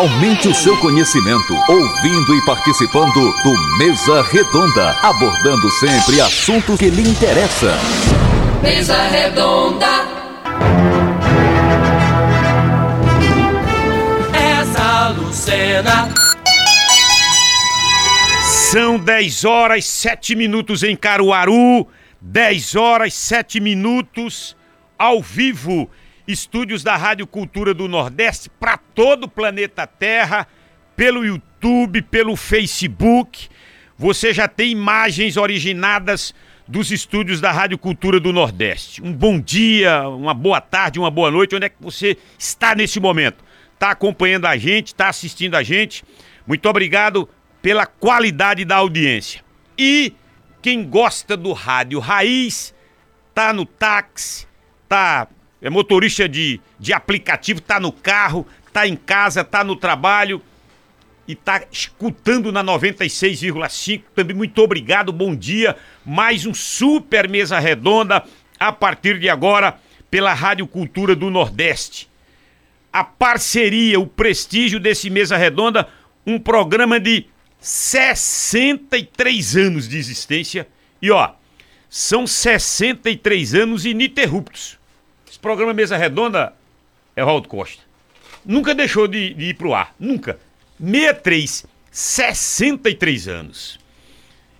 Aumente o seu conhecimento ouvindo e participando do Mesa Redonda, abordando sempre assuntos que lhe interessam. Mesa Redonda. Essa Lucena. São 10 horas 7 minutos em Caruaru, 10 horas 7 minutos ao vivo, estúdios da Rádio Cultura do Nordeste para todo o planeta Terra, pelo YouTube, pelo Facebook. Você já tem imagens originadas dos estúdios da Rádio Cultura do Nordeste. Um bom dia, uma boa tarde, uma boa noite. Onde é que você está nesse momento? Está acompanhando a gente, está assistindo a gente? Muito obrigado pela qualidade da audiência. E quem gosta do rádio raiz, tá no táxi, tá é motorista de, de aplicativo, tá no carro, tá em casa, tá no trabalho e tá escutando na 96,5. Também muito obrigado, bom dia. Mais um super mesa redonda a partir de agora pela Rádio Cultura do Nordeste. A parceria, o prestígio desse mesa redonda, um programa de 63 anos de existência. E ó, são 63 anos ininterruptos. Programa Mesa Redonda é Raul Costa. Nunca deixou de, de ir pro ar. Nunca. 63, 63 anos.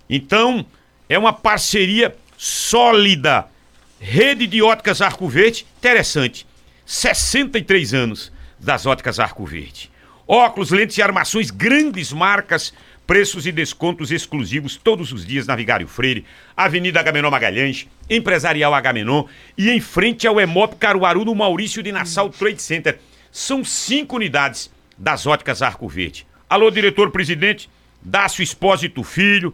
Então, é uma parceria sólida. Rede de óticas Arco Verde, interessante. 63 anos das óticas Arco Verde. Óculos, lentes e armações, grandes marcas Preços e descontos exclusivos todos os dias na Vigário Freire, Avenida Agamenon Magalhães, Empresarial Agamenon e em frente ao Emop Caruaru no Maurício de Nassau Trade Center. São cinco unidades das óticas Arco Verde. Alô, diretor-presidente, Dácio Espósito Filho,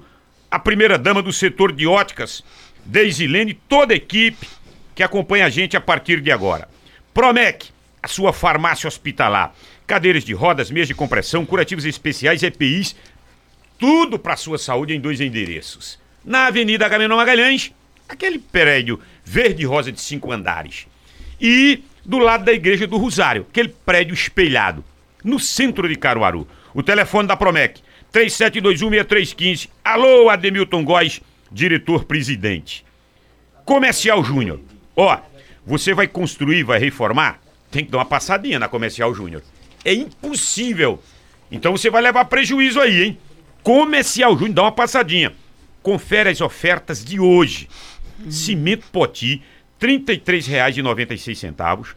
a primeira-dama do setor de óticas, Deisilene, toda a equipe que acompanha a gente a partir de agora. Promec, a sua farmácia hospitalar. Cadeiras de rodas, meias de compressão, curativos especiais, EPIs, tudo para sua saúde em dois endereços. Na Avenida Agamenon Magalhães, aquele prédio verde rosa de cinco andares. E do lado da Igreja do Rosário, aquele prédio espelhado, no centro de Caruaru. O telefone da Promec, 37216315. Alô, Ademilton Góes, diretor-presidente. Comercial Júnior. Ó, você vai construir, vai reformar? Tem que dar uma passadinha na Comercial Júnior. É impossível. Então você vai levar prejuízo aí, hein? Comercial Júnior, dá uma passadinha. Confere as ofertas de hoje. Cimento Poti, R$ 33,96.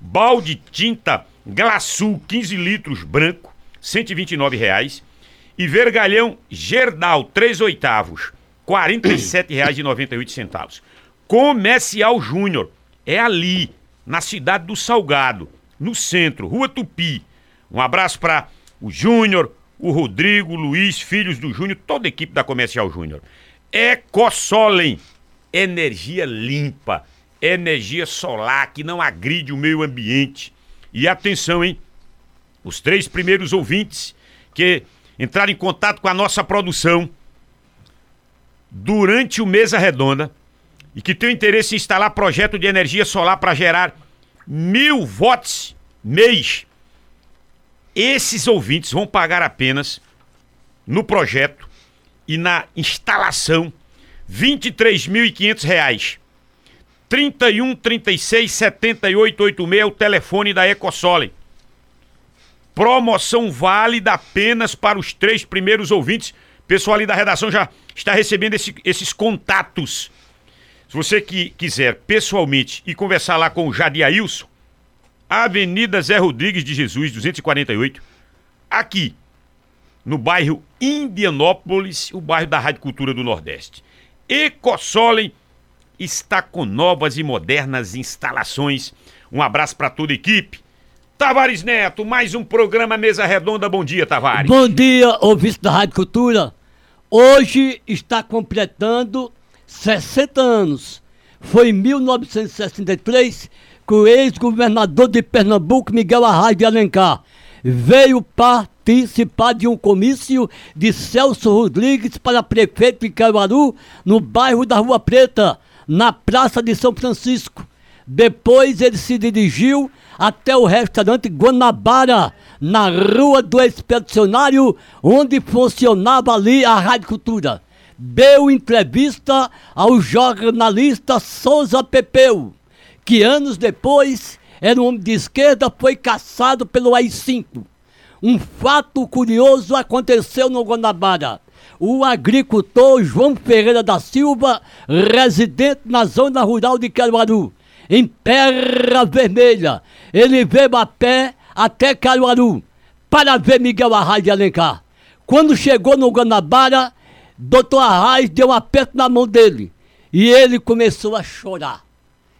Balde tinta Glaçu, 15 litros branco, R$ 129,00. E vergalhão Gerdal, 3 oitavos, R$ 47,98. Comercial Júnior, é ali, na cidade do Salgado, no centro, Rua Tupi. Um abraço para o Júnior, o Rodrigo, o Luiz, filhos do Júnior, toda a equipe da Comercial Júnior. Ecosolem, energia limpa, energia solar que não agride o meio ambiente. E atenção, hein? Os três primeiros ouvintes que entraram em contato com a nossa produção durante o Mesa Redonda e que tem interesse em instalar projeto de energia solar para gerar mil watts mês esses ouvintes vão pagar apenas no projeto e na instalação R$ 23.500. 31 36 78 86 é o telefone da Ecosole. Promoção válida apenas para os três primeiros ouvintes. Pessoal ali da redação já está recebendo esse, esses contatos. Se você que quiser pessoalmente e conversar lá com o Jadiailson, Avenida Zé Rodrigues de Jesus, 248, aqui no bairro Indianópolis, o bairro da Rádio Cultura do Nordeste. Ecosolem está com novas e modernas instalações. Um abraço para toda a equipe. Tavares Neto, mais um programa Mesa Redonda. Bom dia, Tavares. Bom dia, ouvinte da Rádio Cultura. Hoje está completando 60 anos. Foi em 1963 o ex-governador de Pernambuco, Miguel Arraes de Alencar, veio participar de um comício de Celso Rodrigues para prefeito de Caruaru, no bairro da Rua Preta, na Praça de São Francisco. Depois ele se dirigiu até o restaurante Guanabara, na Rua do Expedicionário, onde funcionava ali a Rádio Cultura. Deu entrevista ao jornalista Souza Pepeu, que anos depois era um homem de esquerda, foi caçado pelo AI-5. Um fato curioso aconteceu no Guanabara. O agricultor João Ferreira da Silva, residente na zona rural de Caruaru, em Terra Vermelha, ele veio a pé até Caruaru para ver Miguel Arraes de Alencar. Quando chegou no Guanabara, doutor Arraes deu um aperto na mão dele e ele começou a chorar.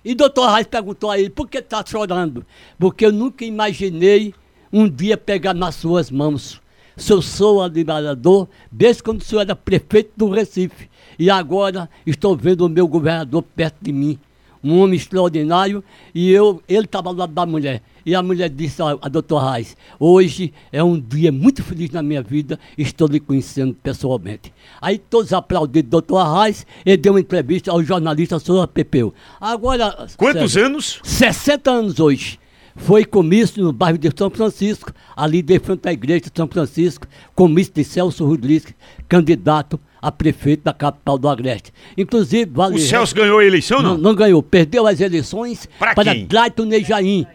E doutor Arraes perguntou a ele, por que está chorando? Porque eu nunca imaginei um dia pegar nas suas mãos. Se eu sou admirador, desde quando o senhor era prefeito do Recife. E agora estou vendo o meu governador perto de mim. Um homem extraordinário. E eu, ele estava ao lado da mulher. E a mulher disse a, a doutor Reis, hoje é um dia muito feliz na minha vida, estou lhe conhecendo pessoalmente. Aí todos aplaudiram o doutor Reis, ele deu uma entrevista ao jornalista Souza Pepeu. Agora... Quantos anos? 60 anos hoje. Foi comício no bairro de São Francisco, ali de frente à igreja de São Francisco, comício de Celso Rodrigues, candidato a prefeito da capital do Agreste. Inclusive, vale. O Celso ganhou a eleição, não? Não, não ganhou. Perdeu as eleições pra para Drayton Nejaim.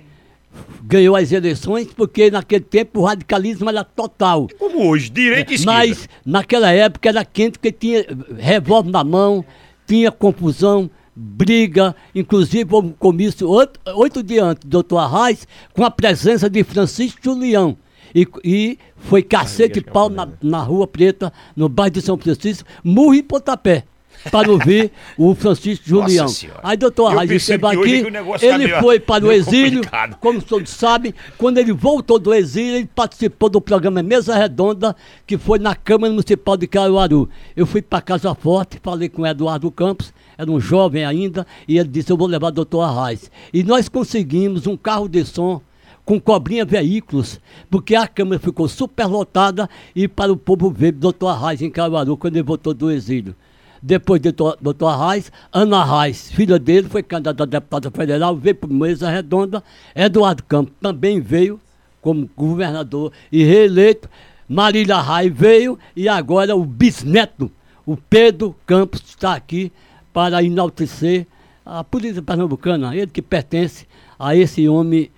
Ganhou as eleições porque naquele tempo o radicalismo era total. Como hoje, direita e esquerda. Mas naquela época era quente porque tinha revólver na mão, tinha confusão, briga, inclusive houve um comício oito, oito dias antes do doutor Arraes, com a presença de Francisco Julião. E, e foi cacete de pau na, na Rua Preta, no bairro de São Francisco, murro e pontapé para ouvir o Francisco Julião. Aí, doutor Arraes esteve aqui, ele tá foi para o exílio, complicado. como todos sabem, quando ele voltou do exílio, ele participou do programa Mesa Redonda, que foi na Câmara Municipal de Caruaru. Eu fui para Casa Forte, falei com o Eduardo Campos, era um jovem ainda, e ele disse, eu vou levar o doutor Arraes. E nós conseguimos um carro de som com cobrinha veículos, porque a Câmara ficou superlotada e para o povo ver doutor Arraes em Caruaru, quando ele voltou do exílio. Depois do doutor Arraes, Ana Arraes, filha dele, foi candidata a deputada federal, veio para Mesa Redonda. Eduardo Campos também veio como governador e reeleito. Marília Arraes veio e agora o bisneto, o Pedro Campos, está aqui para enaltecer a polícia pernambucana, ele que pertence a esse homem,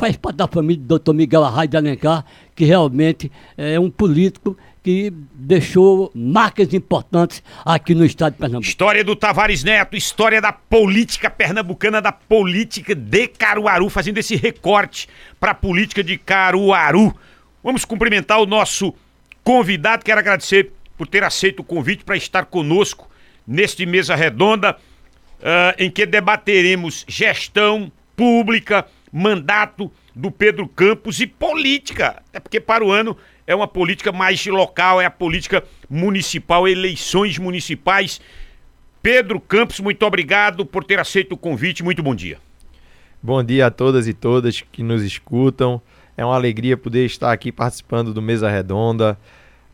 faz parte da família do doutor Miguel Arraes de Alencar, que realmente é um político que deixou marcas importantes aqui no estado de Pernambuco. História do Tavares Neto, história da política pernambucana, da política de Caruaru, fazendo esse recorte para a política de Caruaru. Vamos cumprimentar o nosso convidado, quero agradecer por ter aceito o convite para estar conosco neste mesa redonda, uh, em que debateremos gestão pública, mandato do Pedro Campos e política, até porque para o ano é uma política mais local, é a política municipal, eleições municipais. Pedro Campos, muito obrigado por ter aceito o convite. Muito bom dia. Bom dia a todas e todas que nos escutam. É uma alegria poder estar aqui participando do Mesa Redonda.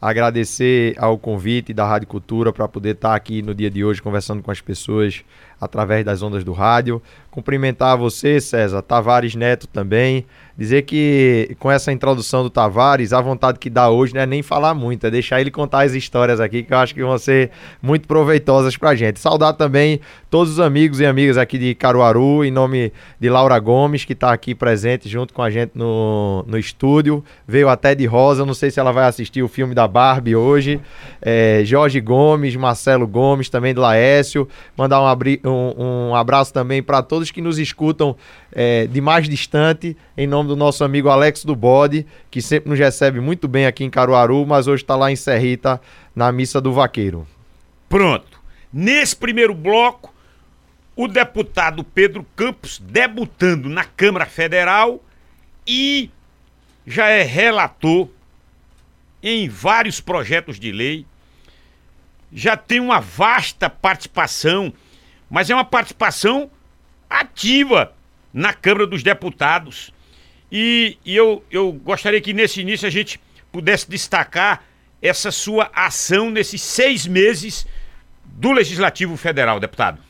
Agradecer ao convite da Rádio Cultura para poder estar aqui no dia de hoje conversando com as pessoas através das ondas do rádio. Cumprimentar você, César, Tavares Neto também, Dizer que com essa introdução do Tavares, a vontade que dá hoje não é nem falar muito, é deixar ele contar as histórias aqui que eu acho que vão ser muito proveitosas pra gente. Saudar também todos os amigos e amigas aqui de Caruaru, em nome de Laura Gomes, que está aqui presente junto com a gente no, no estúdio. Veio até de Rosa, não sei se ela vai assistir o filme da Barbie hoje. É, Jorge Gomes, Marcelo Gomes, também do Laércio. Mandar um, abri um, um abraço também para todos que nos escutam é, de mais distante, em nome do nosso amigo Alex do Bode, que sempre nos recebe muito bem aqui em Caruaru, mas hoje está lá em Serrita, na Missa do Vaqueiro. Pronto. Nesse primeiro bloco, o deputado Pedro Campos debutando na Câmara Federal e já é relator em vários projetos de lei, já tem uma vasta participação, mas é uma participação ativa na Câmara dos Deputados. E, e eu, eu gostaria que nesse início a gente pudesse destacar essa sua ação nesses seis meses do Legislativo Federal, deputado.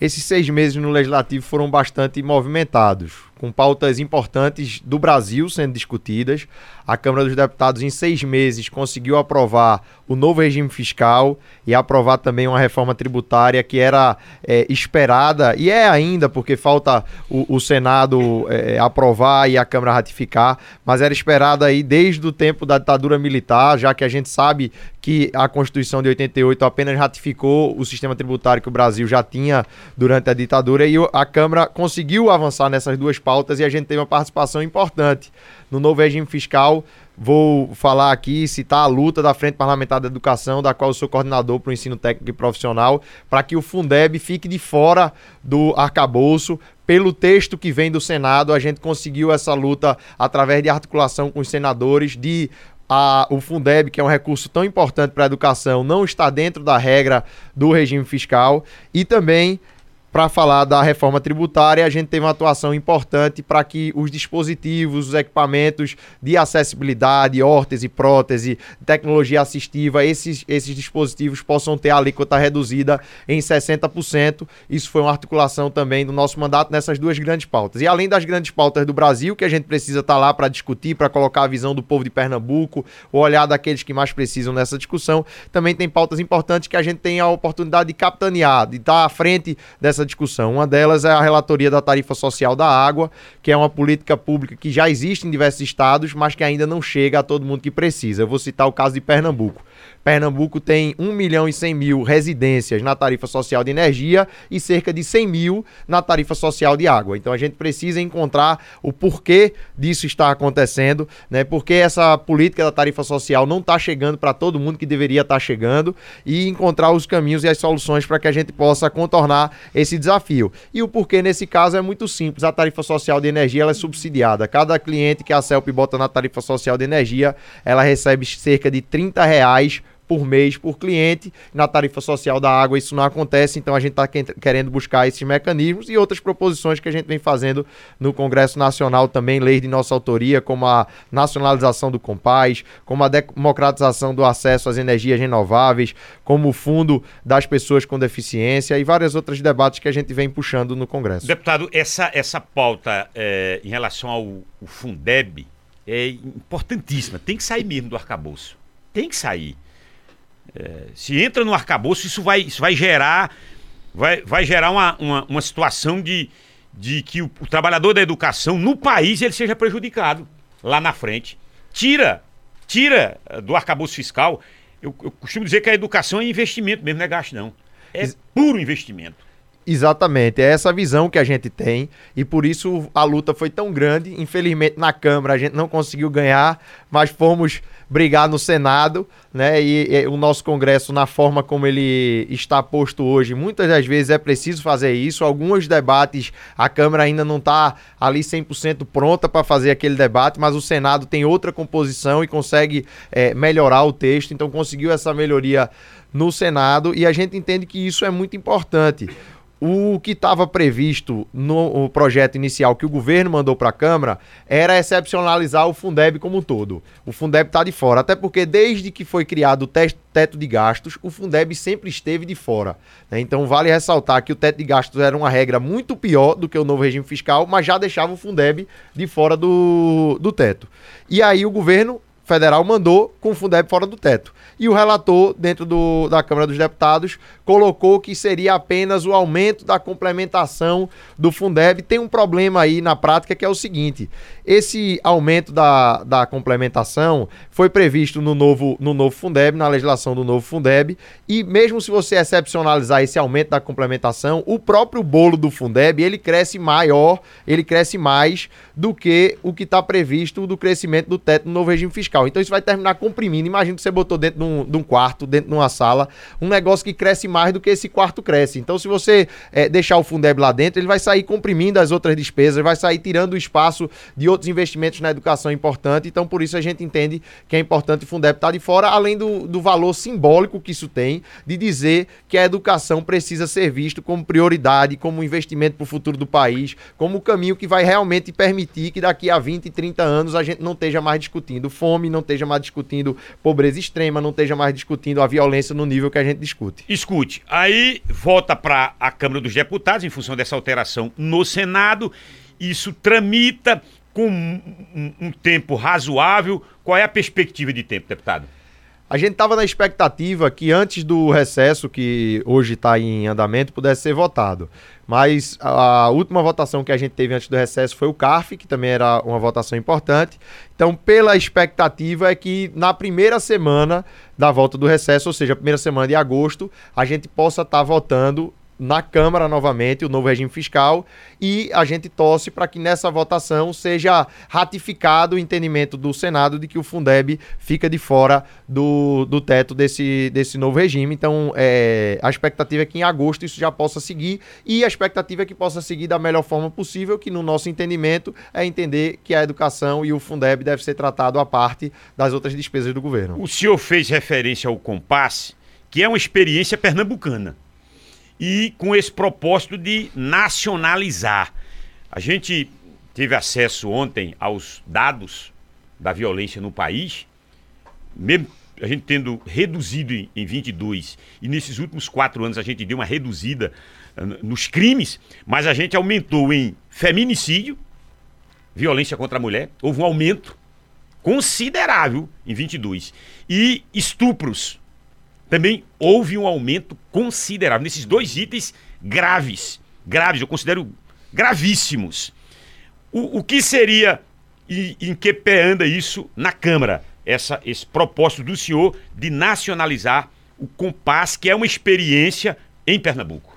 Esses seis meses no Legislativo foram bastante movimentados, com pautas importantes do Brasil sendo discutidas. A Câmara dos Deputados, em seis meses, conseguiu aprovar o novo regime fiscal e aprovar também uma reforma tributária que era é, esperada e é ainda, porque falta o, o Senado é, aprovar e a Câmara ratificar, mas era esperada aí desde o tempo da ditadura militar, já que a gente sabe que a Constituição de 88 apenas ratificou o sistema tributário que o Brasil já tinha durante a ditadura e a Câmara conseguiu avançar nessas duas pautas e a gente teve uma participação importante no novo regime fiscal. Vou falar aqui, citar a luta da Frente Parlamentar da Educação, da qual eu sou coordenador para o ensino técnico e profissional, para que o Fundeb fique de fora do arcabouço. Pelo texto que vem do Senado, a gente conseguiu essa luta através de articulação com os senadores, de a, o Fundeb, que é um recurso tão importante para a educação, não está dentro da regra do regime fiscal e também para falar da reforma tributária, a gente teve uma atuação importante para que os dispositivos, os equipamentos de acessibilidade, órtese, prótese, tecnologia assistiva, esses, esses dispositivos possam ter a alíquota reduzida em 60%. Isso foi uma articulação também do nosso mandato nessas duas grandes pautas. E além das grandes pautas do Brasil, que a gente precisa estar tá lá para discutir, para colocar a visão do povo de Pernambuco, o olhar daqueles que mais precisam nessa discussão, também tem pautas importantes que a gente tem a oportunidade de capitanear, de estar à frente dessa discussão. Uma delas é a relatoria da tarifa social da água, que é uma política pública que já existe em diversos estados, mas que ainda não chega a todo mundo que precisa. Eu vou citar o caso de Pernambuco. Pernambuco tem 1 milhão e 100 mil residências na tarifa social de energia e cerca de 100 mil na tarifa social de água. Então a gente precisa encontrar o porquê disso está acontecendo, né? Porque essa política da tarifa social não está chegando para todo mundo que deveria estar tá chegando e encontrar os caminhos e as soluções para que a gente possa contornar esse desafio. E o porquê nesse caso é muito simples. A tarifa social de energia ela é subsidiada. Cada cliente que a CELP bota na tarifa social de energia, ela recebe cerca de 30 reais por mês por cliente. Na tarifa social da água isso não acontece, então a gente está querendo buscar esses mecanismos e outras proposições que a gente vem fazendo no Congresso Nacional também, leis de nossa autoria, como a nacionalização do Compaz, como a democratização do acesso às energias renováveis, como o fundo das pessoas com deficiência e várias outras debates que a gente vem puxando no Congresso. Deputado, essa, essa pauta é, em relação ao Fundeb é importantíssima, tem que sair mesmo do arcabouço. Tem que sair. É, se entra no arcabouço, isso vai, isso vai gerar, vai, vai gerar uma, uma, uma situação de, de que o, o, trabalhador da educação no país ele seja prejudicado lá na frente. Tira, tira eh, do arcabouço fiscal. Eu, eu costumo dizer que a educação é investimento mesmo, não é gasto, não. É puro investimento. Exatamente, é essa visão que a gente tem e por isso a luta foi tão grande. Infelizmente na Câmara a gente não conseguiu ganhar, mas fomos brigar no Senado, né? E, e, o nosso Congresso, na forma como ele está posto hoje, muitas das vezes é preciso fazer isso. Alguns debates, a Câmara ainda não está ali 100% pronta para fazer aquele debate, mas o Senado tem outra composição e consegue é, melhorar o texto, então conseguiu essa melhoria no Senado e a gente entende que isso é muito importante. O que estava previsto no projeto inicial que o governo mandou para a Câmara era excepcionalizar o Fundeb como um todo. O Fundeb está de fora, até porque desde que foi criado o teto de gastos, o Fundeb sempre esteve de fora. Né? Então vale ressaltar que o teto de gastos era uma regra muito pior do que o novo regime fiscal, mas já deixava o Fundeb de fora do, do teto. E aí o governo federal mandou com o Fundeb fora do teto. E o relator, dentro do, da Câmara dos Deputados, colocou que seria apenas o aumento da complementação do Fundeb. Tem um problema aí na prática que é o seguinte: esse aumento da, da complementação foi previsto no novo, no novo Fundeb, na legislação do novo Fundeb, e mesmo se você excepcionalizar esse aumento da complementação, o próprio bolo do Fundeb ele cresce maior, ele cresce mais do que o que está previsto do crescimento do teto no novo regime fiscal. Então isso vai terminar comprimindo. Imagina que você botou dentro de um, de um quarto, dentro de uma sala, um negócio que cresce mais do que esse quarto cresce. Então se você é, deixar o Fundeb lá dentro, ele vai sair comprimindo as outras despesas, vai sair tirando o espaço de outros investimentos na educação importante. Então por isso a gente entende que é importante o Fundeb estar tá de fora, além do, do valor simbólico que isso tem, de dizer que a educação precisa ser visto como prioridade, como investimento para o futuro do país, como o caminho que vai realmente permitir que daqui a 20, 30 anos a gente não esteja mais discutindo fome, não esteja mais discutindo pobreza extrema, não esteja mais discutindo a violência no nível que a gente discute. Escute, aí volta para a Câmara dos Deputados, em função dessa alteração no Senado, isso tramita com um, um- um tempo razoável. Qual é a perspectiva de tempo, deputado? A gente estava na expectativa que antes do recesso, que hoje está em andamento, pudesse ser votado. Mas a última votação que a gente teve antes do recesso foi o CARF, que também era uma votação importante. Então, pela expectativa é que na primeira semana da volta do recesso, ou seja, a primeira semana de agosto, a gente possa estar votando na Câmara novamente o novo regime fiscal e a gente torce para que nessa votação seja ratificado o entendimento do Senado de que o Fundeb fica de fora do, do teto desse, desse novo regime. Então, é, a expectativa é que em agosto isso já possa seguir e a expectativa é que possa seguir da melhor forma possível, que no nosso entendimento é entender que a educação e o Fundeb deve ser tratado à parte das outras despesas do governo. O senhor fez referência ao Compass, que é uma experiência pernambucana. E com esse propósito de nacionalizar. A gente teve acesso ontem aos dados da violência no país, mesmo a gente tendo reduzido em, em 22, e nesses últimos quatro anos a gente deu uma reduzida ah, nos crimes, mas a gente aumentou em feminicídio, violência contra a mulher, houve um aumento considerável em 22. E estupros. Também houve um aumento considerável nesses dois itens graves. Graves, eu considero gravíssimos. O, o que seria e em que pé anda isso na Câmara? Essa, esse propósito do senhor de nacionalizar o Compass, que é uma experiência em Pernambuco.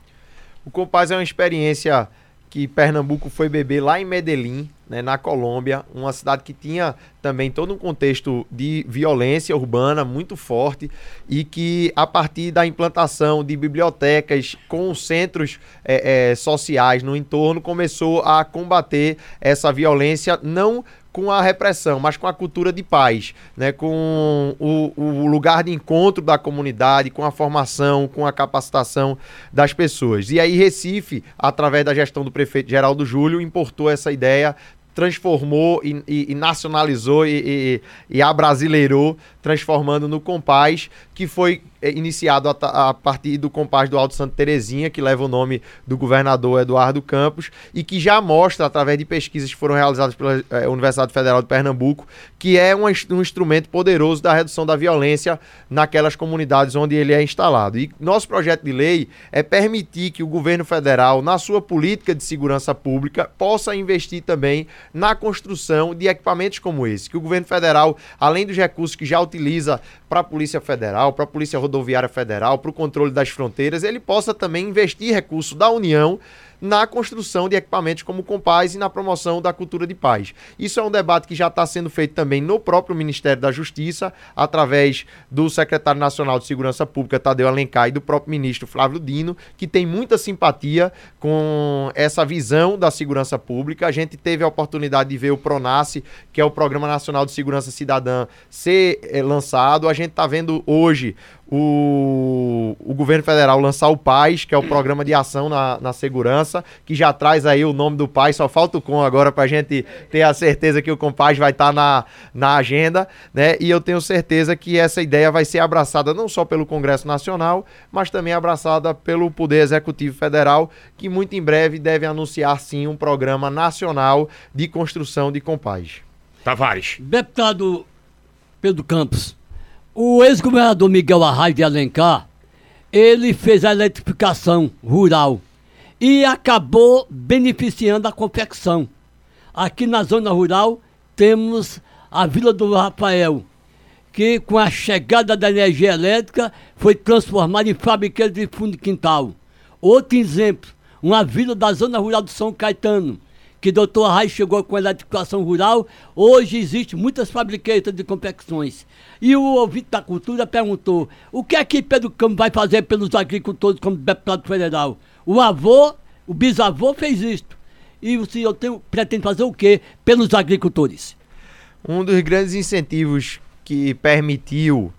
O Compaz é uma experiência que Pernambuco foi beber lá em Medellín, né, na Colômbia, uma cidade que tinha também todo um contexto de violência urbana muito forte e que a partir da implantação de bibliotecas com centros eh, eh, sociais no entorno começou a combater essa violência não com a repressão, mas com a cultura de paz, né? com o, o lugar de encontro da comunidade, com a formação, com a capacitação das pessoas. E aí Recife, através da gestão do prefeito Geraldo Júlio, importou essa ideia, transformou e, e- e nacionalizou e, e, e abrasileirou, transformando no Compaz, que foi eh, iniciado a, a partir do Compaz do Alto Santo Terezinha, que leva o nome do governador Eduardo Campos, e que já mostra, através de pesquisas que foram realizadas pela eh, Universidade Federal de Pernambuco, que é um, um instrumento poderoso da redução da violência naquelas comunidades onde ele é instalado. E nosso projeto de lei é permitir que o governo federal, na sua política de segurança pública, possa investir também na construção de equipamentos como esse. Que o governo federal, além dos recursos que já utiliza para a Polícia Federal, para a Polícia Rodoviária Federal, para o controle das fronteiras, ele possa também investir recursos da União na construção de equipamentos como o Compaz e na promoção da cultura de paz. Isso é um debate que já está sendo feito também no próprio Ministério da Justiça, através do secretário nacional de Segurança Pública, Tadeu Alencar, e do próprio ministro Flávio Dino, que tem muita simpatia com essa visão da segurança pública. A gente teve a oportunidade de ver o PRONASSE, que é o Programa Nacional de Segurança Cidadã, ser eh, lançado. A gente está vendo hoje o, o governo federal lançar o PAIS, que é o Programa de Ação na, na Segurança, que já traz aí o nome do PAIS, só falta o com agora para a gente ter a certeza que o Compaz vai estar na, na agenda, né? E eu tenho certeza que essa ideia vai ser abraçada não só pelo Congresso Nacional, mas também abraçada pelo Poder Executivo Federal, que muito em breve deve anunciar sim um programa nacional de construção de Compaz. Tavares. Deputado Pedro Campos, o ex-governador Miguel Arraio de Alencar, ele fez a eletrificação rural e acabou beneficiando a confecção. Aqui na zona rural temos a Vila do Rafael, que com a chegada da energia elétrica foi transformada em fabriqueiro de fundo de quintal. Outro exemplo, uma vila da zona rural do São Caetano, que doutor Arraio chegou com a eletrificação rural, hoje existe muitas fabriquetas de confecções. E o ouvinte da cultura perguntou, o que é que Pedro Campos vai fazer pelos agricultores como deputado federal? O avô, o bisavô fez isto. E o senhor tem, pretende fazer o quê pelos agricultores? Um dos grandes incentivos que permitiu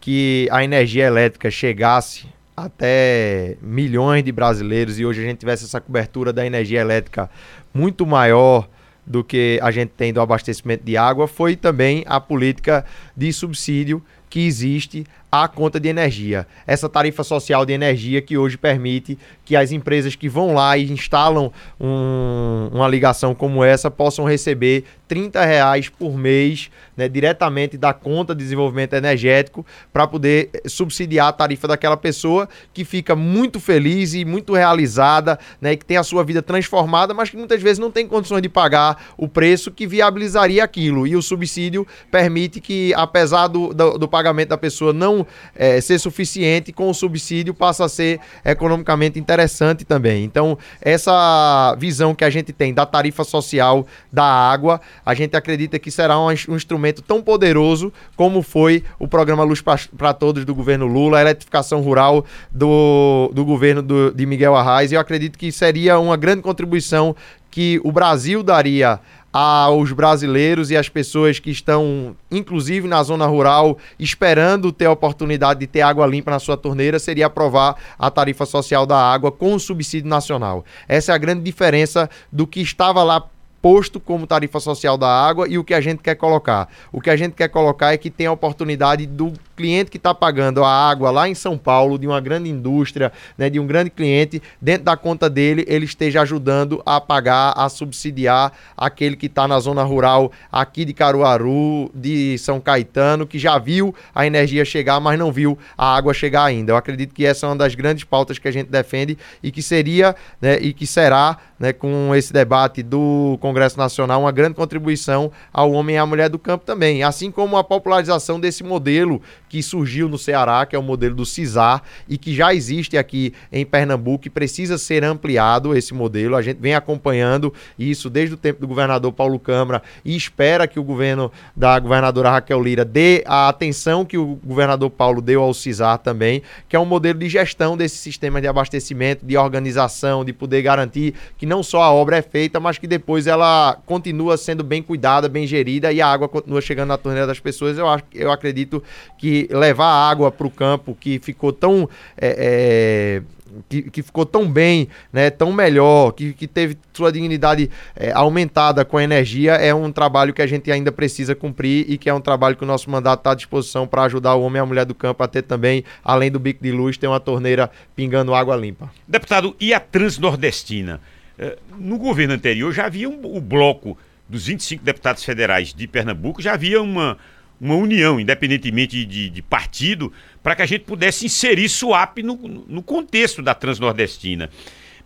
que a energia elétrica chegasse até milhões de brasileiros e hoje a gente tivesse essa cobertura da energia elétrica muito maior do que a gente tem do abastecimento de água foi também a política de subsídio que existe a conta de energia. Essa tarifa social de energia que hoje permite que as empresas que vão lá e instalam um, uma ligação como essa possam receber 30 reais por mês né, diretamente da conta de desenvolvimento energético para poder subsidiar a tarifa daquela pessoa que fica muito feliz e muito realizada, né, que tem a sua vida transformada, mas que muitas vezes não tem condições de pagar o preço que viabilizaria aquilo. E o subsídio permite que, apesar do, do, do pagamento da pessoa não é, ser suficiente, com o subsídio passa a ser economicamente interessante também. Então, essa visão que a gente tem da tarifa social da água, a gente acredita que será um, um instrumento tão poderoso como foi o programa Luz para Todos do governo Lula, a eletrificação rural do, do governo do, de Miguel Arraes. Eu acredito que seria uma grande contribuição que o Brasil daria aos brasileiros e às pessoas que estão, inclusive na zona rural, esperando ter a oportunidade de ter água limpa na sua torneira, seria aprovar a tarifa social da água com o subsídio nacional. Essa é a grande diferença do que estava lá posto como tarifa social da água e o que a gente quer colocar. O que a gente quer colocar é que tem a oportunidade do cliente que está pagando a água lá em São Paulo, de uma grande indústria, né, de um grande cliente, dentro da conta dele, ele esteja ajudando a pagar, a subsidiar aquele que está na zona rural aqui de Caruaru, de São Caetano, que já viu a energia chegar, mas não viu a água chegar ainda. Eu acredito que essa é uma das grandes pautas que a gente defende e que seria né, e que será, né, com esse debate do Congresso Nacional, uma grande contribuição ao homem e à mulher do campo também, assim como a popularização desse modelo que surgiu no Ceará, que é o modelo do CISAR, e que já existe aqui em Pernambuco e precisa ser ampliado esse modelo. A gente vem acompanhando isso desde o tempo do governador Paulo Câmara e espera que o governo da governadora Raquel Lira dê a atenção que o governador Paulo deu ao CISAR também, que é um modelo de gestão desse sistema de abastecimento, de organização, de poder garantir que não só a obra é feita, mas que depois ela continua sendo bem cuidada, bem gerida e a água continua chegando na torneira das pessoas. Eu, acho, eu acredito que levar água para o campo que ficou tão é, é, que, que, ficou tão bem, né, tão melhor, que, que teve sua dignidade é, aumentada com a energia, é um trabalho que a gente ainda precisa cumprir e que é um trabalho que o nosso mandato está à disposição para ajudar o homem e a mulher do campo a ter também, além do bico de luz, ter uma torneira pingando água limpa. Deputado, e a Transnordestina? É, no governo anterior já havia um, o bloco dos 25 deputados federais de Pernambuco, já havia uma, uma união, independentemente de, de partido, para que a gente pudesse inserir SWAP no, no contexto da Transnordestina.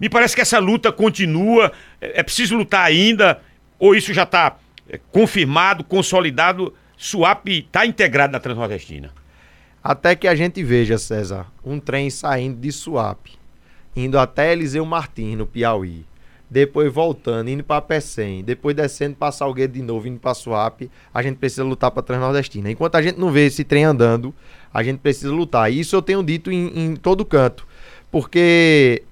Me parece que essa luta continua, é, é preciso lutar ainda, ou isso já está é, confirmado, consolidado, SWAP está integrado na Transnordestina? Até que a gente veja, César, um trem saindo de SWAP, indo até Eliseu Martins, no Piauí, depois voltando, indo para Pecém, depois descendo para Salgueiro de novo, indo para Suape, a gente precisa lutar para Transnordestina. Enquanto a gente não vê esse trem andando, a gente precisa lutar. Isso eu tenho dito em, em todo canto, porque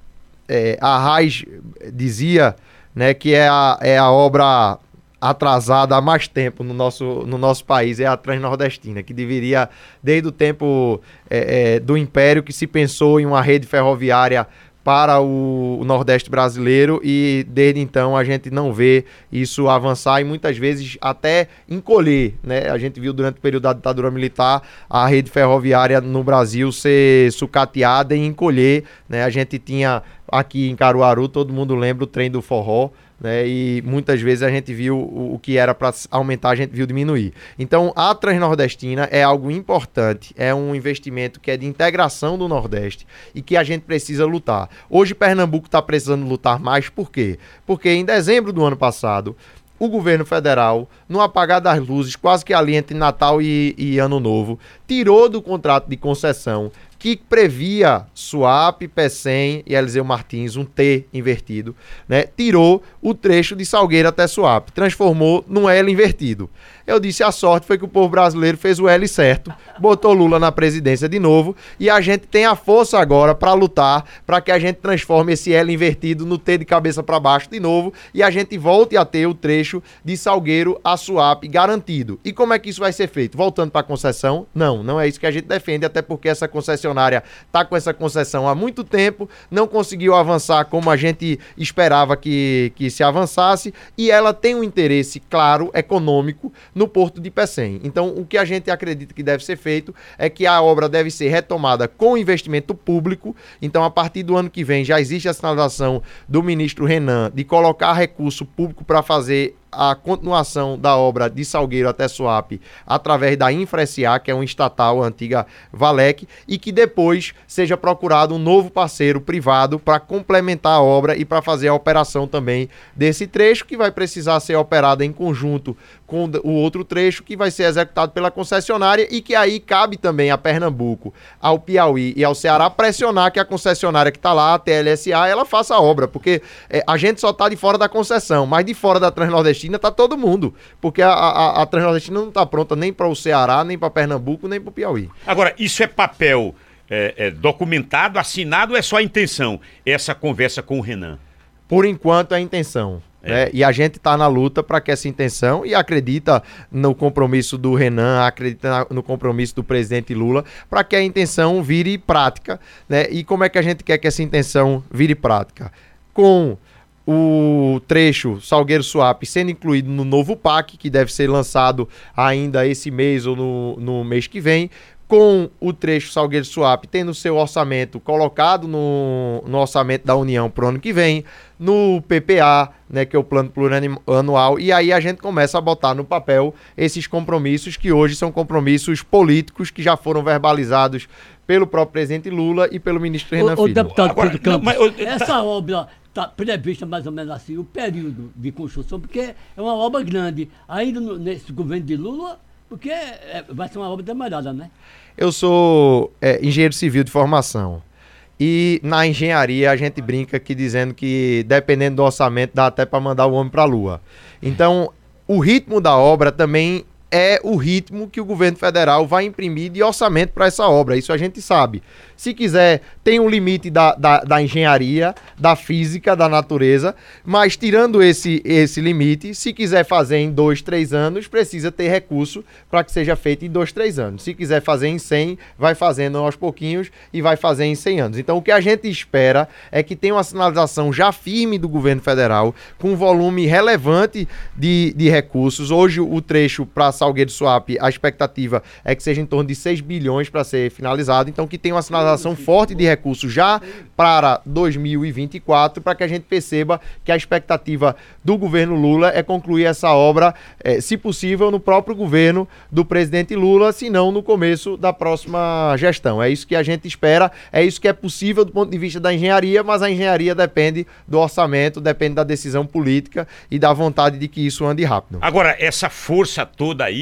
é, a Raiz dizia né, que é a, é a obra atrasada há mais tempo no nosso, no nosso país é a Transnordestina, que deveria, desde o tempo é, é, do Império, que se pensou em uma rede ferroviária para o, Nordeste brasileiro e desde então a gente não vê isso avançar e muitas vezes até encolher, né? A gente viu durante o período da ditadura militar a rede ferroviária no Brasil ser sucateada e encolher, né? A gente tinha aqui em Caruaru, todo mundo lembra o trem do forró, né? E muitas vezes a gente viu o, que era para aumentar, a gente viu diminuir. Então, a Transnordestina é algo importante, é um investimento que é de integração do Nordeste e que a gente precisa lutar. Hoje, Pernambuco está precisando lutar mais, por quê? Porque em dezembro do ano passado, o governo federal, no apagar das luzes, quase que ali entre Natal e, e Ano Novo, tirou do contrato de concessão que previa Swap, PECEM e Eliseu Martins, um T invertido, né? Tirou o trecho de Salgueiro até Swap, transformou num L invertido. Eu disse a sorte foi que o povo brasileiro fez o L certo, botou Lula na presidência de novo e a gente tem a força agora para lutar para que a gente transforme esse L invertido no T de cabeça para baixo de novo e a gente volte a ter o trecho de Salgueiro a Suape garantido. E como é que isso vai ser feito? Voltando para a concessão? Não, não é isso que a gente defende, até porque essa concessionária está com essa concessão há muito tempo, não conseguiu avançar como a gente esperava que, que se avançasse e ela tem um interesse claro econômico no Porto de Pecém. Então, o que a gente acredita que deve ser feito é que a obra deve ser retomada com investimento público. Então, a partir do ano que vem, já existe a sinalização do ministro Renan de colocar recurso público para fazer a continuação da obra de Salgueiro até Suape através da InfraSA, que é uma estatal, antiga Valec, e que depois seja procurado um novo parceiro privado para complementar a obra e para fazer a operação também desse trecho, que vai precisar ser operado em conjunto com o outro trecho que vai ser executado pela concessionária e que aí cabe também a Pernambuco, ao Piauí e ao Ceará pressionar que a concessionária que está lá, a TLSA, ela faça a obra, porque é, a gente só está de fora da concessão, mas de fora da Transnordestina está todo mundo, porque a, a, a Transnordestina não está pronta nem para o Ceará, nem para Pernambuco, nem para o Piauí. Agora, isso é papel é, é, documentado, assinado ou é só a intenção, essa conversa com o Renan? Por enquanto, é a intenção. É. Né? E a gente está na luta para que essa intenção, e acredita no compromisso do Renan, acredita no compromisso do presidente Lula, para que a intenção vire prática. Né? E como é que a gente quer que essa intenção vire prática? Com o trecho Salgueiro Suape sendo incluído no novo PAC, que deve ser lançado ainda esse mês ou no, no mês que vem, com o trecho Salgueiro Suape tendo seu orçamento colocado no, no orçamento da União para o ano que vem, no PPA, né, que é o plano plurianual, e aí a gente começa a botar no papel esses compromissos que hoje são compromissos políticos que já foram verbalizados pelo próprio presidente Lula e pelo ministro Renan o, Filho. O deputado Agora, Pedro Campos, não, mas, essa obra está prevista mais ou menos assim, o período de construção, porque é uma obra grande. Ainda no, nesse governo de Lula porque é, vai ser uma obra demorada, né? Eu sou é, engenheiro civil de formação. E na engenharia a gente brinca que dizendo que dependendo do orçamento dá até para mandar o homem para a lua. Então, o ritmo da obra também é o ritmo que o governo federal vai imprimir de orçamento para essa obra. Isso a gente sabe. Se quiser, tem um limite da, da, da, engenharia, da física, da natureza, mas tirando esse, esse limite, se quiser fazer em dois, três anos, precisa ter recurso para que seja feito em dois, três anos. Se quiser fazer em 100, vai fazendo aos pouquinhos e vai fazer em 100 anos. Então, o que a gente espera é que tenha uma sinalização já firme do governo federal, com um volume relevante de, de recursos. Hoje, o trecho para Salgueiro Swap, a expectativa é que seja em torno de 6 bilhões para ser finalizado. Então, que tenha uma sinalização sinalização forte de recursos já para 2024, para que a gente perceba que a expectativa do governo Lula é concluir essa obra, é, se possível, no próprio governo do presidente Lula, se não no começo da próxima gestão. É isso que a gente espera, é isso que é possível do ponto de vista da engenharia, mas a engenharia depende do orçamento, depende da decisão política e da vontade de que isso ande rápido. Agora, essa força toda aí,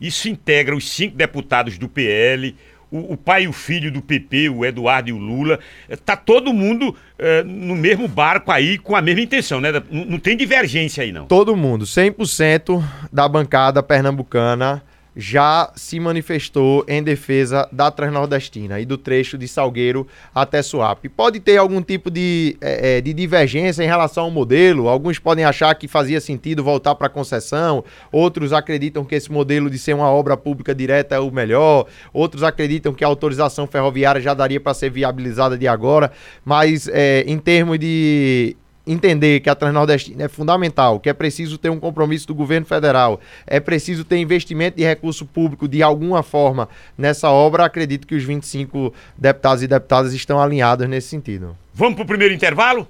isso integra os cinco deputados do PL, o, o, pai e o filho do PP, o Eduardo e o Lula, tá todo mundo é, no mesmo barco aí com a mesma intenção, né? Não, não tem divergência aí, não. Todo mundo, 100% da bancada pernambucana já se manifestou em defesa da Transnordestina e do trecho de Salgueiro até Suape. Pode ter algum tipo de, é, de divergência em relação ao modelo, alguns podem achar que fazia sentido voltar para a concessão, outros acreditam que esse modelo de ser uma obra pública direta é o melhor, outros acreditam que a autorização ferroviária já daria para ser viabilizada de agora, mas é, em termos de entender que a Transnordestina é fundamental, que é preciso ter um compromisso do governo federal, é preciso ter investimento de recurso público de alguma forma nessa obra, acredito que os 25 deputados e deputadas estão alinhados nesse sentido. Vamos para o primeiro intervalo?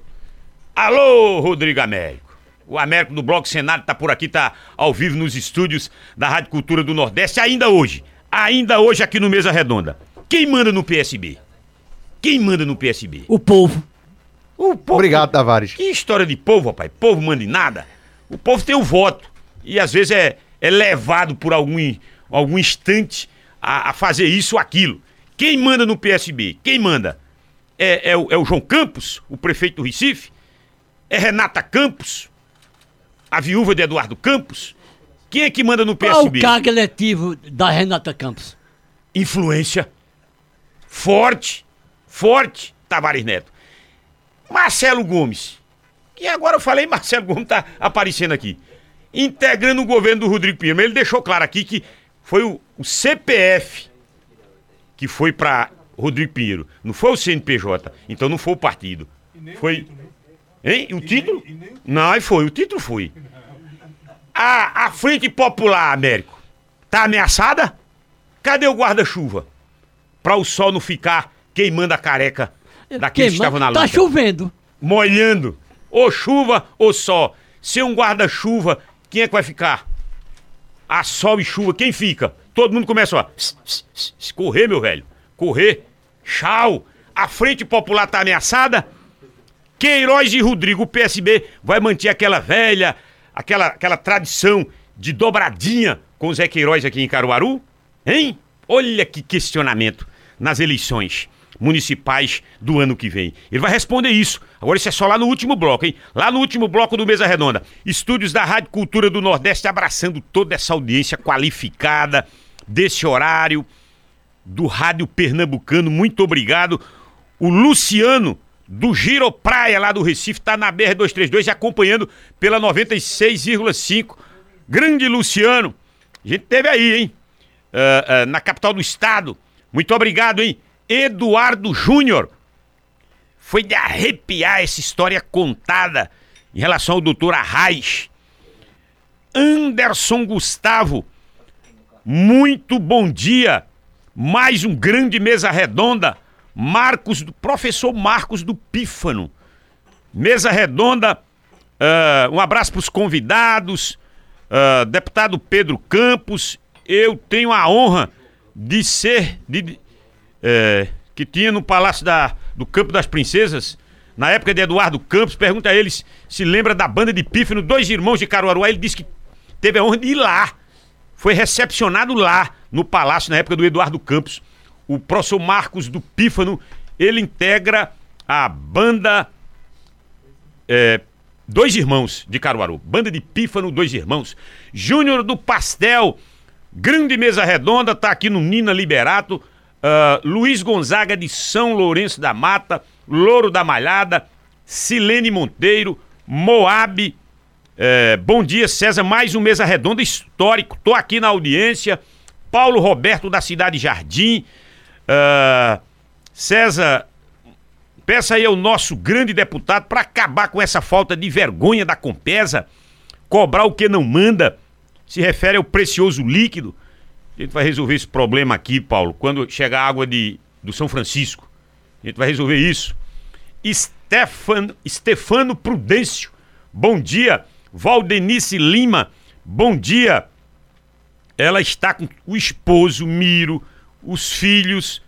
Alô, Rodrigo Américo. O Américo do Bloco Senado está por aqui, está ao vivo nos estúdios da Rádio Cultura do Nordeste, ainda hoje. Ainda hoje aqui no Mesa Redonda. Quem manda no PSB? Quem manda no PSB? O povo. O povo, Obrigado, Tavares. Que história de povo, rapaz. Povo manda em nada. O povo tem o voto. E às vezes é, é levado por algum, algum instante a, a fazer isso ou aquilo. Quem manda no PSB? Quem manda? É, é, o, é o João Campos, o prefeito do Recife? É Renata Campos? A viúva de Eduardo Campos? Quem é que manda no PSB? Qual o cargo eletivo da Renata Campos? Influência. Forte. Forte, Tavares Neto. Marcelo Gomes. E agora eu falei, Marcelo Gomes tá aparecendo aqui. Integrando o governo do Rodrigo Pinheiro. Mas ele deixou claro aqui que foi o, o CPF que foi para Rodrigo Pinheiro. Não foi o CNPJ. Então não foi o partido. Foi. Hein? O título? Não, foi. O título foi. A, a Frente Popular, Américo, tá ameaçada? Cadê o guarda-chuva? Pra o sol não ficar queimando a careca daqueles que estavam na luta. Tá chovendo. molhando. Ou chuva ou sol. Sem um guarda-chuva, quem é que vai ficar? A sol e chuva, quem fica? Todo mundo começa a correr, meu velho. Correr. Tchau. A Frente Popular tá ameaçada? Queiroz e Rodrigo, o PSB vai manter aquela velha, aquela, aquela tradição de dobradinha com o Zé Queiroz aqui em Caruaru? Hein? Olha que questionamento nas eleições municipais do ano que vem. Ele vai responder isso. Agora isso é só lá no último bloco, hein? Lá no último bloco do Mesa Redonda. Estúdios da Rádio Cultura do Nordeste abraçando toda essa audiência qualificada desse horário do Rádio Pernambucano. Muito obrigado. O Luciano do Giro Praia lá do Recife tá na BR-232 e acompanhando pela 96,5. Grande Luciano. A gente teve aí, hein? Ah, ah, na capital do estado. Muito obrigado, hein? Eduardo Júnior. Foi de arrepiar essa história contada em relação ao doutor Arraes. Anderson Gustavo. Muito bom dia. Mais um grande mesa redonda. Marcos, professor Marcos do Pífano. Mesa redonda. ah, um abraço para os convidados. ah, deputado Pedro Campos. Eu tenho a honra de ser. de- é, que tinha no Palácio da, do Campo das Princesas, na época de Eduardo Campos, pergunta a eles se lembra da banda de Pífano, dois irmãos de Caruaru. Aí Ele disse que teve a honra de ir lá. Foi recepcionado lá, no Palácio, na época do Eduardo Campos. O professor Marcos do Pífano, ele integra a banda é, Dois Irmãos de Caruaru. Banda de Pífano, Dois Irmãos. Júnior do Pastel, grande mesa redonda, tá aqui no Nina Liberato. Ah, Luiz Gonzaga de São Lourenço da Mata, Louro da Malhada, Silene Monteiro, Moab. É, bom dia, César. Mais um mesa redonda histórico. Tô aqui na audiência. Paulo Roberto da Cidade Jardim. Ah, César, Peça aí ao nosso grande deputado para acabar com essa falta de vergonha da Compesa, cobrar o que não manda, se refere ao precioso líquido. A gente vai resolver esse problema aqui, Paulo, quando chegar a água de, do São Francisco. A gente vai resolver isso. Stefano, Stefano Prudêncio, bom dia. Valdenice Lima, bom dia. Ela está com o esposo, Miro, os filhos,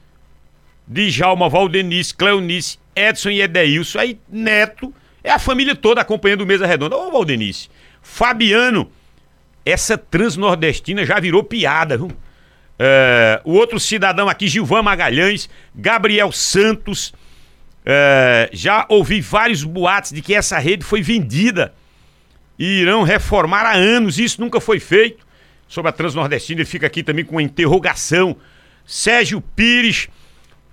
Djalma, Valdenice, Cleonice, Edson e Edeilson. Aí, Neto, é a família toda acompanhando o Mesa Redonda. Ô, Valdenice. Fabiano, essa transnordestina já virou piada, viu? É, o outro cidadão aqui, Gilvan Magalhães, Gabriel Santos. É, já ouvi vários boatos de que essa rede foi vendida e irão reformar há anos. Isso nunca foi feito. Sobre a Transnordestina, ele fica aqui também com uma interrogação. Sérgio Pires.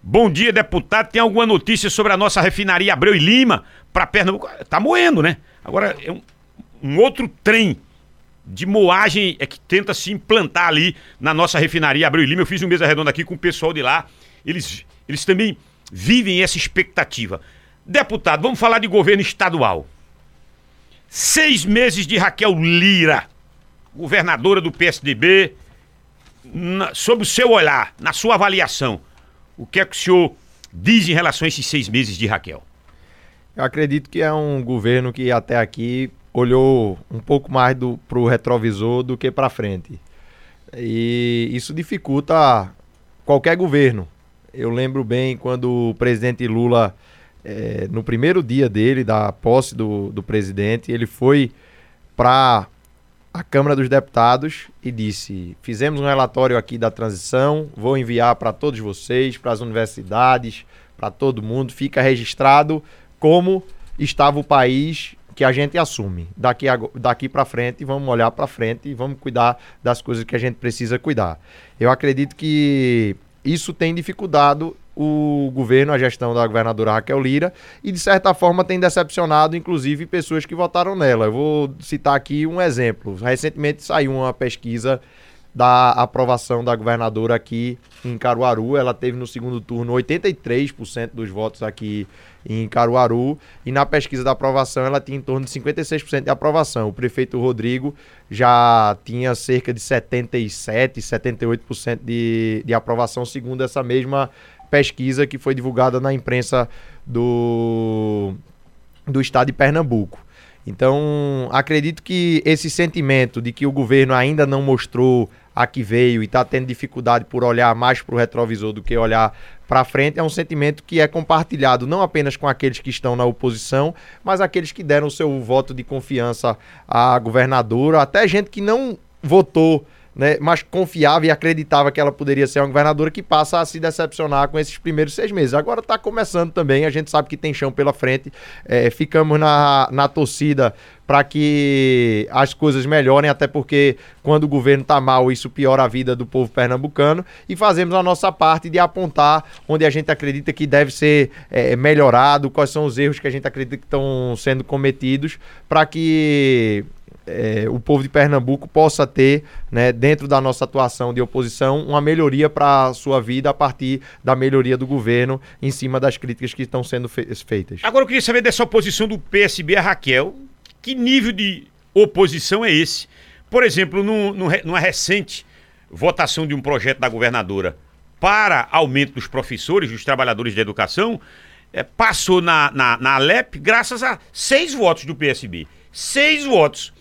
Bom dia, deputado. Tem alguma notícia sobre a nossa refinaria Abreu e Lima para Pernambuco? Tá moendo, né? Agora é um, um outro trem de moagem é que tenta se implantar ali na nossa refinaria Abreu e Lima. Eu fiz um mesa redonda aqui com o pessoal de lá. Eles, eles também vivem essa expectativa. Deputado, vamos falar de governo estadual. Seis meses de Raquel Lira, governadora do PSDB, na, sob o seu olhar, na sua avaliação, o que é que o senhor diz em relação a esses seis meses de Raquel? Eu acredito que é um governo que até aqui olhou um pouco mais para o retrovisor do que para frente. E isso dificulta qualquer governo. Eu lembro bem quando o presidente Lula, eh, no primeiro dia dele, da posse do, do presidente, ele foi para a Câmara dos Deputados e disse: fizemos um relatório aqui da transição, vou enviar para todos vocês, para as universidades, para todo mundo, fica registrado como estava o país que a gente assume. Daqui, daqui para frente, vamos olhar para frente e vamos cuidar das coisas que a gente precisa cuidar. Eu acredito que isso tem dificultado o governo, a gestão da governadora Raquel Lira, e de certa forma tem decepcionado, inclusive, pessoas que votaram nela. Eu vou citar aqui um exemplo. Recentemente saiu uma pesquisa da aprovação da governadora aqui em Caruaru. Ela teve no segundo turno 83% dos votos aqui em Caruaru e na pesquisa da aprovação ela tinha em torno de 56% de aprovação. O prefeito Rodrigo já tinha cerca de 77, 78% de, de aprovação, segundo essa mesma pesquisa que foi divulgada na imprensa do, do estado de Pernambuco. Então, acredito que esse sentimento de que o governo ainda não mostrou a que veio e está tendo dificuldade por olhar mais para o retrovisor do que olhar para frente é um sentimento que é compartilhado não apenas com aqueles que estão na oposição, mas aqueles que deram o seu voto de confiança à governadora, até gente que não votou né, mas confiava e acreditava que ela poderia ser uma governadora que passa a se decepcionar com esses primeiros seis meses. Agora está começando também, a gente sabe que tem chão pela frente, é, ficamos na, na torcida para que as coisas melhorem, até porque quando o governo está mal, isso piora a vida do povo pernambucano, e fazemos a nossa parte de apontar onde a gente acredita que deve ser é, melhorado, quais são os erros que a gente acredita que estão sendo cometidos, para que é, o povo de Pernambuco possa ter, né, dentro da nossa atuação de oposição, uma melhoria para a sua vida a partir da melhoria do governo em cima das críticas que estão sendo fe feitas. Agora eu queria saber dessa oposição do PSB a Raquel. Que nível de oposição é esse? Por exemplo, no, no, numa recente votação de um projeto da governadora para aumento dos professores, dos trabalhadores de educação, é, passou na, na, na Alep graças a seis votos do PSB. Seis votos.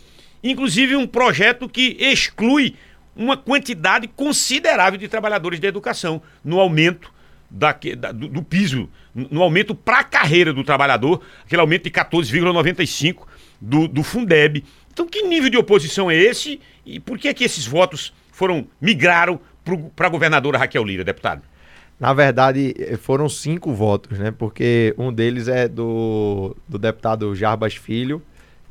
Inclusive um projeto que exclui uma quantidade considerável de trabalhadores da educação no aumento da, da, do, do, piso, no aumento para a carreira do trabalhador, aquele aumento de 14,95 do, do Fundeb. Então, que nível de oposição é esse e por que é que esses votos foram migraram para a governadora Raquel Lira, deputado? Na verdade, foram cinco votos, né? Porque um deles é do, do deputado Jarbas Filho,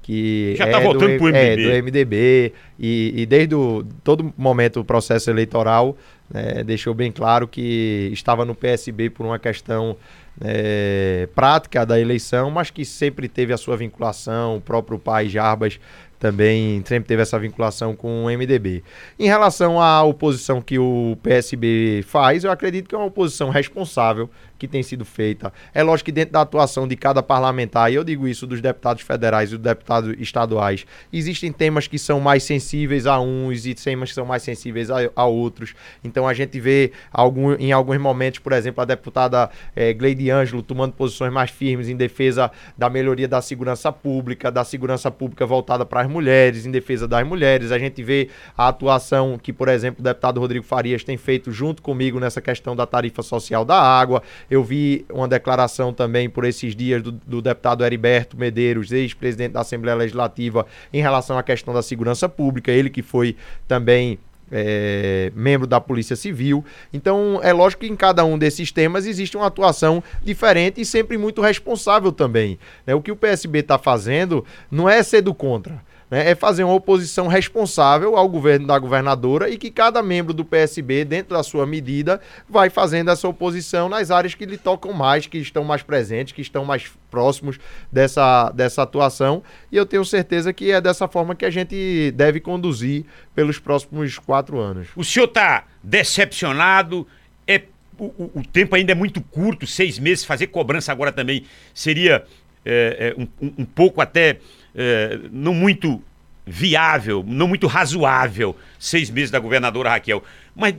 que já está é voltando para o MDB. É, do MDB, e, e desde o, todo momento o processo eleitoral né, deixou bem claro que estava no PSB por uma questão é, prática da eleição, mas que sempre teve a sua vinculação, o próprio pai Jarbas também sempre teve essa vinculação com o MDB. Em relação à oposição que o PSB faz, eu acredito que é uma oposição responsável, que tem sido feita. É lógico que dentro da atuação de cada parlamentar, e eu digo isso dos deputados federais e dos deputados estaduais, existem temas que são mais sensíveis a uns e temas que são mais sensíveis a, a outros. Então a gente vê algum, em alguns momentos, por exemplo, a deputada é, Gleide Ângelo tomando posições mais firmes em defesa da melhoria da segurança pública, da segurança pública voltada para as mulheres, em defesa das mulheres. A gente vê a atuação que, por exemplo, o deputado Rodrigo Farias tem feito junto comigo nessa questão da tarifa social da água. Eu vi uma declaração também por esses dias do, do deputado Heriberto Medeiros, ex-presidente da Assembleia Legislativa, em relação à questão da segurança pública. Ele que foi também é, membro da Polícia Civil. Então, é lógico que em cada um desses temas existe uma atuação diferente e sempre muito responsável também. Né? O que o PSB está fazendo não é ser do contra né, é fazer uma oposição responsável ao governo da governadora e que cada membro do PSB, dentro da sua medida, vai fazendo essa oposição nas áreas que lhe tocam mais, que estão mais presentes, que estão mais próximos dessa, dessa atuação. E eu tenho certeza que é dessa forma que a gente deve conduzir pelos próximos quatro anos. O senhor está decepcionado? É, o, o, tempo ainda é muito curto, seis meses, fazer cobrança agora também seria é, é, um, um pouco até é, não muito viável, não muito razoável, seis meses da governadora Raquel. Mas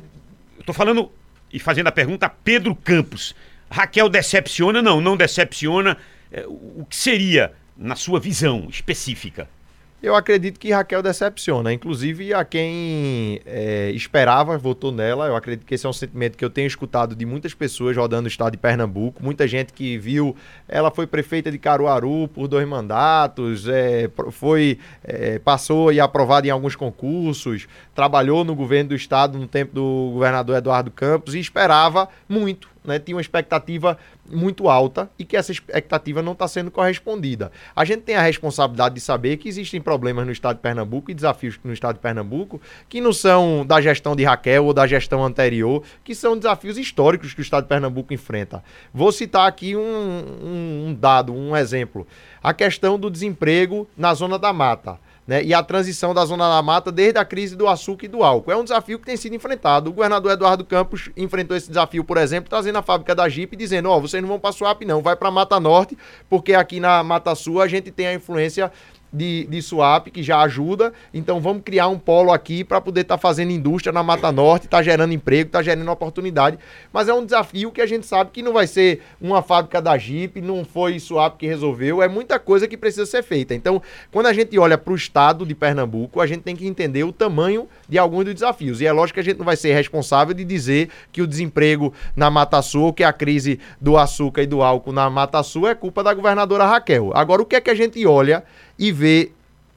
estou falando e fazendo a pergunta a Pedro Campos. Raquel decepciona? Não, não decepciona. É, o que seria, na sua visão específica? Eu acredito que Raquel decepciona. Inclusive, a quem é, esperava votou nela. Eu acredito que esse é um sentimento que eu tenho escutado de muitas pessoas rodando o estado de Pernambuco. Muita gente que viu. Ela foi prefeita de Caruaru por dois mandatos, é, foi é, passou e aprovada em alguns concursos, trabalhou no governo do estado no tempo do governador Eduardo Campos e esperava muito né, tinha uma expectativa muito alta e que essa expectativa não está sendo correspondida. A gente tem a responsabilidade de saber que existem problemas no estado de Pernambuco e desafios no estado de Pernambuco que não são da gestão de Raquel ou da gestão anterior, que são desafios históricos que o estado de Pernambuco enfrenta. Vou citar aqui um, um, um dado, um exemplo. A questão do desemprego na zona da mata. Né, e a transição da zona da mata desde a crise do açúcar e do álcool. É um desafio que tem sido enfrentado. O governador Eduardo Campos enfrentou esse desafio, por exemplo, trazendo a fábrica da Jeep dizendo: Ó, oh, vocês não vão para Suape, não, vai para Mata Norte, porque aqui na Mata Sul a gente tem a influência de, de swap, que já ajuda. Então vamos criar um polo aqui para poder estar tá fazendo indústria na Mata Norte, tá gerando emprego, tá gerando oportunidade. Mas é um desafio que a gente sabe que não vai ser uma fábrica da Jeep, não foi swap que resolveu, é muita coisa que precisa ser feita. Então, quando a gente olha para o estado de Pernambuco, a gente tem que entender o tamanho de alguns dos desafios. E é lógico que a gente não vai ser responsável de dizer que o desemprego na Mata Sul, que a crise do açúcar e do álcool na Mata Sul é culpa da governadora Raquel. Agora, o que é que a gente olha e vê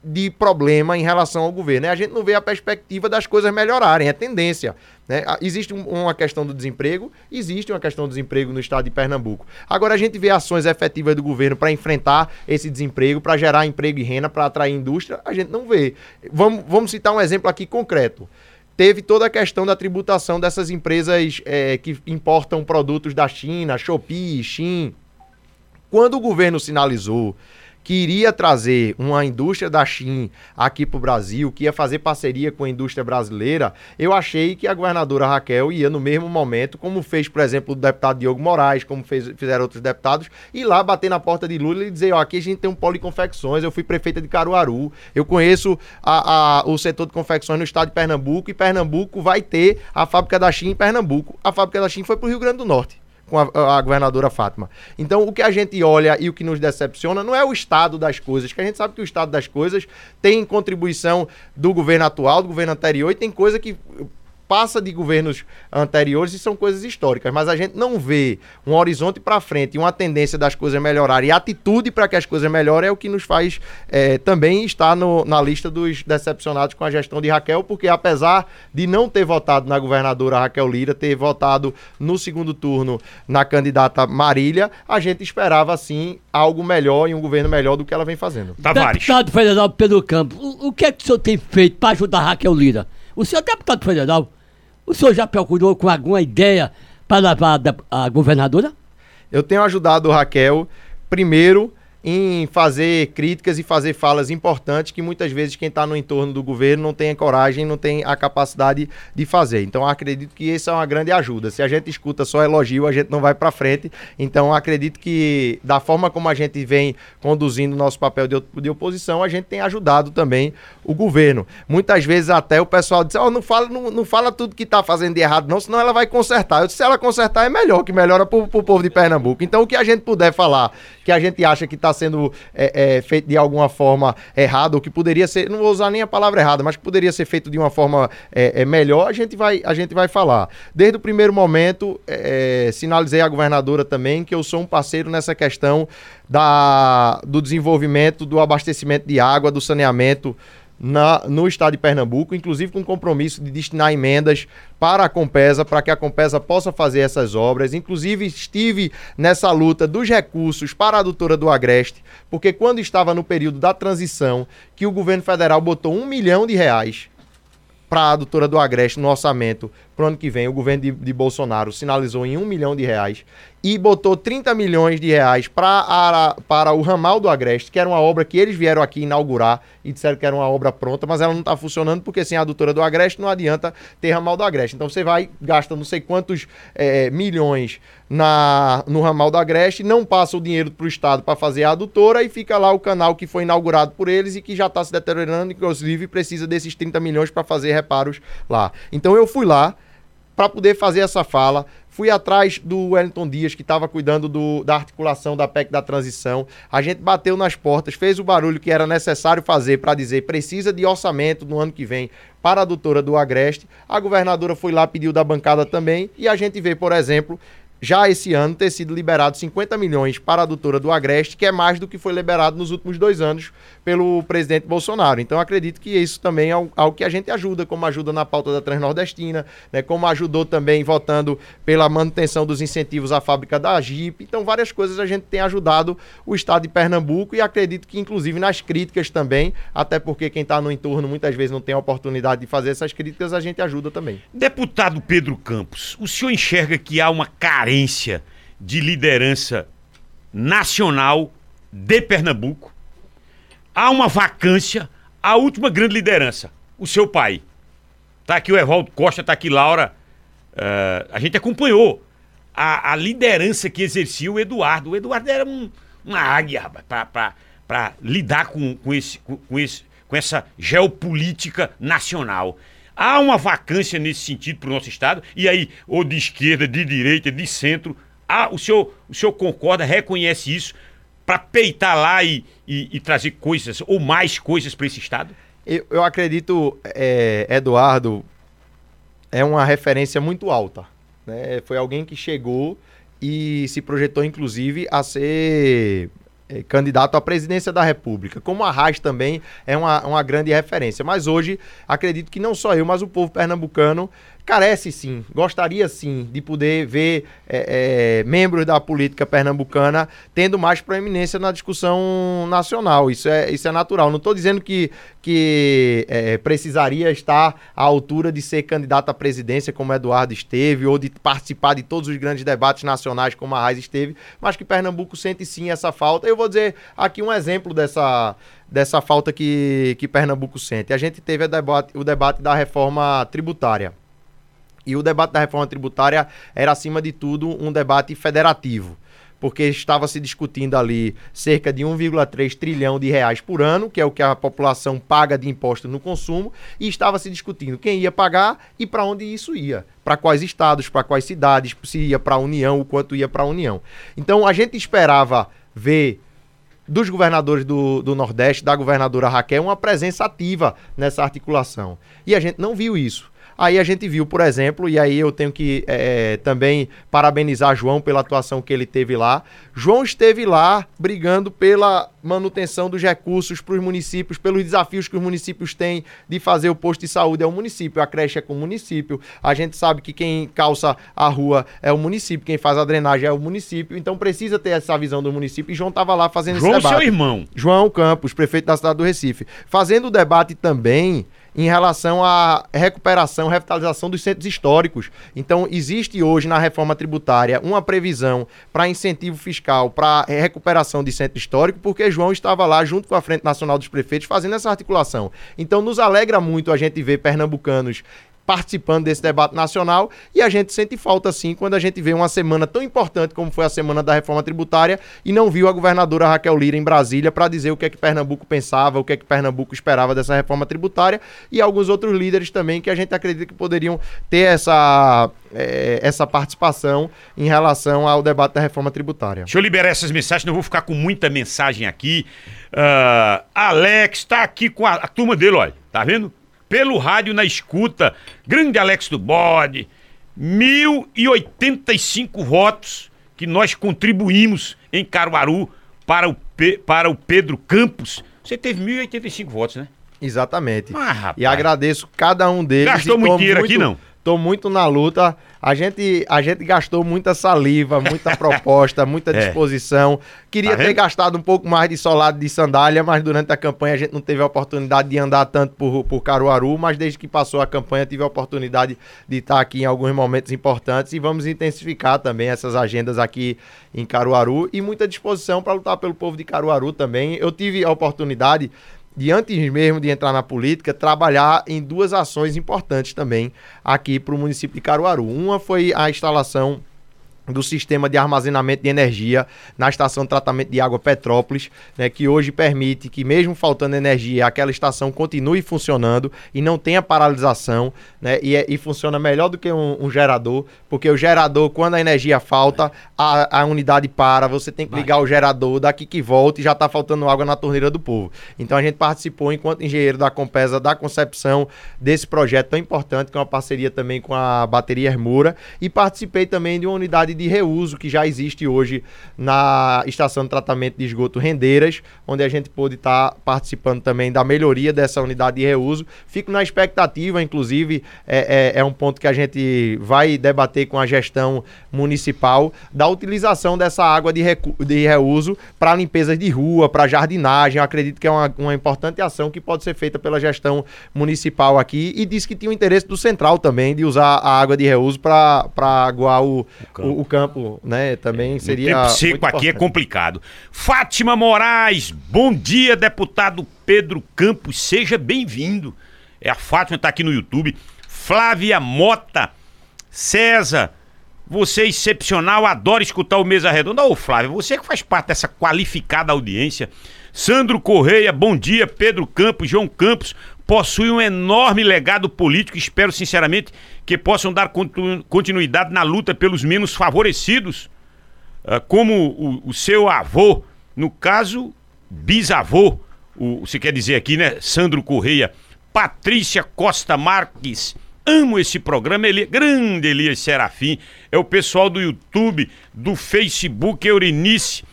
de problema em relação ao governo. Né? A gente não vê a perspectiva das coisas melhorarem, é tendência. Né? Existe um, uma questão do desemprego, existe uma questão do desemprego no estado de Pernambuco. Agora a gente vê ações efetivas do governo para enfrentar esse desemprego, para gerar emprego e renda, para atrair indústria, a gente não vê. Vamos, vamos citar um exemplo aqui concreto teve toda a questão da tributação dessas empresas é, que importam produtos da China, Shopee, Xin. Quando o governo sinalizou que iria trazer uma indústria da China aqui para o Brasil, que ia fazer parceria com a indústria brasileira, eu achei que a governadora Raquel ia no mesmo momento, como fez, por exemplo, o deputado Diogo Moraes, como fez, fizeram outros deputados, ir lá bater na porta de Lula e dizer, ó, aqui a gente tem um polo de confecções, eu fui prefeita de Caruaru, eu conheço a, a, o setor de confecções no estado de Pernambuco e Pernambuco vai ter a fábrica da China em Pernambuco. A fábrica da China foi para o Rio Grande do Norte com a, a, governadora Fátima. Então, o que a gente olha e o que nos decepciona não é o estado das coisas, que a gente sabe que o estado das coisas tem contribuição do governo atual, do governo anterior, e tem coisa que passa de governos anteriores e são coisas históricas, mas a gente não vê um horizonte para frente e uma tendência das coisas melhorarem e atitude para que as coisas melhorem é o que nos faz é, também estar no, na lista dos decepcionados com a gestão de Raquel, porque apesar de não ter votado na governadora Raquel Lira, ter votado no segundo turno na candidata Marília, a gente esperava sim algo melhor e um governo melhor do que ela vem fazendo. Tavares. Deputado federal Pedro Campos, o, o que é que o senhor tem feito para ajudar a Raquel Lira? O senhor deputado federal, o senhor já procurou com alguma ideia para levar a, a governadora? Eu tenho ajudado Raquel, primeiro, em fazer críticas e fazer falas importantes que muitas vezes quem está no entorno do governo não tem a coragem, não tem a capacidade de fazer. Então acredito que isso é uma grande ajuda. Se a gente escuta só elogio, a gente não vai para frente. Então acredito que da forma como a gente vem conduzindo o nosso papel de, de oposição, a gente tem ajudado também o governo. Muitas vezes até o pessoal diz: "Oh, não fala, não, não fala tudo que está fazendo de errado não, senão ela vai consertar". Eu disse: "Se ela consertar é melhor, que melhora para o povo de Pernambuco". Então o que a gente puder falar, que a gente acha que está sendo é, é, feito de alguma forma errada, ou que poderia ser, não vou usar nem a palavra errada, mas que poderia ser feito de uma forma é, é melhor, a gente, vai, a gente vai falar. Desde o primeiro momento, é, sinalizei à governadora também que eu sou um parceiro nessa questão da, do desenvolvimento do abastecimento de água, do saneamento na, no estado de Pernambuco, inclusive com compromisso de destinar emendas para a Compesa, para que a Compesa possa fazer essas obras. Inclusive, estive nessa luta dos recursos para a adutora do Agreste, porque quando estava no período da transição, que o governo federal botou um milhão de reais para a adutora do Agreste no orçamento para o ano que vem, o governo de, de, Bolsonaro sinalizou em um milhão de reais e botou 30 milhões de reais pra, para o ramal do Agreste, que era uma obra que eles vieram aqui inaugurar e disseram que era uma obra pronta, mas ela não está funcionando porque sem a adutora do Agreste não adianta ter ramal do Agreste. Então você vai, gasta não sei quantos é, milhões na, no ramal do Agreste, não passa o dinheiro para o Estado para fazer a adutora e fica lá o canal que foi inaugurado por eles e que já está se deteriorando, inclusive precisa desses 30 milhões para fazer reparos lá. Então eu fui lá, para poder fazer essa fala. Fui atrás do Wellington Dias, que estava cuidando do, da articulação da PEC da transição. A gente bateu nas portas, fez o barulho que era necessário fazer para dizer precisa de orçamento no ano que vem para a doutora do Agreste. A governadora foi lá, pediu da bancada também. E a gente vê, por exemplo, já esse ano ter sido liberado 50 milhões para a adutora do Agreste, que é mais do que foi liberado nos últimos dois anos pelo presidente Bolsonaro. Então acredito que isso também é algo que a gente ajuda, como ajuda na pauta da Transnordestina, né, como ajudou também votando pela manutenção dos incentivos à fábrica da Jeep. Então várias coisas a gente tem ajudado o estado de Pernambuco e acredito que inclusive nas críticas também, até porque quem está no entorno muitas vezes não tem a oportunidade de fazer essas críticas, a gente ajuda também. Deputado Pedro Campos, o senhor enxerga que há uma carência carência de liderança nacional de Pernambuco. Há uma vacância, a última grande liderança, o seu pai. Tá aqui o Evaldo Costa, tá aqui Laura. eh, a gente acompanhou a, a liderança que exercia o Eduardo. O Eduardo era um, uma águia, pra lidar com, com, esse, com, com esse, com essa geopolítica nacional. Há uma vacância nesse sentido para o nosso Estado, e aí, ou de esquerda, de direita, de centro, há, o, senhor, o senhor concorda, reconhece isso, para peitar lá e, e- e trazer coisas, ou mais coisas para esse Estado? Eu, eu acredito, é, Eduardo é uma referência muito alta. Né? Foi alguém que chegou e se projetou, inclusive, a ser candidato à presidência da República. Como a Raiz também é uma, uma grande referência. Mas hoje, acredito que não só eu, mas o povo pernambucano carece sim, gostaria sim de poder ver é, é, membros da política pernambucana tendo mais proeminência na discussão nacional. Isso é, isso é natural. Não estou dizendo que, que é, precisaria estar à altura de ser candidato à presidência como Eduardo esteve, ou de participar de todos os grandes debates nacionais como a Raiz esteve, mas que Pernambuco sente sim essa falta. Eu vou dizer aqui um exemplo dessa, dessa falta que, que Pernambuco sente. A gente teve debate, o debate da reforma tributária. E o debate da reforma tributária era, acima de tudo, um debate federativo, porque estava se discutindo ali cerca de 1,3 trilhão de reais por ano, que é o que a população paga de imposto no consumo, e estava se discutindo quem ia pagar e para onde isso ia, para quais estados, para quais cidades, se ia para a União, o quanto ia para a União. Então a gente esperava ver dos governadores do, do Nordeste, da governadora Raquel, uma presença ativa nessa articulação. E a gente não viu isso. Aí a gente viu, por exemplo, e aí eu tenho que é, também parabenizar João pela atuação que ele teve lá. João esteve lá brigando pela manutenção dos recursos para os municípios, pelos desafios que os municípios têm de fazer o posto de saúde é o município, a creche é com o município. A gente sabe que quem calça a rua é o município, quem faz a drenagem é o município. Então precisa ter essa visão do município. E João estava lá fazendo João, esse debate. seu irmão. João Campos, prefeito da cidade do Recife, fazendo o debate também em relação à recuperação, revitalização dos centros históricos. Então, existe hoje na reforma tributária uma previsão para incentivo fiscal para recuperação de centro histórico, porque João estava lá junto com a Frente Nacional dos Prefeitos fazendo essa articulação. Então, nos alegra muito a gente ver pernambucanos participando desse debate nacional e a gente sente falta sim quando a gente vê uma semana tão importante como foi a semana da reforma tributária e não viu a governadora Raquel Lira em Brasília para dizer o que é que Pernambuco pensava, o que é que Pernambuco esperava dessa reforma tributária e alguns outros líderes também que a gente acredita que poderiam ter essa, eh, essa participação em relação ao debate da reforma tributária. Deixa eu liberar essas mensagens, não vou ficar com muita mensagem aqui. Ah, Alex tá aqui com a, a turma dele, olha. Tá vendo? Pelo rádio na escuta. Grande Alex do Bode. 1.085 votos que nós contribuímos em Caruaru para o, Pe- para o Pedro Campos. Você teve 1.085 votos, né? Exatamente. Ah. E agradeço cada um deles. Gastou muito dinheiro aqui, não? Tô muito na luta. A gente, a gente gastou muita saliva, muita proposta, muita É. disposição. Queria Tá ter vendo? gastado um pouco mais de solado de sandália, mas durante a campanha a gente não teve a oportunidade de andar tanto por, por Caruaru, mas desde que passou a campanha tive a oportunidade de estar aqui em alguns momentos importantes e vamos intensificar também essas agendas aqui em Caruaru e muita disposição para lutar pelo povo de Caruaru também. Eu tive a oportunidade de antes mesmo de entrar na política, trabalhar em duas ações importantes também aqui para o município de Caruaru. Uma foi a instalação do sistema de armazenamento de energia na estação de tratamento de água Petrópolis, né, que hoje permite que mesmo faltando energia, aquela estação continue funcionando e não tenha paralisação, né, e, é- e funciona melhor do que um, um gerador, porque o gerador, quando a energia falta, a, a unidade para, você tem que ligar o gerador, daqui que volta e já está faltando água na torneira do povo. Então a gente participou, enquanto engenheiro da Compesa, da concepção desse projeto tão importante, que é uma parceria também com a bateria Hermura, e participei também de uma unidade de reuso que já existe hoje na estação de tratamento de esgoto Rendeiras, onde a gente pôde estar participando também da melhoria dessa unidade de reuso. Fico na expectativa, inclusive, é, é, é um ponto que a gente vai debater com a gestão municipal, da utilização dessa água de, de reuso para limpeza de rua, para jardinagem. Eu acredito que é uma, uma importante ação que pode ser feita pela gestão municipal aqui e disse que tinha o interesse do Central também de usar a água de reuso para aguar o, o, o campo, né, também O seria. tempo seco aqui é complicado. Fátima Moraes, bom dia, deputado Pedro Campos, seja bem-vindo. É a Fátima, tá aqui no YouTube. Flávia Mota, César, você é excepcional, adoro escutar o Mesa Redonda. Ô, Flávia, você que faz parte dessa qualificada audiência. Sandro Correia, bom dia. Pedro Campos, João Campos, possui um enorme legado político. Espero, sinceramente, que possam dar continu- continuidade na luta pelos menos favorecidos, ah, como o, seu avô, no caso, bisavô, o, você quer dizer aqui, né? Sandro Correia, Patrícia Costa Marques. Amo esse programa, ele grande Elias Serafim. É o pessoal do YouTube, do Facebook Eurinice.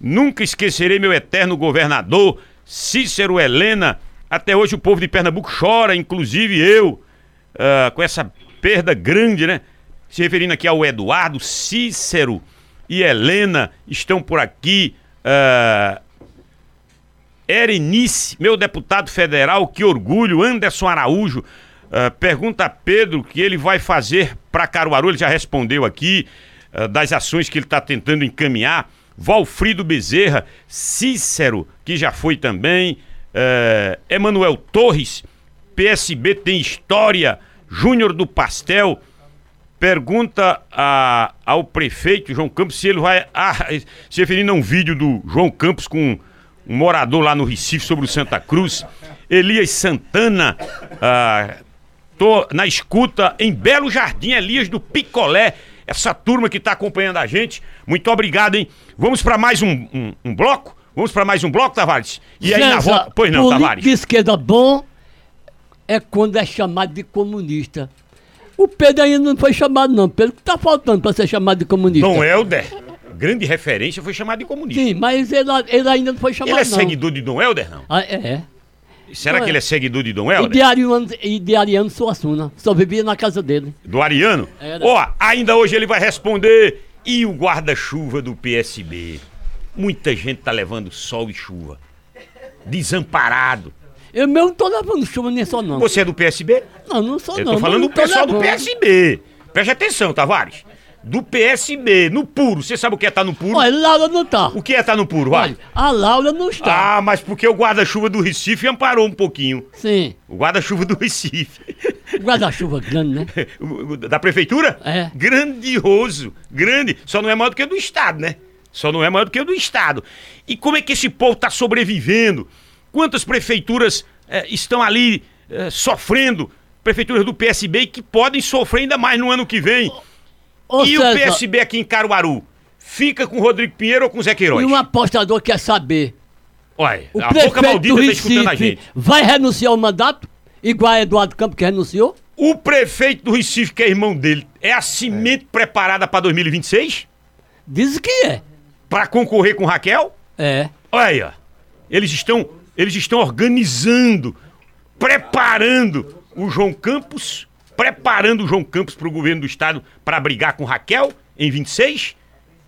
Nunca esquecerei meu eterno governador, Cícero Helena. Até hoje o povo de Pernambuco chora, inclusive eu, ah, com essa perda grande, né? Se referindo aqui ao Eduardo, Cícero e Helena estão por aqui. ah, Erenice, meu deputado federal, que orgulho. Anderson Araújo, ah, pergunta a Pedro que ele vai fazer para Caruaru. Ele já respondeu aqui ah, das ações que ele está tentando encaminhar. Valfrido Bezerra, Cícero, que já foi também. eh, Emanuel Torres, PSB tem história. Júnior do Pastel, pergunta a- ao prefeito João Campos se ele vai ah, se referindo a um vídeo do João Campos com um morador lá no Recife sobre o Santa Cruz. Elias Santana, ah, tô na escuta em Belo Jardim, Elias do Picolé. Essa turma que está acompanhando a gente, muito obrigado, hein? Vamos para mais um, um- um bloco? Vamos para mais um bloco, Tavares? E aí na César, volta. Pois não, Tavares. de esquerda bom é quando é chamado de comunista. O Pedro ainda não foi chamado, não. Pedro que tá faltando para ser chamado de comunista. Dom Helder, grande referência, foi chamado de comunista. Sim, mas ele, ele ainda não foi chamado, Ele é não. seguidor de Dom Helder, não? Ah, é. Será Não que é. ele é seguidor de Dom E Helder? de Ariano, e de Ariano Suassuna. Só vivia na casa dele. Do Ariano? Ó, ainda hoje ele vai responder. E o guarda-chuva do PSB? Muita gente tá levando sol e chuva. Desamparado. Eu mesmo não tô levando chuva nem só, não. Você é do PSB? Não, não sou, Eu não. tô falando não do pessoal do. PSB. Preste atenção, Tavares. Do PSB, no puro. Você sabe o que é estar no puro? Olha, Laura não tá. O que é estar no puro, vai? Olha, a Laura não está. Ah, mas porque o guarda-chuva do Recife amparou um pouquinho. Sim. O guarda-chuva do Recife. Guarda-chuva grande, né? O- o- Da prefeitura? É. Grandioso. Grande. Só não é maior do que o do Estado, né? Só não é maior do que o do Estado. E como é que esse povo está sobrevivendo? Quantas prefeituras eh, estão ali eh, sofrendo? Prefeituras do PSB que podem sofrer ainda mais no ano que vem. Ô, e o César, PSB aqui em Caruaru? Fica com o Rodrigo Pinheiro ou com o Zé Queiroz? E um apostador quer saber. Olha, O a boca prefeito maldita do tá escutando a Recife gente. vai renunciar ao mandato? Igual a Eduardo Campos que renunciou? O prefeito do Recife, que é irmão dele, é a cimento preparada para 2026? Diz que é. Para concorrer com Raquel? É. Olha aí, ó. Eles estão, eles estão organizando, preparando o João Campos, preparando o João Campos para o governo do estado para brigar com Raquel em 26.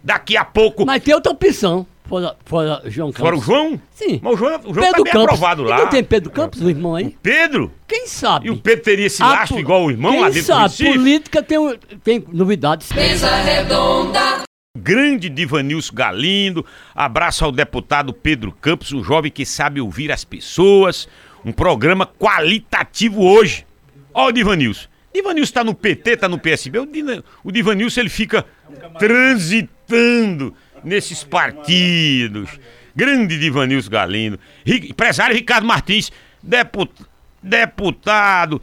Daqui a pouco, Mas tem outra opção. Fora, fora João Campos. fora o João. Sim. Mas o João, o João tá Pedro bem Campos. aprovado E lá. Não tem Pedro Campos, o irmão aí? Pedro? Quem sabe? E o Pedro teria esse lastro po- igual o irmão Quem lá dentro do sabe? Recife? Política tem, tem novidades. Mesa redonda, grande Divanilson Galindo, abraço ao deputado Pedro Campos, um jovem que sabe ouvir as pessoas, um programa qualitativo hoje. Ó o Divanilson. Divanilson tá no PT, tá no PSB, o, o Divanilson ele fica transitando nesses partidos. Grande Divanilson Galindo. Ri- Empresário Ricardo Martins, depu- deputado,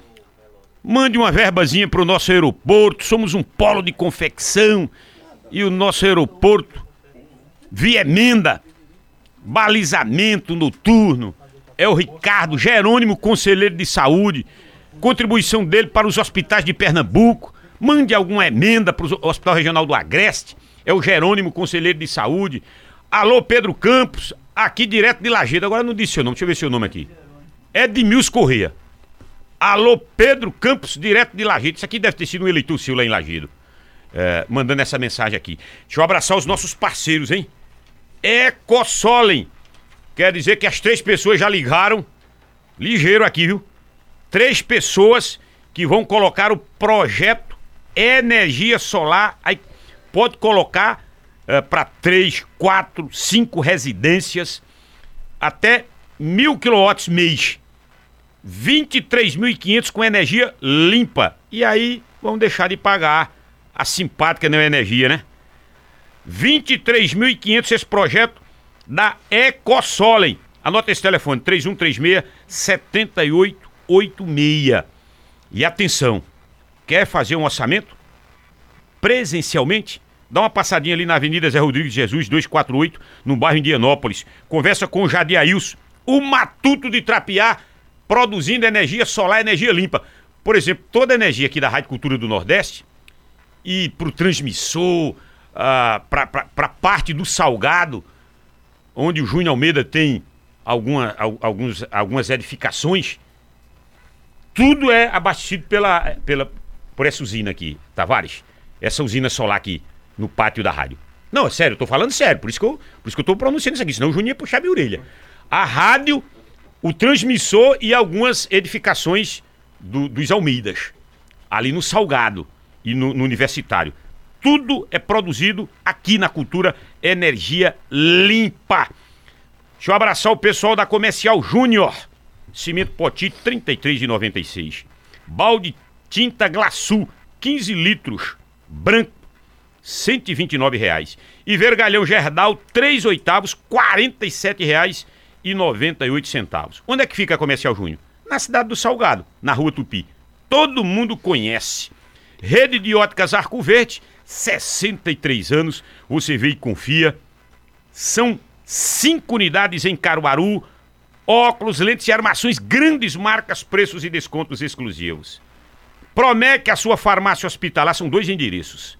Mande uma verbazinha para o nosso aeroporto. Somos um polo de confecção. E o nosso aeroporto, via emenda, balizamento noturno. É o Ricardo Jerônimo, conselheiro de saúde. Contribuição dele para os hospitais de Pernambuco. Mande alguma emenda para o Hospital Regional do Agreste. É o Jerônimo, conselheiro de saúde. Alô, Pedro Campos, aqui direto de Lajeado. Agora não disse seu nome, deixa eu ver seu nome aqui. Edmilson Corrêa. Alô, Pedro Campos, direto de Lajeado. Isso aqui deve ter sido um eleitor seu lá em Lajeado. É, mandando essa mensagem aqui. Deixa eu abraçar os nossos parceiros, hein? Ecosolen. Quer dizer que as três pessoas já ligaram. Ligeiro aqui, viu? Três pessoas que vão colocar o projeto Energia Solar. Aí, pode colocar para três, quatro, cinco residências até mil quilowatts mês. 23.500 com energia limpa. E aí vamos deixar de pagar a simpática energia, né? 23.500 esse projeto da Ecosolem. Anota esse telefone, 3136-7886. E atenção, quer fazer um orçamento? Presencialmente? Dá uma passadinha ali na Avenida Zé Rodrigues Jesus, 248, no bairro Indianópolis. Conversa com o Jadir Ailson, o matuto de trapear, produzindo energia solar, energia limpa. Por exemplo, toda a energia aqui da Rádio Cultura do Nordeste e para o transmissor, uh, para parte do salgado, onde o Júnior Almeida tem alguma, alguns, algumas edificações, tudo é abastecido pela, pela, por essa usina aqui, Tavares. Essa usina solar aqui, no pátio da rádio. Não, é sério, eu tô falando sério, por isso que eu, por isso que eu tô pronunciando isso aqui, senão o Juninho ia puxar minha orelha. A rádio, o transmissor e algumas edificações do, dos Almeidas, ali no Salgado e no, no Universitário. Tudo é produzido aqui na Cultura Energia Limpa. Deixa eu abraçar o pessoal da Comercial Júnior. Cimento Poti, R$ 33,96. Balde tinta Glaçu, 15 litros, branco, 129 reais. E vergalhão Gerdal, 3 oitavos, 47 reais e 98 centavos. Onde é que fica a Comercial Júnior? Na cidade do Salgado, na Rua Tupi. Todo mundo conhece. Rede de óticas Arco Verde, 63 anos, você vê e confia. São cinco unidades em Caruaru, óculos, lentes e armações, grandes marcas, preços e descontos exclusivos. Promete a sua farmácia hospitalar, são dois endereços.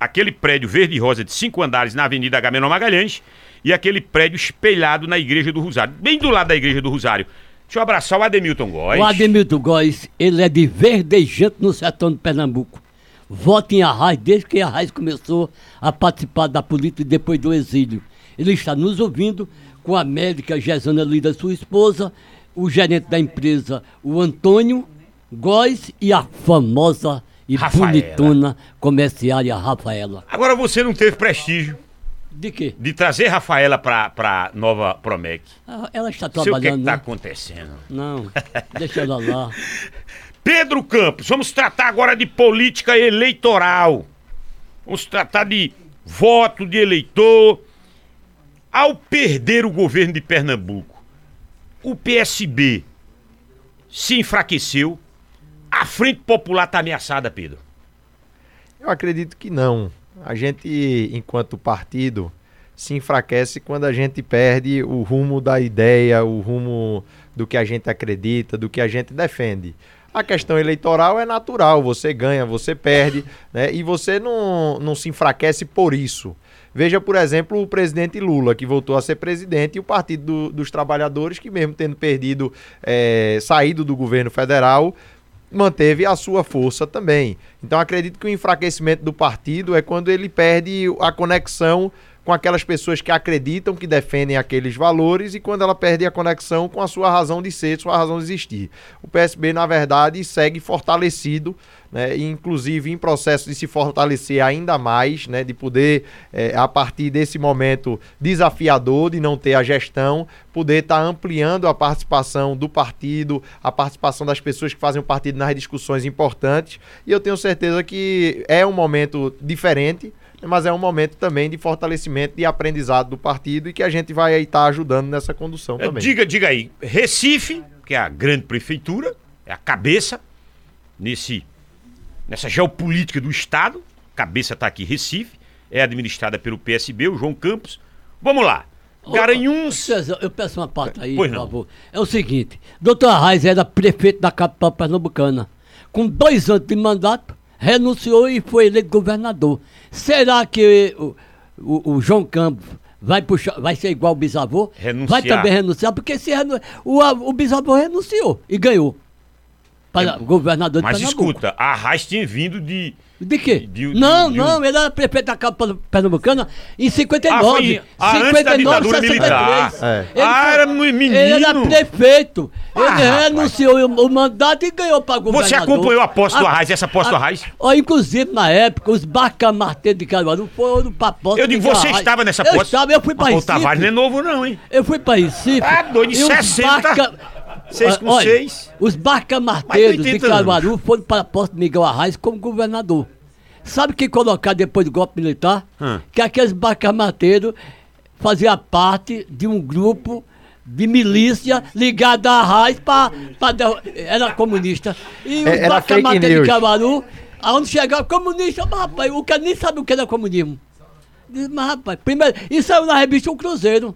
Aquele prédio verde e rosa de cinco andares na Avenida Agamenon Magalhães e aquele prédio espelhado na Igreja do Rosário, bem do lado da Igreja do Rosário. Deixa eu abraçar o Ademilton Góes. O Ademilton Góes, ele é de verdejante no sertão de Pernambuco voto em Arraes desde que Arraes começou a participar da política depois do exílio. Ele está nos ouvindo com a médica Gesana Lida, sua esposa, o gerente da empresa, o Antônio Góes e a famosa e Rafaela. bonitona comerciária Rafaela. Agora você não teve prestígio. De quê? De trazer Rafaela para pra nova Promec. Ah, ela está trabalhando. o que, está né? acontecendo? Não, deixa ela lá. Pedro Campos, vamos tratar agora de política eleitoral. Vamos tratar de voto de eleitor. Ao perder o governo de Pernambuco, o PSB se enfraqueceu. A Frente Popular está ameaçada, Pedro? Eu acredito que não. A gente, enquanto partido, se enfraquece quando a gente perde o rumo da ideia, o rumo do que a gente acredita, do que a gente defende. A questão eleitoral é natural, você ganha, você perde, né? E você não, não se enfraquece por isso. Veja, por exemplo, o presidente Lula, que voltou a ser presidente, e o Partido do, dos Trabalhadores, que mesmo tendo perdido, é, saído do governo federal, manteve a sua força também. Então acredito que o enfraquecimento do partido é quando ele perde a conexão com aquelas pessoas que acreditam, que defendem aqueles valores e quando ela perde a conexão com a sua razão de ser, sua razão de existir. O PSB, na verdade, segue fortalecido, né, inclusive em processo de se fortalecer ainda mais, né, de poder, é, a partir desse momento desafiador de não ter a gestão, poder estar tá ampliando a participação do partido, a participação das pessoas que fazem o partido nas discussões importantes. E eu tenho certeza que é um momento diferente mas é um momento também de fortalecimento e aprendizado do partido e que a gente vai estar tá ajudando nessa condução é, também. Diga, diga aí, Recife, que é a grande prefeitura, é a cabeça nesse nessa geopolítica do estado, cabeça está aqui Recife, é administrada pelo PSB, o João Campos. Vamos lá. Garanhuns. César, eu peço uma parte aí, pois por não. favor. É o seguinte, doutor Arraes era prefeito da capital pernambucana. Com dois anos de mandato, renunciou e foi eleito governador. Será que o, o, o João Campos vai puxar, vai ser igual o bisavô? Renunciar. Vai também renunciar, porque se renu... o, o bisavô renunciou e ganhou. Para é, governador de Mas Pernambuco. escuta, a Arraes tinha vindo de, De quê? De- de- não, de não, ele era prefeito da capital pernambucana em 59. Ah, foi- ah, antes da ditadura militar. É. Ele Ah, foi- era menino. Ele era prefeito. Ah, ele rapaz. renunciou o, o mandato e ganhou para governador. Você acompanhou a posse do Ah, Arraiz, essa posse do Arraiz? Ó, inclusive, na época, os barcamarteiros de Caruaru foram para posse Eu digo, de você Arraiz. estava nessa Eu posse? estava, eu fui para Mas O Recife. Tavares não é novo, não, hein? Eu fui para Recife. Ah, doido, em e os 60. barca- Seis com Olha, seis. Os Mais barcamarteiros de de 80 anos. Caruaru foram para a posse de Miguel Arraes como governador. Sabe quem colocar depois do golpe militar? Hum. Que aqueles barcamarteiros faziam parte de um grupo de milícia ligada a Arraes para. Era comunista. E os É, barcamarteiros de. Caruaru, aonde chegava comunista, mas rapaz, o cara nem sabe o que era comunismo. Diz, Mas rapaz, primeiro, isso saiu na revista O Cruzeiro.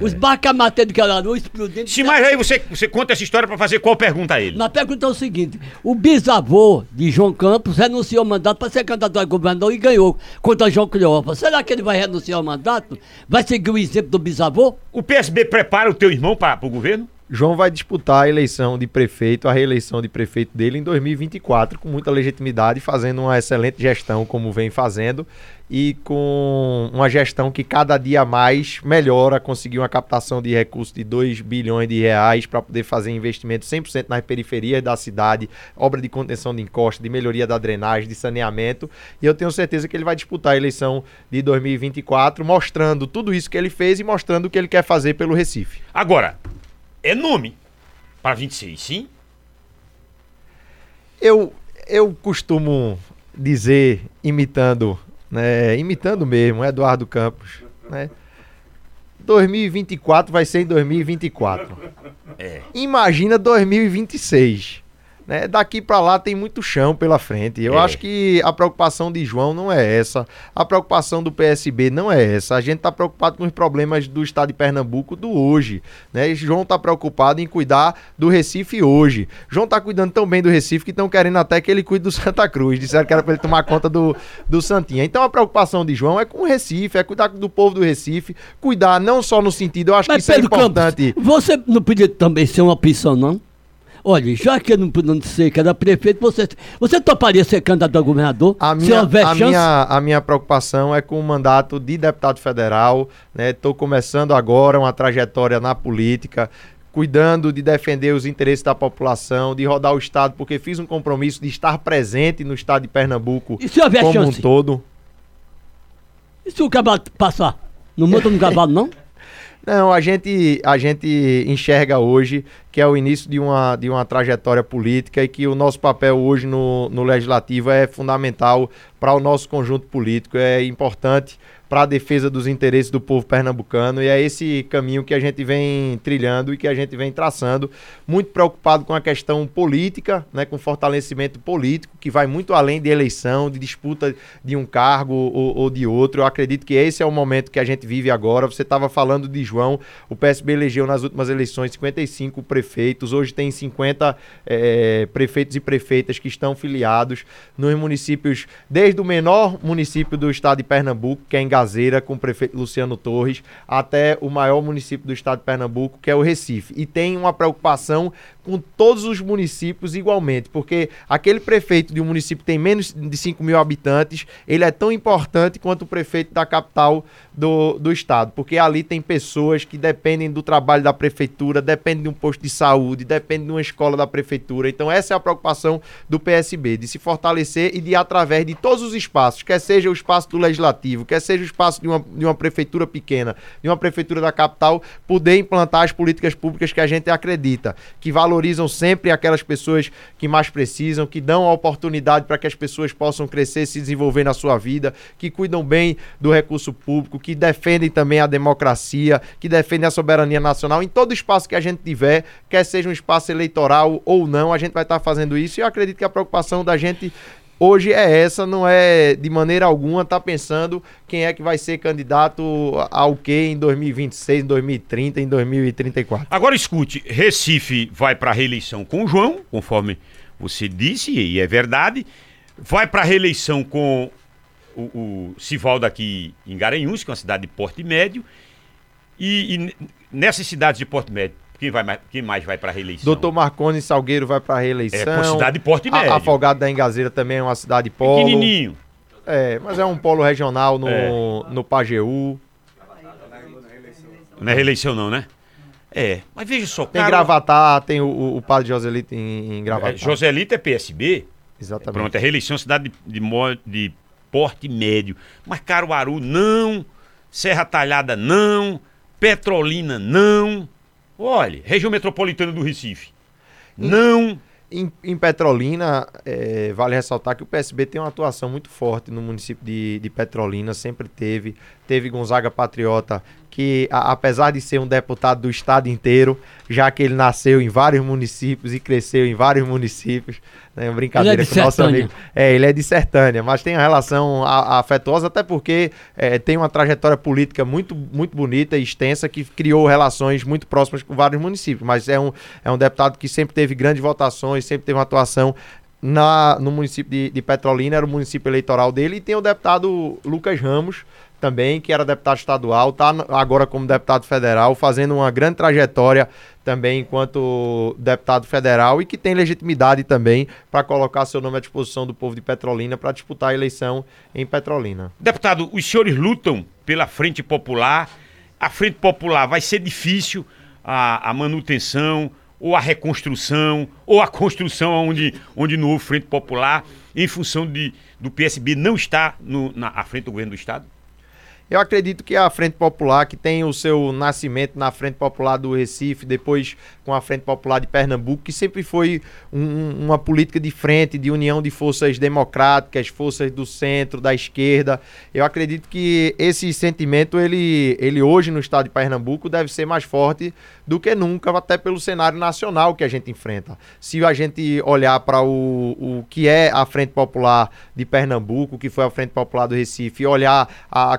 Os barcamateiros de Caruaru explodindo. Sim, mas aí você, você conta essa história pra fazer qual pergunta a ele? Na pergunta é o seguinte: o bisavô de João Campos renunciou ao mandato para ser candidato a governador e ganhou contra João Cleófas. Será que ele vai renunciar ao mandato? Vai seguir o exemplo do bisavô? O PSB prepara o teu irmão para o governo? João vai disputar a eleição de prefeito, a reeleição de prefeito dele em 2024, com muita legitimidade, fazendo uma excelente gestão, como vem fazendo, e com uma gestão que cada dia mais melhora, conseguiu uma captação de recursos de 2 bilhões de reais para poder fazer investimento 100% nas periferias da cidade, obra de contenção de encosta, de melhoria da drenagem, de saneamento, e eu tenho certeza que ele vai disputar a eleição de 2024, mostrando tudo isso que ele fez e mostrando o que ele quer fazer pelo Recife. Agora, é nome para 26, sim? Eu, eu costumo dizer, imitando, né, imitando mesmo, Eduardo Campos, né? 2024 vai ser em 2024. É. Imagina 2026. Né? Daqui para lá tem muito chão pela frente. Eu É. acho que a preocupação de João não é essa. A preocupação do PSB não é essa. A gente está preocupado com os problemas do estado de Pernambuco do hoje. Né? João está preocupado em cuidar do Recife hoje. João está cuidando tão bem do Recife que estão querendo até que ele cuide do Santa Cruz. Disseram que era para ele tomar conta do, do Santinha. Então a preocupação de João é com o Recife, é cuidar do povo do Recife, cuidar não só no sentido, eu acho que Mas isso é Pedro importante. Campos, você não podia também ser uma opção, não? Olha, já que eu não pude ser que era prefeito, você, você toparia ser candidato a governador? A minha, a, chance? minha, a minha preocupação é com o mandato de deputado federal. Estou começando agora uma trajetória na política, cuidando de defender os interesses da população, de rodar o Estado, porque fiz um compromisso de estar presente no Estado de Pernambuco E como chance? um todo. E se o cavalo passar? Não monta no cavalo, não? Não, a gente, a gente enxerga hoje que é o início de uma, de uma trajetória política e que o nosso papel hoje no, no Legislativo é fundamental para o nosso conjunto político, é importante para a defesa dos interesses do povo pernambucano e é esse caminho que a gente vem trilhando e que a gente vem traçando, muito preocupado com a questão política, né, com fortalecimento político, que vai muito além de eleição, de disputa de um cargo ou, ou de outro. Eu acredito que esse é o momento que a gente vive agora. Você estava falando de João, o PSB elegeu nas últimas eleições 55 prefeitos, hoje tem 50 eh, prefeitos e prefeitas que estão filiados nos municípios, desde o menor município do estado de Pernambuco, que é em Gazeira, com o prefeito Luciano Torres, até o maior município do estado de Pernambuco, que é o Recife. E tem uma preocupação com todos os municípios igualmente, porque aquele prefeito de um município que tem menos de 5 mil habitantes, ele é tão importante quanto o prefeito da capital do, do estado, porque ali tem pessoas que dependem do trabalho da prefeitura, dependem de um posto de saúde, dependem de uma escola da prefeitura. Então essa é a preocupação do PSB, de se fortalecer e de através de todos os espaços, quer seja o espaço do legislativo, quer seja o espaço de uma, de uma prefeitura pequena, de uma prefeitura da capital, poder implantar as políticas públicas que a gente acredita, que valorizam sempre aquelas pessoas que mais precisam, que dão a oportunidade para que as pessoas possam crescer, se desenvolver na sua vida, que cuidam bem do recurso público, que defendem também a democracia, que defendem a soberania nacional em todo espaço que a gente tiver, quer seja um espaço eleitoral ou não, a gente vai estar fazendo isso. E eu acredito que a preocupação da gente hoje é essa, não é de maneira alguma estar pensando quem é que vai ser candidato ao que em 2026, em 2030, em 2034. Agora escute, Recife vai para reeleição com o João, conforme você disse, e é verdade. Vai para reeleição com o, o Sivaldo aqui em Garanhuns, que é uma cidade de porte médio. E, e nessas cidades de porte médio, Quem, vai mais, quem mais vai para reeleição? Doutor Marconi Salgueiro vai para reeleição. É, por cidade de porte médio. A, Afogado da Engazeira também é uma cidade polo. Pequenininho. É, mas é um polo regional no, É. no Pajeú. Não é reeleição não, né? É, mas veja só, Tem cara, Gravatar, tem o, o, padre Joselito em, em é, Gravatar. Joselito é PSB, Exatamente. pronto, é reeleição cidade de, de, de porte médio. Mas Caruaru não, Serra Talhada não, Petrolina não. Olha, região metropolitana do Recife. Não. Em, em Petrolina, é, vale ressaltar que o PSB tem uma atuação muito forte no município de, de Petrolina, sempre teve. Teve Gonzaga Patriota, que a- apesar de ser um deputado do estado inteiro, já que ele nasceu em vários municípios e cresceu em vários municípios, né, brincadeira é com o nosso amigo. É, ele é de Sertânia, mas tem uma relação a- afetuosa, até porque é, tem uma trajetória política muito, muito bonita e extensa que criou relações muito próximas com vários municípios. Mas é um, é um deputado que sempre teve grandes votações, sempre teve uma atuação na, no município de, de Petrolina, era o município eleitoral dele, e tem o deputado Lucas Ramos também, que era deputado estadual, está agora como deputado federal, fazendo uma grande trajetória também enquanto deputado federal e que tem legitimidade também para colocar seu nome à disposição do povo de Petrolina para disputar a eleição em Petrolina. Deputado, os senhores lutam pela Frente Popular. A Frente Popular vai ser difícil a, a manutenção, ou a reconstrução, ou a construção onde, onde não houve Frente Popular, em função de, do PSB não estar no, na, à frente do governo do Estado? Eu acredito que a Frente Popular, que tem o seu nascimento na Frente Popular do Recife, depois com a Frente Popular de Pernambuco, que sempre foi um- uma política de frente, de união de forças democráticas, forças do centro, da esquerda. Eu acredito que esse sentimento, ele, ele hoje no estado de Pernambuco, deve ser mais forte do que nunca, até pelo cenário nacional que a gente enfrenta. Se a gente olhar para o, o que é a Frente Popular de Pernambuco, que foi a Frente Popular do Recife, e olhar a, a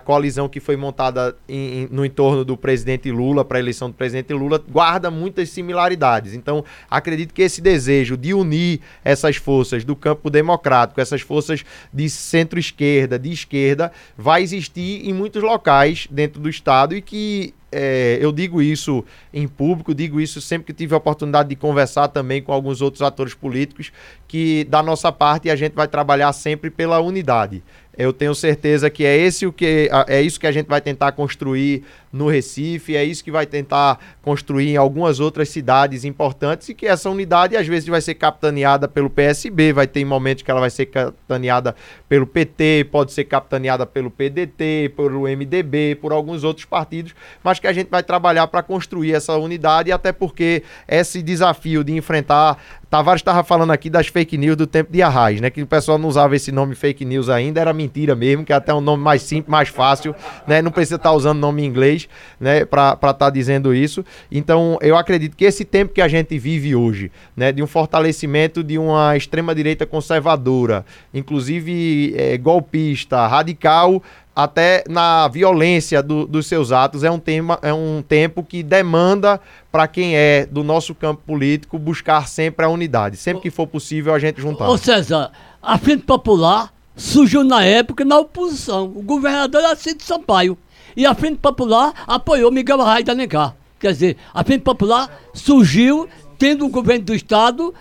que foi montada em- em- no entorno do presidente Lula, para a eleição do presidente Lula, guarda muitas similaridades. Então, acredito que esse desejo de unir essas forças do campo democrático, essas forças de centro-esquerda, de esquerda, vai existir em muitos locais dentro do Estado e que é, eu digo isso em público, digo isso sempre que tive a oportunidade de conversar também com alguns outros atores políticos, que da nossa parte a gente vai trabalhar sempre pela unidade. Eu tenho certeza que é esse o que é isso que a gente vai tentar construir no Recife, é isso que vai tentar construir em algumas outras cidades importantes e que essa unidade às vezes vai ser capitaneada pelo PSB, vai ter momentos que ela vai ser capitaneada pelo PT, pode ser capitaneada pelo PDT, pelo MDB, por alguns outros partidos, mas que a gente vai trabalhar para construir essa unidade, até porque esse desafio de enfrentar. Tavares estava falando aqui das fake news do tempo de Arraes, né? Que o pessoal não usava esse nome fake news ainda, era mentira mesmo, que é até um nome mais simples, mais fácil, né? Não precisa estar usando nome em inglês, né? Para estar dizendo isso. Então, eu acredito que esse tempo que a gente vive hoje, né? De um fortalecimento de uma extrema-direita conservadora, inclusive eh, golpista, radical, até na violência do- dos seus atos é um tema é um tempo que demanda para quem é do nosso campo político buscar sempre a unidade sempre que for possível a gente juntar Ô César, a Frente Popular surgiu na época na oposição. O governador era Cid Sampaio. E a Frente Popular apoiou Miguel Arraes da Alencar. Quer dizer, a Frente Popular surgiu tendo o governo do Estado,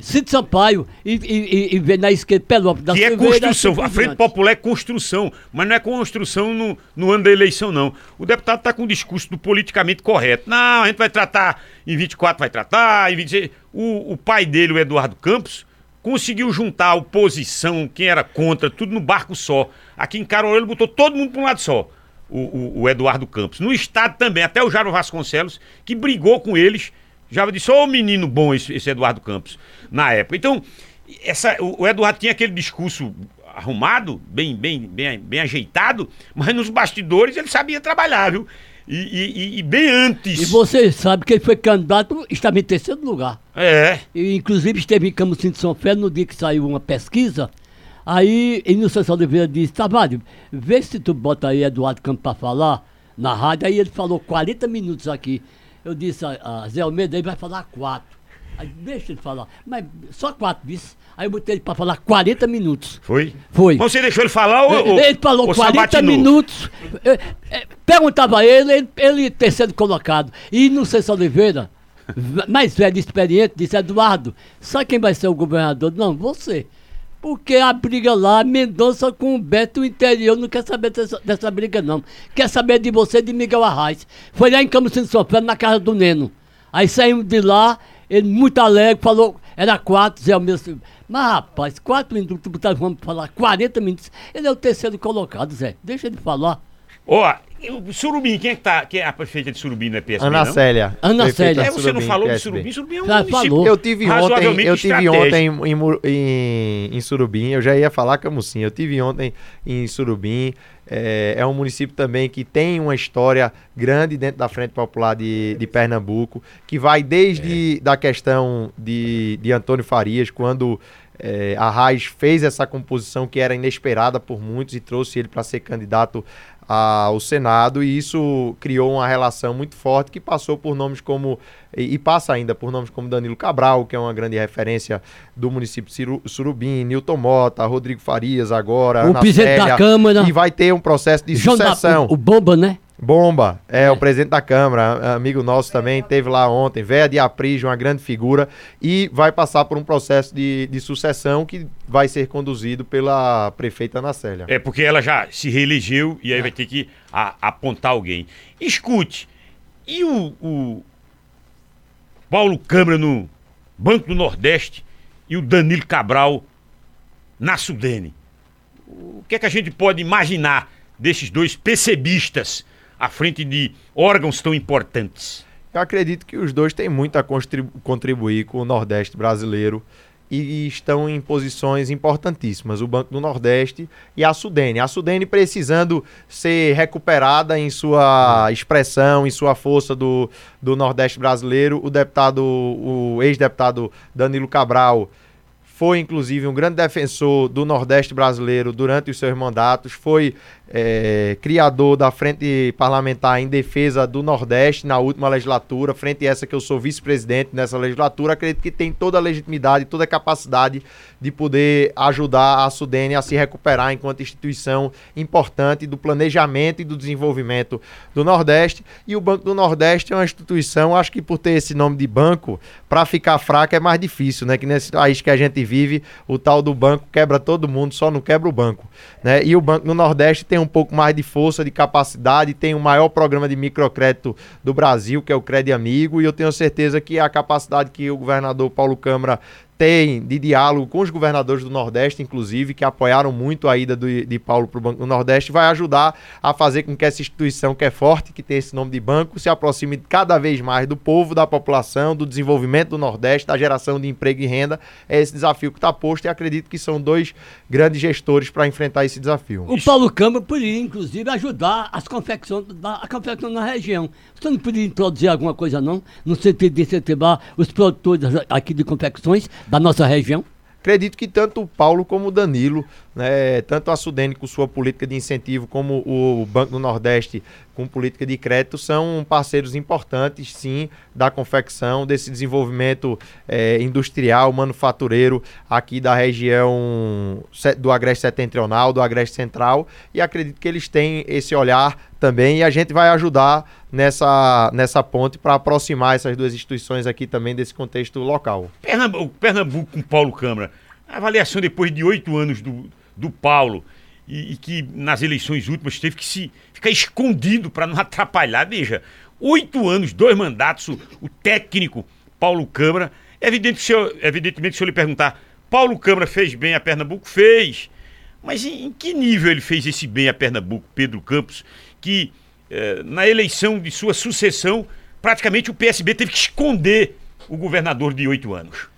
Cid Sampaio, e, e, e, e na esquerda Pelópolis da que é construção. A Frente. Popular é construção, mas não é construção no, no ano da eleição, não. O deputado está com o discurso do politicamente correto. Não, a gente vai tratar, em 24 vai tratar, em 26. O, o pai dele, o Eduardo Campos, conseguiu juntar a oposição, quem era contra, tudo no barco só. Aqui em Caruaru ele botou todo mundo para um lado só. O, o- o Eduardo Campos. No estado também, até o Jairo Vasconcelos, que brigou com eles, já disse, ô menino bom esse, esse Eduardo Campos, na época. Então, essa, o, o Eduardo tinha aquele discurso arrumado, bem, bem, bem, bem ajeitado, mas nos bastidores ele sabia trabalhar, viu? E, e- e- bem antes. E você sabe que ele foi candidato, estava em terceiro lugar. É. E, inclusive esteve em Camusim de São Félix no dia que saiu uma pesquisa. Aí Inocêncio Oliveira disse, Tavares, vê se tu bota aí Eduardo Campos para falar na rádio. Aí ele falou 40 minutos aqui. Eu disse a, a Zé Almeida, ele vai falar quatro. Aí deixa ele falar. Mas só quatro, disse. Aí eu botei ele para falar 40 minutos. Foi? Foi. Mas você deixou ele falar ou. ou- Ele falou ou 40 sabatinou? minutos. É, é, Perguntava a ele, ele, ele terceiro colocado. E Inocêncio Oliveira, v- mais velho e experiente, disse, Eduardo, sabe quem vai ser o governador? Não, você. Porque a briga lá, Mendonça com o Beto, interior não quer saber dessa, dessa briga, não. Quer saber de você e de Miguel Arraes. Foi lá em Camusim Pedro, na casa do Neno. Aí saímos de lá, ele muito alegre, falou, era quatro, Zé Almeida. Mas rapaz, quatro minutos, vamos falar 40 minutos. Ele é o terceiro colocado, Zé. Deixa ele falar. Ó, o Surubim, quem é que tá? Quem é a prefeita de Surubim, não é PSB, Ana não? Célia. Ana prefeita Célia. de É, você não falou de PSB. Surubim? Surubim é um Já município falou. Eu tive ontem, eu tive ontem em, em em- Surubim, eu já ia falar Camusim, eu tive ontem em Surubim, é, é um município também que tem uma história grande dentro da Frente Popular de, de Pernambuco, que vai desde da questão de, de Antônio Farias, quando é, a Raiz fez essa composição que era inesperada por muitos e trouxe ele para ser candidato ao Senado e isso criou uma relação muito forte que passou por nomes como e, e passa ainda por nomes como Danilo Cabral, que é uma grande referência do município de Ciru- Surubim, Nilton Mota, Rodrigo Farias agora, O Ana presidente da Célia, Câmara. e vai ter um processo de João da- sucessão. o, o Bomba, né? Bomba, é, o presidente da Câmara, amigo nosso também, teve lá ontem, Véia de Aprígio, uma grande figura, e vai passar por um processo de, de sucessão que vai ser conduzido pela prefeita Ana Célia. É, porque ela já se reelegeu e aí É. vai ter que a- apontar alguém. Escute, e o, o Paulo Câmara no Banco do Nordeste e o Danilo Cabral na Sudene? O que é que a gente pode imaginar desses dois percebistas à frente de órgãos tão importantes? Eu acredito que os dois têm muito a contribuir com o Nordeste brasileiro e estão em posições importantíssimas. O Banco do Nordeste e a Sudene. A Sudene precisando ser recuperada em sua expressão, em sua força do, do Nordeste brasileiro. O deputado, o ex-deputado Danilo Cabral foi inclusive um grande defensor do Nordeste brasileiro durante os seus mandatos, foi é, criador da Frente Parlamentar em Defesa do Nordeste na última legislatura, frente essa que eu sou vice-presidente nessa legislatura, acredito que tem toda a legitimidade, toda a capacidade de poder ajudar a Sudene a se recuperar enquanto instituição importante do planejamento e do desenvolvimento do Nordeste. E o Banco do Nordeste é uma instituição, acho que por ter esse nome de banco, para ficar fraca é mais difícil, né? Que nesse país que a gente vive, o tal do banco quebra todo mundo, só não quebra o banco, né? E o Banco do Nordeste tem um pouco mais de força, de capacidade, tem o maior programa de microcrédito do Brasil, que é o Crédito Amigo, e eu tenho certeza que a capacidade que o governador Paulo Câmara tem de diálogo com os governadores do Nordeste, inclusive, que apoiaram muito a ida do- de Paulo para o Banco do Nordeste, vai ajudar a fazer com que essa instituição que é forte, que tem esse nome de banco, se aproxime cada vez mais do povo, da população, do desenvolvimento do Nordeste, da geração de emprego e renda. É esse desafio que está posto e acredito que são dois grandes gestores para enfrentar esse desafio. O Paulo Câmara poderia, inclusive, ajudar as confecções da, a confecção na região. Você não poderia introduzir alguma coisa, não? No sentido de incentivar os produtores aqui de confecções da nossa região? Acredito que tanto o Paulo como o Danilo, né, tanto a Sudene com sua política de incentivo, como o Banco do Nordeste com política de crédito, são parceiros importantes, sim, da confecção, desse desenvolvimento eh, industrial, manufatureiro aqui da região do Agreste Setentrional, do Agreste Central, e acredito que eles têm esse olhar também, e a gente vai ajudar nessa, nessa ponte para aproximar essas duas instituições aqui também desse contexto local. Pernambuco, Pernambuco com Paulo Câmara. A avaliação depois de oito anos do, do Paulo e, e que nas eleições últimas teve que se ficar escondido para não atrapalhar. Veja, oito anos, dois mandatos, o, o técnico Paulo Câmara. É evidente se eu, evidentemente, se eu lhe perguntar, Paulo Câmara fez bem a Pernambuco? Fez. Mas em, em que nível ele fez esse bem a Pernambuco, Pedro Campos, que eh, na eleição de sua sucessão, praticamente o PSB teve que esconder o governador de oito anos?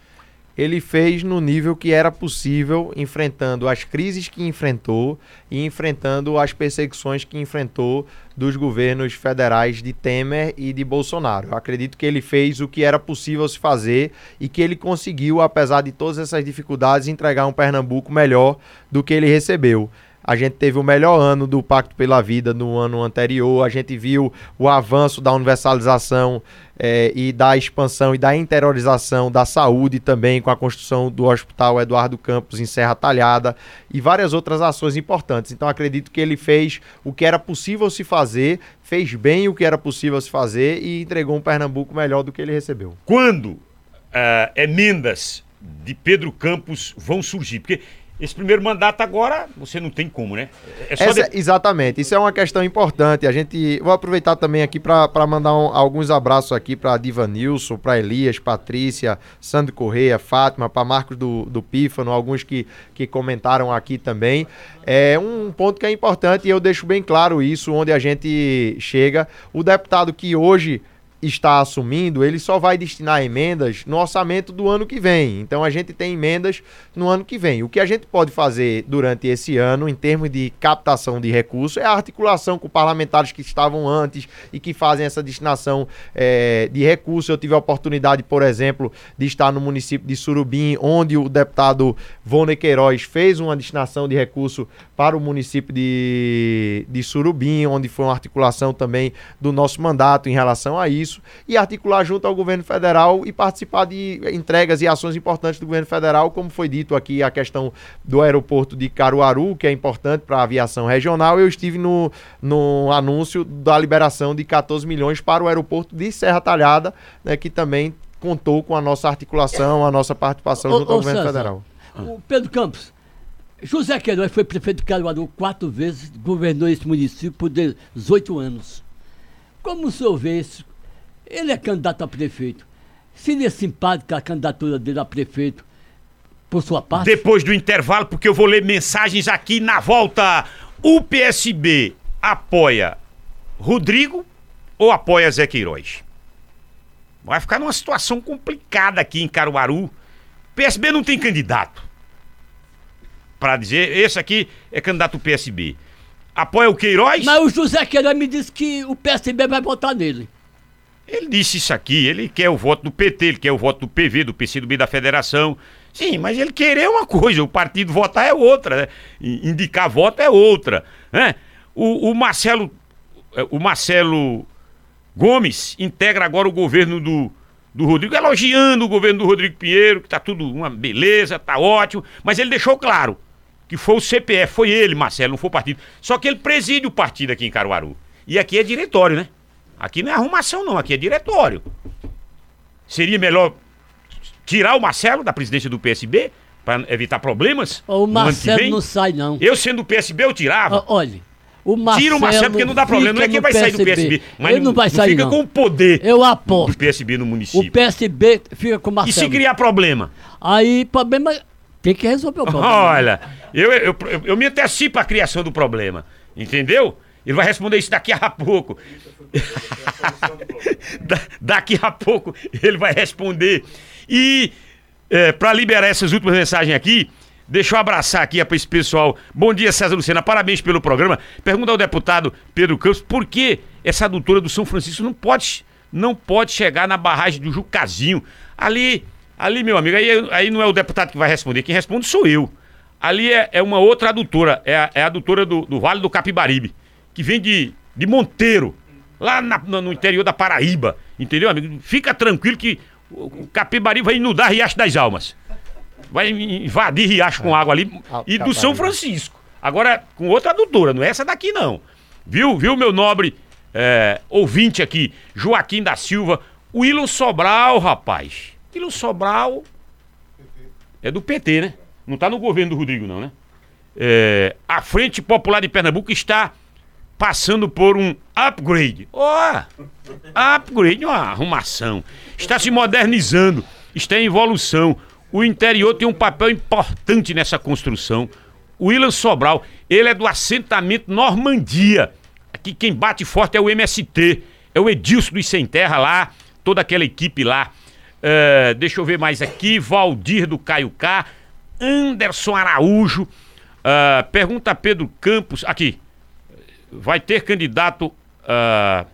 ele fez no nível que era possível, enfrentando as crises que enfrentou e enfrentando as perseguições que enfrentou dos governos federais de Temer e de Bolsonaro. Eu acredito que ele fez o que era possível se fazer e que ele conseguiu, apesar de todas essas dificuldades, entregar um Pernambuco melhor do que ele recebeu. A gente teve o melhor ano do Pacto pela Vida no ano anterior. A gente viu o avanço da universalização é, e da expansão e da interiorização da saúde também, com a construção do Hospital Eduardo Campos em Serra Talhada e várias outras ações importantes. Então, acredito que ele fez o que era possível se fazer, fez bem o que era possível se fazer e entregou um Pernambuco melhor do que ele recebeu. Quando uh, emendas de Pedro Campos vão surgir? Porque esse primeiro mandato agora, você não tem como, né? É Essa, de... Exatamente, isso é uma questão importante. A gente. Vou aproveitar também aqui para mandar um, alguns abraços aqui para Diva Nilson, para Elias, Patrícia, Sandro Correia, Fátima, para Marcos do, do Pífano, alguns que, que comentaram aqui também. É um ponto que é importante e eu deixo bem claro isso, onde a gente chega. O deputado que hoje está assumindo, ele só vai destinar emendas no orçamento do ano que vem. Então a gente tem emendas no ano que vem. O que a gente pode fazer durante esse ano, em termos de captação de recursos, é a articulação com parlamentares que estavam antes e que fazem essa destinação é, de recursos. Eu tive a oportunidade, por exemplo, de estar no município de Surubim, onde o deputado Vone Queiroz fez uma destinação de recurso para o município de, de Surubim, onde foi uma articulação também do nosso mandato em relação a isso, e articular junto ao governo federal e participar de entregas e ações importantes do governo federal, como foi dito aqui a questão do aeroporto de Caruaru, que é importante para a aviação regional. Eu estive no, no anúncio da liberação de 14 milhões para o aeroporto de Serra Talhada, né, que também contou com a nossa articulação, a nossa participação junto ao governo César, federal. O Pedro Campos, José Queiroz foi prefeito de Caruaru quatro vezes, governou esse município por 18 anos. Como o senhor vê isso? Ele é candidato a prefeito. Seria simpática a candidatura dele a prefeito por sua parte? Depois do intervalo, porque eu vou ler mensagens aqui na volta. O PSB apoia Rodrigo ou apoia Zé Queiroz? Vai ficar numa situação complicada aqui em Caruaru. PSB não tem candidato para dizer, esse aqui é candidato do PSB. Apoia o Queiroz? Mas o José Queiroz me disse que o PSB vai votar nele. Ele disse isso aqui, ele quer o voto do PT, ele quer o voto do PV, do PCdoB da Federação. Sim, mas ele querer é uma coisa, o partido votar é outra, né? Indicar voto é outra, né? O, o Marcelo o Marcelo Gomes integra agora o governo do, do Rodrigo, elogiando o governo do Rodrigo Pinheiro, que tá tudo uma beleza, tá ótimo, mas ele deixou claro, que foi o CPF, foi ele, Marcelo, não foi o partido. Só que ele preside o partido aqui em Caruaru. E aqui é diretório, né? Aqui não é arrumação, não, aqui é diretório. Seria melhor tirar o Marcelo da presidência do PSB para evitar problemas? O Marcelo não sai, não. Eu sendo do PSB, eu tirava. olha. O Marcelo Tira o Marcelo porque não dá problema. Não é quem vai PSB. sair do PSB. Mas ele não, não vai sair. Fica não. com o poder eu aposto. do PSB no município. O PSB fica com o Marcelo. E se criar problema? Aí, problema. Tem que resolver o problema. Olha, eu, eu, eu, eu me antecipo a criação do problema. Entendeu? Ele vai responder isso daqui a pouco. da, daqui a pouco ele vai responder. E é, para liberar essas últimas mensagens aqui, deixa eu abraçar aqui para esse pessoal. Bom dia, César Lucena. Parabéns pelo programa. Pergunta ao deputado Pedro Campos por que essa adutora do São Francisco não pode, não pode chegar na barragem do Jucazinho. Ali Ali, meu amigo, aí, aí não é o deputado que vai responder, quem responde sou eu. Ali é, é uma outra adutora, é a, é a adutora do, do Vale do Capibaribe, que vem de, de Monteiro, lá na, no interior da Paraíba, entendeu, amigo? Fica tranquilo que o Capibaribe vai inundar Riacho das Almas. Vai invadir Riacho com água ali e do São Francisco. Agora, com outra adutora, não é essa daqui não. Viu, viu, meu nobre é, ouvinte aqui, Joaquim da Silva, o Wilson Sobral, rapaz. Aquilo Sobral é do PT, né? Não está no governo do Rodrigo, não, né? É, a Frente Popular de Pernambuco está passando por um upgrade. Ó, oh, upgrade, uma arrumação. Está se modernizando, está em evolução. O interior tem um papel importante nessa construção. O Willan Sobral, ele é do assentamento Normandia. Aqui quem bate forte é o MST, é o Edilson dos Sem Terra lá, toda aquela equipe lá. Uh, deixa eu ver mais aqui. Valdir do Caio K. Anderson Araújo. Uh, pergunta a Pedro Campos. Aqui. Vai ter candidato uh,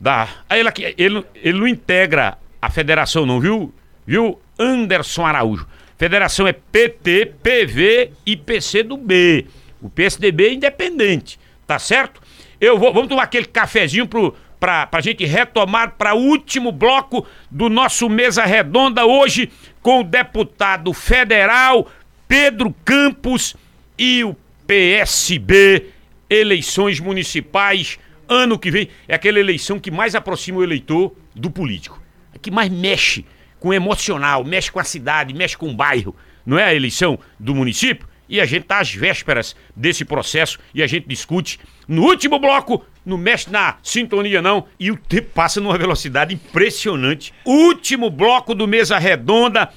da. Ele, ele, ele não integra a federação, não, viu? Viu? Anderson Araújo. Federação é PT, PV e PC do B. O PSDB é independente, tá certo? Eu vou, vamos tomar aquele cafezinho pro, pra, pra gente retomar para o último bloco do nosso Mesa Redonda hoje com o deputado federal Pedro Campos e o PSB, eleições municipais, ano que vem. É aquela eleição que mais aproxima o eleitor do político. É que mais mexe com o emocional, mexe com a cidade, mexe com o bairro. Não é a eleição do município? E a gente está às vésperas desse processo e a gente discute. No último bloco, não mexe na sintonia não, e o tempo passa numa velocidade impressionante. Último bloco do Mesa Redonda,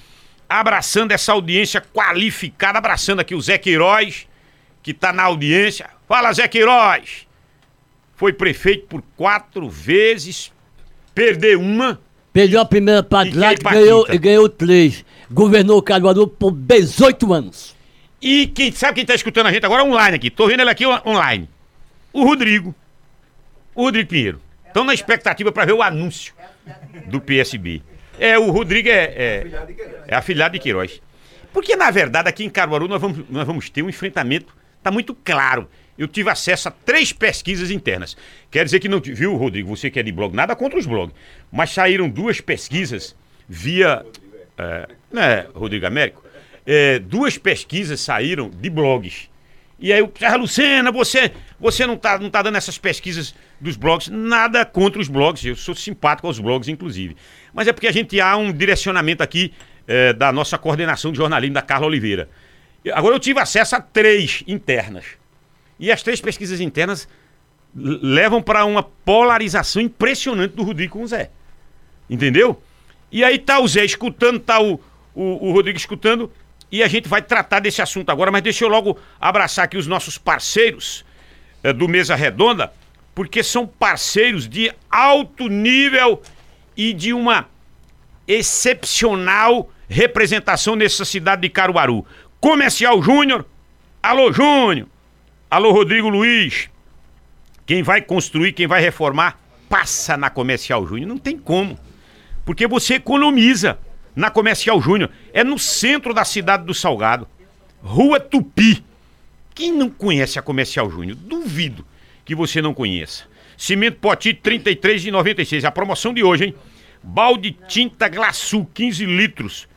abraçando essa audiência qualificada, abraçando aqui o Zé Queiroz, que está na audiência. Fala, Zé Queiroz! Foi prefeito por quatro vezes, perdeu uma. Perdeu a primeira parte E e ganhou, e ganhou três. Governou Caruaru por 18 anos. E quem sabe quem está escutando a gente agora online aqui? Tô vendo ele aqui on- online. O Rodrigo. O Rodrigo Pinheiro. Estão na expectativa para ver o anúncio do PSB. É, o Rodrigo é, é, é afilhado de Queiroz. Porque, na verdade, aqui em Caruaru nós vamos, nós vamos ter um enfrentamento, tá muito claro. Eu tive acesso a três pesquisas internas. Quer dizer que não. Viu, Rodrigo, você que é de blog, nada contra os blogs. Mas saíram duas pesquisas via. É, né, Rodrigo Américo? É, duas pesquisas saíram de blogs. E aí, Serra Lucena, você, você não, tá, não tá dando essas pesquisas dos blogs, nada contra os blogs, eu sou simpático aos blogs, inclusive. Mas é porque a gente há um direcionamento aqui é, da nossa coordenação de jornalismo, da Carla Oliveira. Agora eu tive acesso a três internas. E as três pesquisas internas levam para uma polarização impressionante do Rodrigo com o Zé. Entendeu? E aí tá o Zé escutando, tá o, o, o Rodrigo escutando, e a gente vai tratar desse assunto agora, mas deixa eu logo abraçar aqui os nossos parceiros eh, do Mesa Redonda, porque são parceiros de alto nível e de uma excepcional representação nessa cidade de Caruaru. Comercial Júnior, alô Júnior, alô Rodrigo Luiz, quem vai construir, quem vai reformar, passa na Comercial Júnior. Não tem como. Porque você economiza na Comercial Júnior. É no centro da cidade do Salgado. Rua Tupi. Quem não conhece a Comercial Júnior? Duvido que você não conheça. Cimento Poti 33,96. A promoção de hoje, hein? Balde tinta Glaçu 15 litros.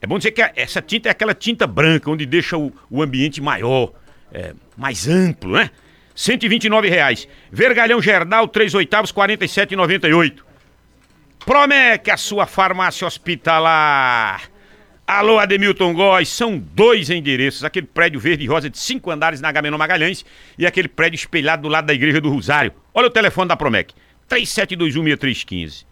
É bom dizer que essa tinta é aquela tinta branca, onde deixa o, o ambiente maior, é, mais amplo, né? 129 reais. Vergalhão Gerdal, 3 oitavos, 47,98. Promec, a sua farmácia hospitalar. Alô, Ademilton Góes, são dois endereços. Aquele prédio verde e rosa de cinco andares na Agamenon Magalhães e aquele prédio espelhado do lado da Igreja do Rosário. Olha o telefone da Promec, 37216315.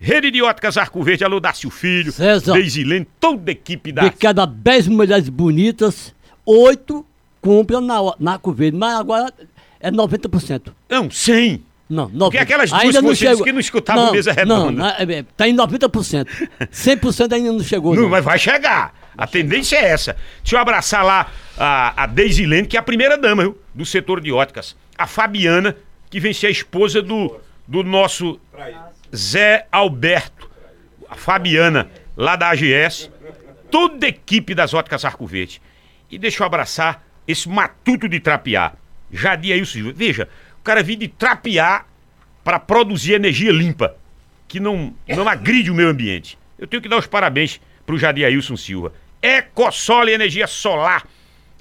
Rede de óticas Arco Verde, alô, Dácio Filho, César. Deisilene, toda a equipe da... De cada 10 mulheres bonitas, 8 compram na, na Arco Verde. Mas agora é 90%. Não, 100. Não, 90%. Porque aquelas duas ainda que não chegou. que não escutavam mesa redonda. Não, é, é, tá em 90%. 100% ainda não chegou. Não, Não, mas vai chegar. A tendência é essa. Deixa eu abraçar lá a, a Deisilene, que é a primeira dama viu, do setor de óticas. A Fabiana, que vem ser a esposa do, do nosso Zé Alberto. A Fabiana, lá da AGS. Toda a equipe das óticas Arco Verde. E deixa eu abraçar esse matuto de trapear. Jadir Ailson Silva. Veja, o cara vive de trapear para produzir energia limpa, que não, não agride o meio ambiente. Eu tenho que dar os parabéns para o Jadir Ailson Silva. Ecosol Energia Solar,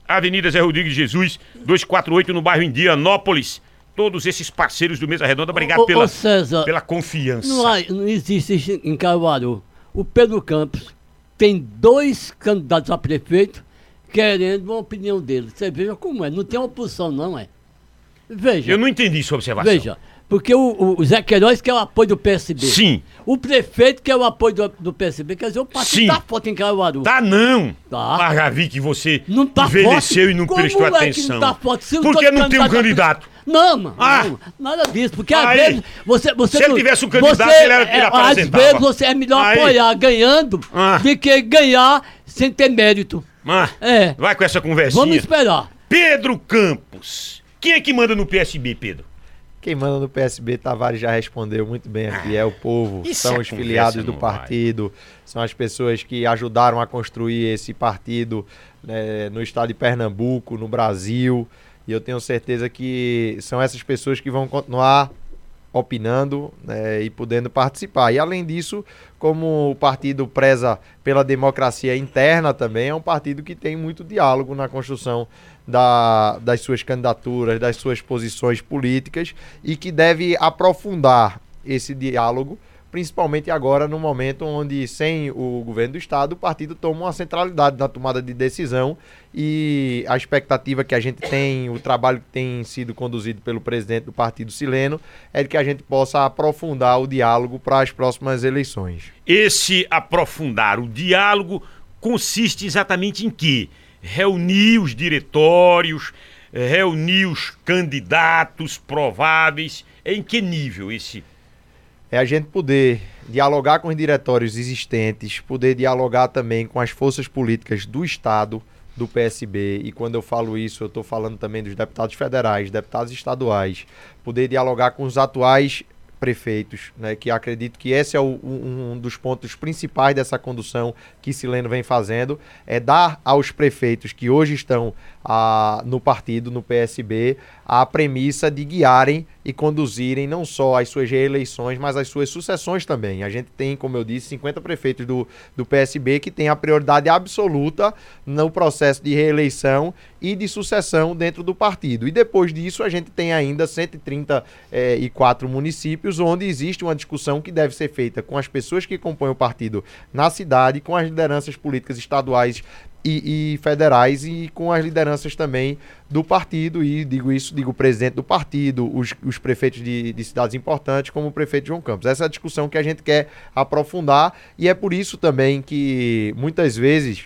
Avenida Zé Rodrigues Jesus, 248 no bairro Indianópolis. Todos esses parceiros do Mesa Redonda, obrigado Ô, ô, pela, César, pela confiança. Não, há- não existe isso em Caruaru. O Pedro Campos tem dois candidatos a prefeito querendo uma opinião dele. Você veja como é. Não tem oposição, não é? Veja. Eu não entendi sua observação. Veja. Porque o, o Zé Queiroz quer o apoio do PSB. Sim. O prefeito quer o apoio do, do PSB. Quer dizer, o partido Sim. tá forte em Caruaru. Tá não. Tá. Mas já vi que você Não tá envelheceu forte. e não Como prestou é atenção. não tá forte? Se eu Por tô que não tem um candidato? Não, mano. Ah. não, nada disso. Porque Aí. às vezes você, você Se ele tivesse um candidato, você, ele era- ele é, Às apresentava. vezes você é melhor Aí. apoiar ganhando Ah. do que ganhar sem ter mérito. Ah, É. Vai com essa conversinha. Vamos esperar. Pedro Campos. Quem é que manda no PSB, Pedro? Quem manda no PSB, Tavares já respondeu muito bem aqui, é o povo, Isso são é os filiados do não vai. partido, são as pessoas que ajudaram a construir esse partido né, no estado de Pernambuco, no Brasil, e eu tenho certeza que são essas pessoas que vão continuar opinando né, e podendo participar. E além disso, como o partido preza pela democracia interna também, é um partido que tem muito diálogo na construção da- das suas candidaturas, das suas posições políticas e que deve aprofundar esse diálogo, principalmente agora no momento onde, sem o governo do Estado, o partido toma uma centralidade na tomada de decisão e a expectativa que a gente tem, o trabalho que tem sido conduzido pelo presidente do partido Sileno, é de que a gente possa aprofundar o diálogo para as próximas eleições. Esse aprofundar o diálogo consiste exatamente em quê? Reunir os diretórios, eh, reunir os candidatos prováveis. Em que nível esse? É a gente poder dialogar com os diretórios existentes, poder dialogar também com as forças políticas do Estado, do PSB, e quando eu falo isso, eu estou falando também dos deputados federais, deputados estaduais, poder dialogar com os atuais prefeitos, né, que acredito que esse é o- um, um dos pontos principais dessa condução que Sileno vem fazendo, é dar aos prefeitos que hoje estão ah, no partido, no PSB, a premissa de guiarem e conduzirem não só as suas reeleições, mas as suas sucessões também. A gente tem, como eu disse, 50 prefeitos do, do PSB que têm a prioridade absoluta no processo de reeleição e de sucessão dentro do partido. E depois disso, a gente tem ainda 134 municípios onde existe uma discussão que deve ser feita com as pessoas que compõem o partido na cidade, com as lideranças políticas estaduais e, e federais e com as lideranças também do partido, e digo isso, digo o presidente do partido, os, os prefeitos de, de cidades importantes, como o prefeito João Campos. Essa é a discussão que a gente quer aprofundar, e é por isso também que muitas vezes,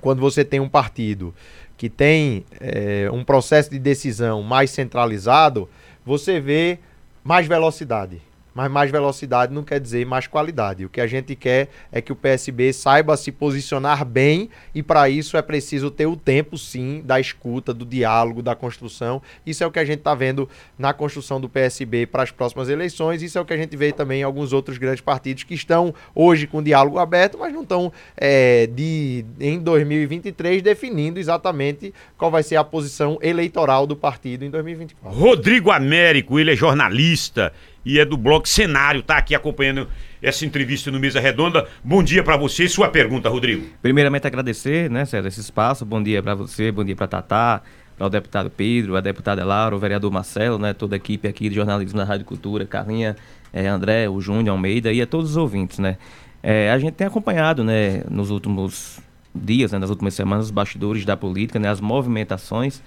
quando você tem um partido que tem eh, um processo de decisão mais centralizado, você vê mais velocidade. Mas mais velocidade não quer dizer mais qualidade. O que a gente quer é que o PSB saiba se posicionar bem e para isso é preciso ter o tempo, sim, da escuta, do diálogo, da construção. Isso é o que a gente está vendo na construção do PSB para as próximas eleições. Isso é o que a gente vê também em alguns outros grandes partidos que estão hoje com diálogo aberto, mas não estão é, de, em 2023 definindo exatamente qual vai ser a posição eleitoral do partido em 2024. Rodrigo Américo, ele é jornalista e é do blog Cenário, tá aqui acompanhando essa entrevista no Mesa Redonda. Bom dia pra você. Sua pergunta, Rodrigo. Primeiramente agradecer, né, César, esse espaço. Bom dia para você, bom dia para Tatá, para o deputado Pedro, a deputada Laura, o vereador Marcelo, né, toda a equipe aqui de jornalismo da Rádio Cultura, Carlinha, eh, André, o Júnior Almeida e a todos os ouvintes, né. Eh, a gente tem acompanhado, né, nos últimos dias, né, nas últimas semanas, os bastidores da política, né, as movimentações.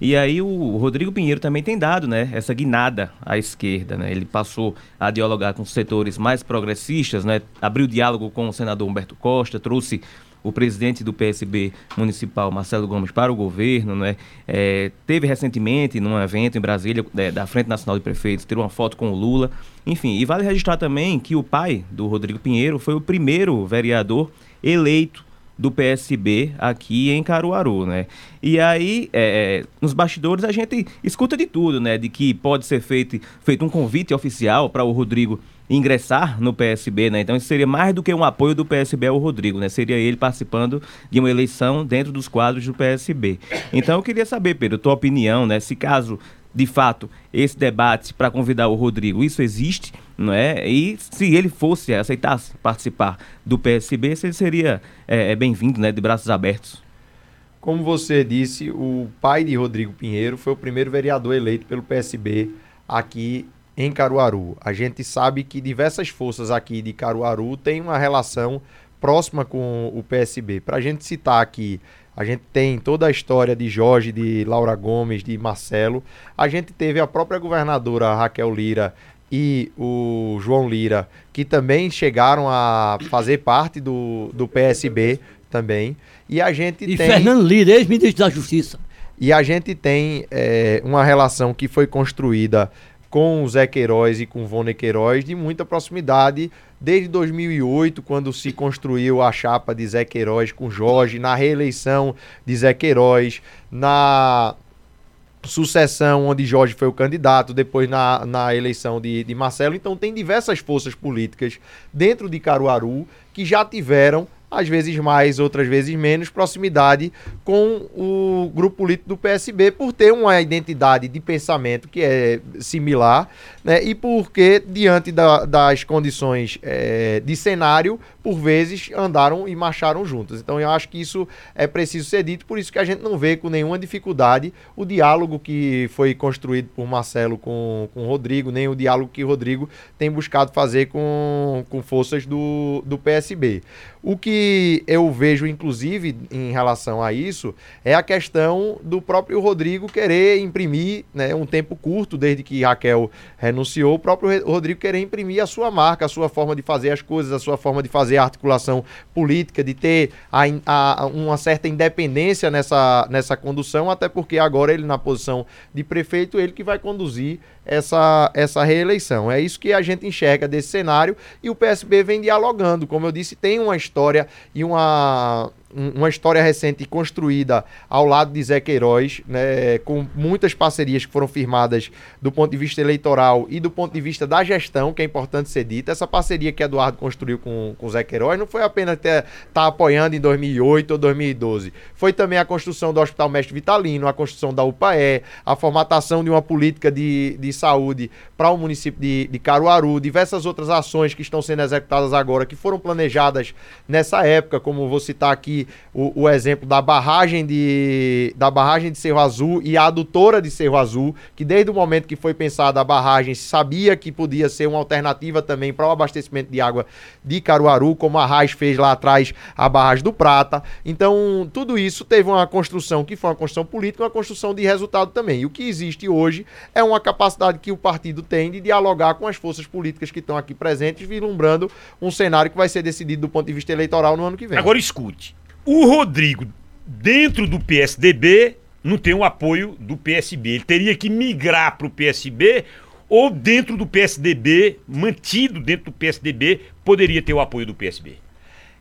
E aí o Rodrigo Pinheiro também tem dado, né, essa guinada à esquerda, né? Ele passou a dialogar com os setores mais progressistas, né? Abriu diálogo com o senador Humberto Costa, trouxe o presidente do PSB municipal, Marcelo Gomes, para o governo, né? É, teve recentemente, num evento em Brasília, é, da Frente Nacional de Prefeitos, tirou uma foto com o Lula. Enfim, e vale registrar também que o pai do Rodrigo Pinheiro foi o primeiro vereador eleito do PSB aqui em Caruaru, né? E aí, é, nos bastidores, a gente escuta de tudo, né? De que pode ser feito, feito um convite oficial para o Rodrigo ingressar no PSB, né? Então isso seria mais do que um apoio do PSB ao Rodrigo, né? Seria ele participando de uma eleição dentro dos quadros do PSB. Então eu queria saber, Pedro, tua opinião, né? Se caso de fato esse debate para convidar o Rodrigo, isso existe, não é? E se ele fosse aceitasse participar do PSB, ele seria é, é, bem-vindo, né? De braços abertos. Como você disse, o pai de Rodrigo Pinheiro foi o primeiro vereador eleito pelo PSB aqui em Caruaru. A gente sabe que diversas forças aqui de Caruaru têm uma relação próxima com o PSB. Para a gente citar aqui, a gente tem toda a história de Jorge, de Laura Gomes, de Marcelo. A gente teve a própria governadora Raquel Lira e o João Lira, que também chegaram a fazer parte do, do PSB também. E a gente E tem. Fernando Lira, ex-ministro da Justiça. E a gente tem é, uma relação que foi construída com o Zé Queiroz e com o Vone Queiroz de muita proximidade desde 2008, quando se construiu a chapa de Zé Queiroz com Jorge, na reeleição de Zé Queiroz, na sucessão onde Jorge foi o candidato, depois na, na eleição de, de Marcelo. Então tem diversas forças políticas dentro de Caruaru que já tiveram às vezes mais, outras vezes menos, proximidade com o grupo político do PSB, por ter uma identidade de pensamento que é similar, né, e porque, diante da, das condições é, de cenário, por vezes andaram e marcharam juntos. Então eu acho que isso é preciso ser dito, por isso que a gente não vê com nenhuma dificuldade o diálogo que foi construído por Marcelo com, com Rodrigo, nem o diálogo que Rodrigo tem buscado fazer com, com forças do, do PSB. O que eu vejo, inclusive, em relação a isso, é a questão do próprio Rodrigo querer imprimir né, um tempo curto, desde que Raquel renunciou, o próprio Rodrigo querer imprimir a sua marca, a sua forma de fazer as coisas, a sua forma de fazer a articulação política, de ter a, a, uma certa independência nessa, nessa condução, até porque agora ele, na posição de prefeito, ele que vai conduzir essa, essa reeleição. É isso que a gente enxerga desse cenário e o PSB vem dialogando. Como eu disse, tem uma história e uma, uma história recente construída ao lado de Zé Queiroz, né, com muitas parcerias que foram firmadas do ponto de vista eleitoral e do ponto de vista da gestão, que é importante ser dita. Essa parceria que Eduardo construiu com, com Zé Queiroz não foi apenas estar tá apoiando em 2008 ou 2012. Foi também a construção do Hospital Mestre Vitalino, a construção da UPAE, a formatação de uma política de, de saúde para o município de, de Caruaru, diversas outras ações que estão sendo executadas agora, que foram planejadas nessa época, como vou citar aqui o, o, exemplo da barragem de da barragem de Cerro Azul e a adutora de Cerro Azul, que desde o momento que foi pensada a barragem sabia que podia ser uma alternativa também para o abastecimento de água de Caruaru, como a Raiz fez lá atrás a barragem do Prata. Então, tudo isso teve uma construção que foi uma construção política, uma construção de resultado também. E o que existe hoje é uma capacidade que o partido tem de dialogar com as forças políticas que estão aqui presentes, vislumbrando um cenário que vai ser decidido do ponto de vista eleitoral no ano que vem. Agora escute. O Rodrigo, dentro do PSDB, não tem o apoio do PSB. Ele teria que migrar para o PSB ou dentro do PSDB, mantido dentro do PSDB, poderia ter o apoio do PSB.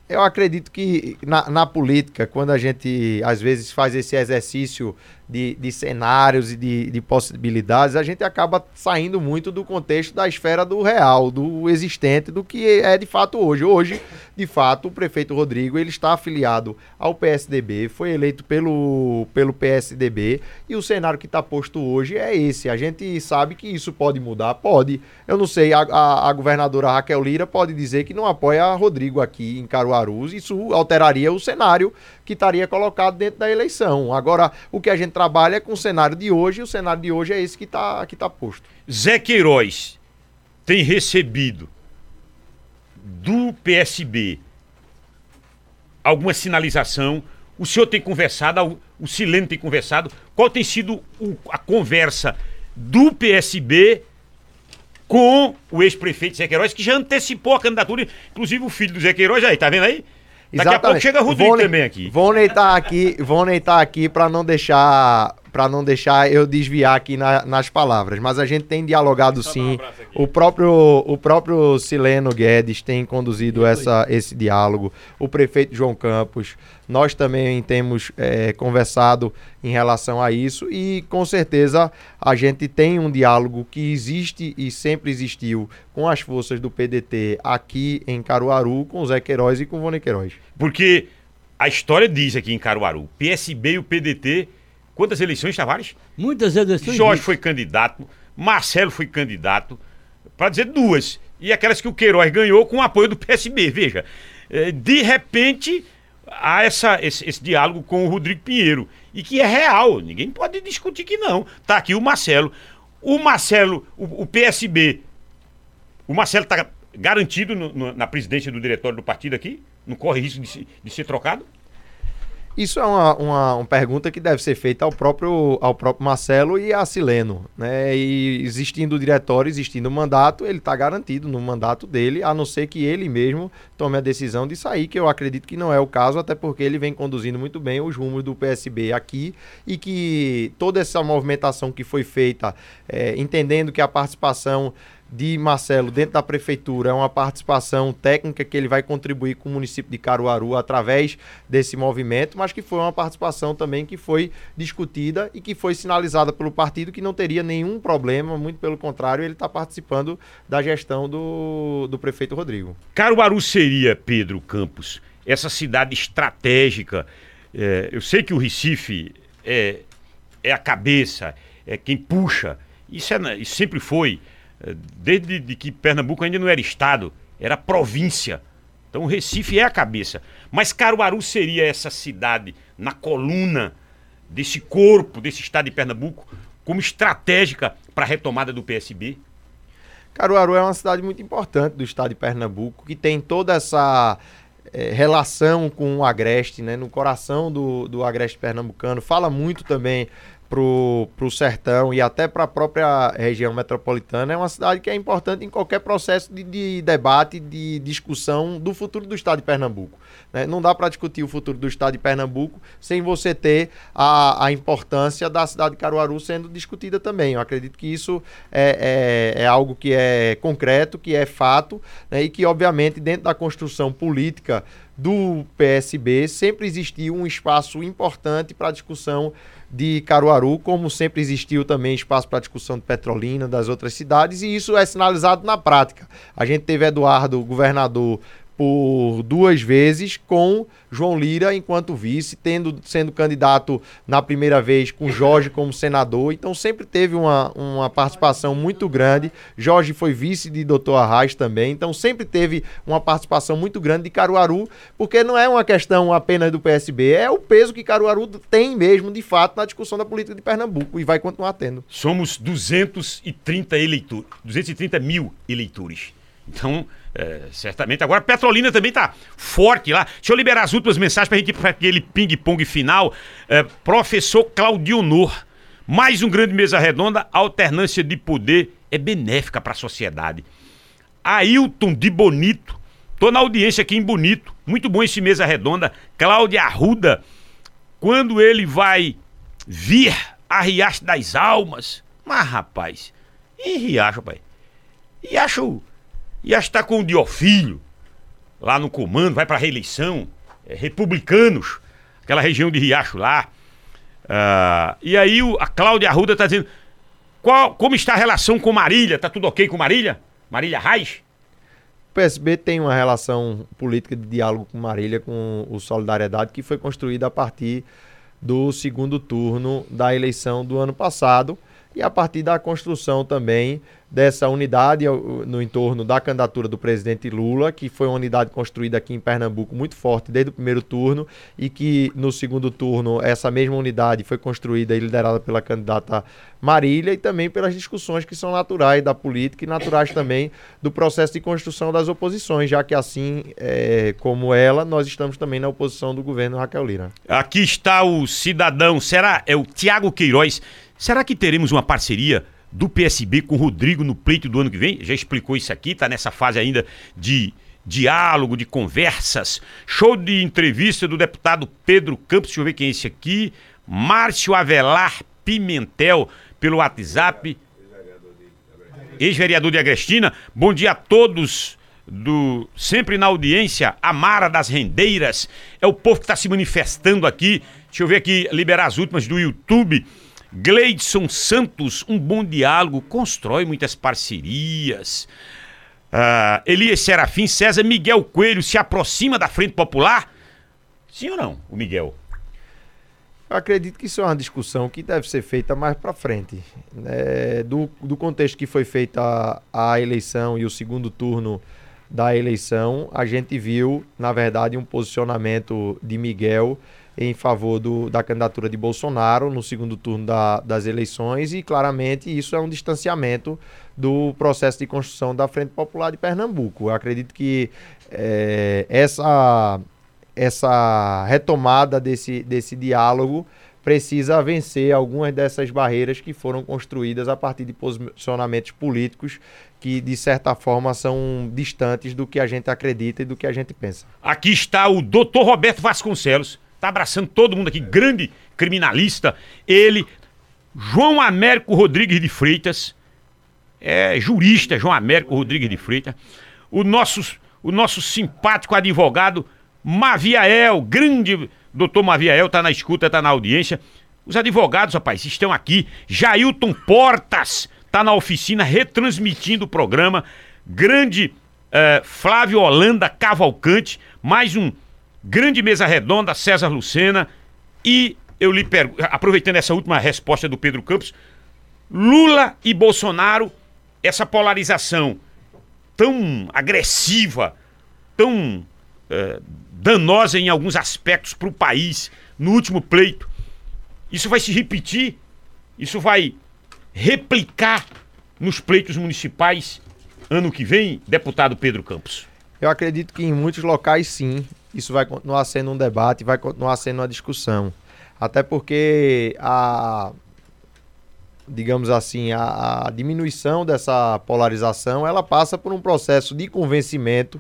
Eu acredito que na, na, política, quando a gente às vezes faz esse exercício de, de cenários e de, de, possibilidades, a gente acaba saindo muito do contexto da esfera do real, do existente, do que é de fato hoje. Hoje, de fato, o prefeito Rodrigo ele está afiliado ao PSDB, foi eleito pelo, pelo PSDB e o cenário que está posto hoje é esse. A gente sabe que isso pode mudar, pode. Eu não sei, a, a, a governadora Raquel Lira pode dizer que não apoia Rodrigo aqui em Caruaru, isso alteraria o cenário que estaria colocado dentro da eleição. Agora, o que a gente trabalha é com o cenário de hoje, e o cenário de hoje é esse que está que tá posto. Zé Queiroz tem recebido do PSB alguma sinalização? O senhor tem conversado, o Sileno tem conversado, qual tem sido o, a conversa do PSB com o ex-prefeito Zé Queiroz, que já antecipou a candidatura, inclusive o filho do Zé Queiroz aí, tá vendo aí? Daqui Exatamente. a pouco chega Rodrigo vou, também aqui. Vou neitar aqui, vou neitar aqui para não deixar para não deixar eu desviar aqui na, nas palavras, mas a gente tem dialogado sim. Um o próprio o próprio Sileno Guedes tem conduzido essa, esse diálogo. O prefeito João Campos, nós também temos é, conversado em relação a isso e com certeza a gente tem um diálogo que existe e sempre existiu com as forças do PDT aqui em Caruaru, com o Zé Queiroz e com o Vone Queiroz. Porque a história diz aqui em Caruaru, PSB e o PDT Quantas eleições, Tavares? Muitas eleições. Jorge foi candidato, Marcelo foi candidato, para dizer duas. E aquelas que o Queiroz ganhou com o apoio do PSB, veja. É, de repente, há essa, esse, esse, diálogo com o Rodrigo Pinheiro. E que é real, ninguém pode discutir que não. Tá aqui o Marcelo. O Marcelo, o, o PSB, o Marcelo está garantido no, no, na presidência do diretório do partido aqui? Não corre risco de, de ser trocado? Isso é uma, uma, uma, pergunta que deve ser feita ao próprio, ao próprio Marcelo e a Sileno. Né? E existindo o diretório, existindo o mandato, ele está garantido no mandato dele, a não ser que ele mesmo tome a decisão de sair, que eu acredito que não é o caso, até porque ele vem conduzindo muito bem os rumos do PSB aqui e que toda essa movimentação que foi feita, é, entendendo que a participação de Marcelo dentro da prefeitura é uma participação técnica que ele vai contribuir com o município de Caruaru através desse movimento, mas que foi uma participação também que foi discutida e que foi sinalizada pelo partido que não teria nenhum problema, muito pelo contrário, ele está participando da gestão do, do prefeito Rodrigo. Caruaru seria, Pedro Campos, essa cidade estratégica. É, eu sei que o Recife é, é a cabeça, é quem puxa. Isso, é, isso sempre foi. É, desde de que Pernambuco ainda não era estado, era província. Então Recife é a cabeça. Mas Caruaru seria essa cidade na coluna desse corpo, desse estado de Pernambuco, como estratégica para a retomada do PSB? Caruaru é uma cidade muito importante do estado de Pernambuco, que tem toda essa é, relação com o Agreste, né? no coração do, do Agreste pernambucano. Fala muito também pro, pro sertão e até para a própria região metropolitana, é uma cidade que é importante em qualquer processo de, de debate, de discussão do futuro do estado de Pernambuco. Né? Não dá para discutir o futuro do estado de Pernambuco sem você ter a, a importância da cidade de Caruaru sendo discutida também. Eu acredito que isso é, é, é algo que é concreto, que é fato, né? e que, obviamente, dentro da construção política do PSB sempre existiu um espaço importante para discussão de Caruaru, como sempre existiu também espaço para discussão de Petrolina, das outras cidades, e isso é sinalizado na prática. A gente teve Eduardo, governador, por duas vezes com João Lira enquanto vice, tendo sendo candidato na primeira vez com Jorge como senador. Então sempre teve uma, uma participação muito grande. Jorge foi vice de Doutor Arraes também. Então sempre teve uma participação muito grande de Caruaru, porque não é uma questão apenas do PSB, é o peso que Caruaru tem mesmo, de fato, na discussão da política de Pernambuco e vai continuar tendo. Somos 230 eleitores, 230 mil eleitores. Então, é, certamente. Agora, Petrolina também tá forte lá. Deixa eu liberar as últimas mensagens pra gente ir pra aquele ping-pong final. É, professor Claudio Nor. Mais um grande mesa redonda. Alternância de poder é benéfica para a sociedade. Ailton de Bonito. Tô na audiência aqui em Bonito. Muito bom esse mesa redonda. Cláudia Arruda. Quando ele vai vir a Riacho das Almas. Mas, rapaz, e Riacho, pai? E acho que está com o Diofilho lá no comando, vai para reeleição, é, republicanos, aquela região de Riacho lá. Uh, e aí o, a Cláudia Arruda está dizendo: qual, como está a relação com Marília? Tá tudo ok com Marília? Marília Reis? O PSB tem uma relação política de diálogo com Marília, com o Solidariedade, que foi construída a partir do segundo turno da eleição do ano passado e a partir da construção também dessa unidade no entorno da candidatura do presidente Lula, que foi uma unidade construída aqui em Pernambuco muito forte desde o primeiro turno e que no segundo turno essa mesma unidade foi construída e liderada pela candidata Marília e também pelas discussões que são naturais da política e naturais também do processo de construção das oposições, já que assim é, como ela, nós estamos também na oposição do governo Raquel Lira. Aqui está o cidadão, será? É o Tiago Queiroz. Será que teremos uma parceria do PSB com o Rodrigo no pleito do ano que vem? Já explicou isso aqui, tá nessa fase ainda de diálogo, de conversas. Show de entrevista do deputado Pedro Campos, deixa eu ver quem é esse aqui. Márcio Avelar Pimentel, pelo WhatsApp. Ex-vereador de Agrestina. Bom dia a todos do sempre na audiência, Amara das Rendeiras. É o povo que está se manifestando aqui. Deixa eu ver aqui, liberar as últimas do YouTube. Gleidson Santos, um bom diálogo, constrói muitas parcerias. Uh, Elias Serafim, César Miguel Coelho se aproxima da Frente Popular? Sim ou não, o Miguel? Eu acredito que isso é uma discussão que deve ser feita mais para frente. É, do, do contexto que foi feita a, a eleição e o segundo turno da eleição, a gente viu, na verdade, um posicionamento de Miguel em favor do, da candidatura de Bolsonaro no segundo turno da, das eleições e claramente isso é um distanciamento do processo de construção da Frente Popular de Pernambuco. Eu acredito que é, essa, essa retomada desse, desse diálogo precisa vencer algumas dessas barreiras que foram construídas a partir de posicionamentos políticos que, de certa forma, são distantes do que a gente acredita e do que a gente pensa. Aqui está o doutor Roberto Vasconcelos Tá abraçando todo mundo aqui, grande criminalista. Ele, João Américo Rodrigues de Freitas, é jurista, João Américo Rodrigues de Freitas, o nosso, o nosso simpático advogado Maviael, grande doutor Maviael, tá na escuta, tá na audiência. Os advogados, rapaz, estão aqui. Jailton Portas tá na oficina retransmitindo o programa. Grande eh, Flávio Holanda Cavalcante, mais um grande mesa redonda, César Lucena. E eu lhe pergunto, aproveitando essa última resposta do Pedro Campos, Lula e Bolsonaro, essa polarização tão agressiva, tão eh, danosa em alguns aspectos para o país no último pleito, isso vai se repetir? Isso vai replicar nos pleitos municipais ano que vem, deputado Pedro Campos? Eu acredito que em muitos locais sim, isso vai continuar sendo um debate, vai continuar sendo uma discussão. Até porque a digamos assim, a, a diminuição dessa polarização, ela passa por um processo de convencimento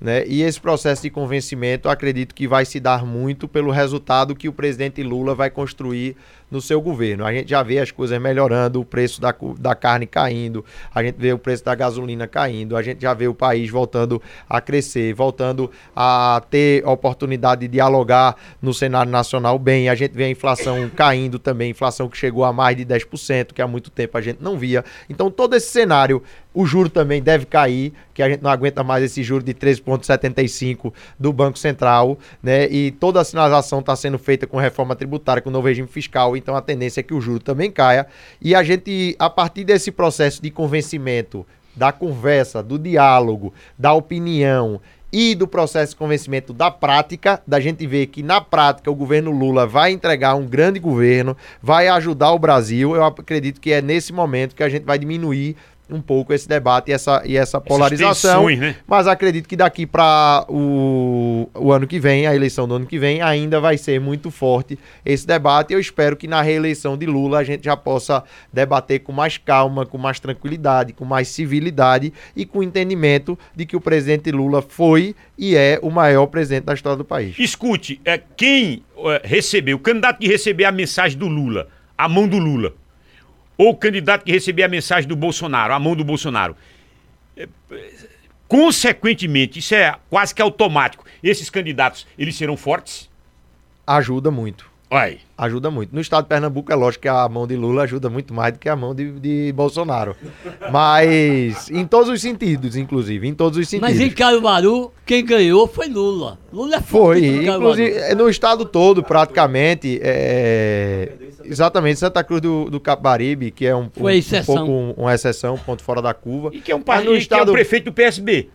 né? E esse processo de convencimento, acredito que vai se dar muito pelo resultado que o presidente Lula vai construir no seu governo. A gente já vê as coisas melhorando, o preço da, da carne caindo, a gente vê o preço da gasolina caindo, a gente já vê o país voltando a crescer, voltando a ter oportunidade de dialogar no cenário nacional bem. A gente vê a inflação caindo também, inflação que chegou a mais de 10%, que há muito tempo a gente não via. Então, todo esse cenário o juro também deve cair, que a gente não aguenta mais esse juro de 13,75 do Banco Central, né? E toda a sinalização está sendo feita com reforma tributária, com novo regime fiscal então a tendência é que o juro também caia. E a gente, a partir desse processo de convencimento, da conversa, do diálogo, da opinião e do processo de convencimento da prática, da gente ver que na prática o governo Lula vai entregar um grande governo, vai ajudar o Brasil. Eu acredito que é nesse momento que a gente vai diminuir um pouco esse debate e essa, e essa polarização. Tensões, né? Mas acredito que daqui para o, o ano que vem, a eleição do ano que vem, ainda vai ser muito forte esse debate. Eu espero que na reeleição de Lula a gente já possa debater com mais calma, com mais tranquilidade, com mais civilidade e com entendimento de que o presidente Lula foi e é o maior presidente da história do país. Escute, é, quem é, recebeu, o candidato que receber a mensagem do Lula, a mão do Lula ou o candidato que recebia a mensagem do Bolsonaro, a mão do Bolsonaro. É, consequentemente, isso é quase que automático. Esses candidatos, eles serão fortes? Ajuda muito. Vai. Ajuda muito. No estado de Pernambuco, é lógico que a mão de Lula ajuda muito mais do que a mão de, de Bolsonaro. Mas em todos os sentidos, inclusive. Em todos os sentidos. Mas em Caruaru, quem ganhou foi Lula. Lula é Foi. Inclusive, no estado todo, praticamente. É... Exatamente, Santa Cruz do, do Capibaribe, que é um, um, um pouco um, uma exceção, um ponto fora da curva. E que é um, partido, no estado... que é o prefeito do PSB.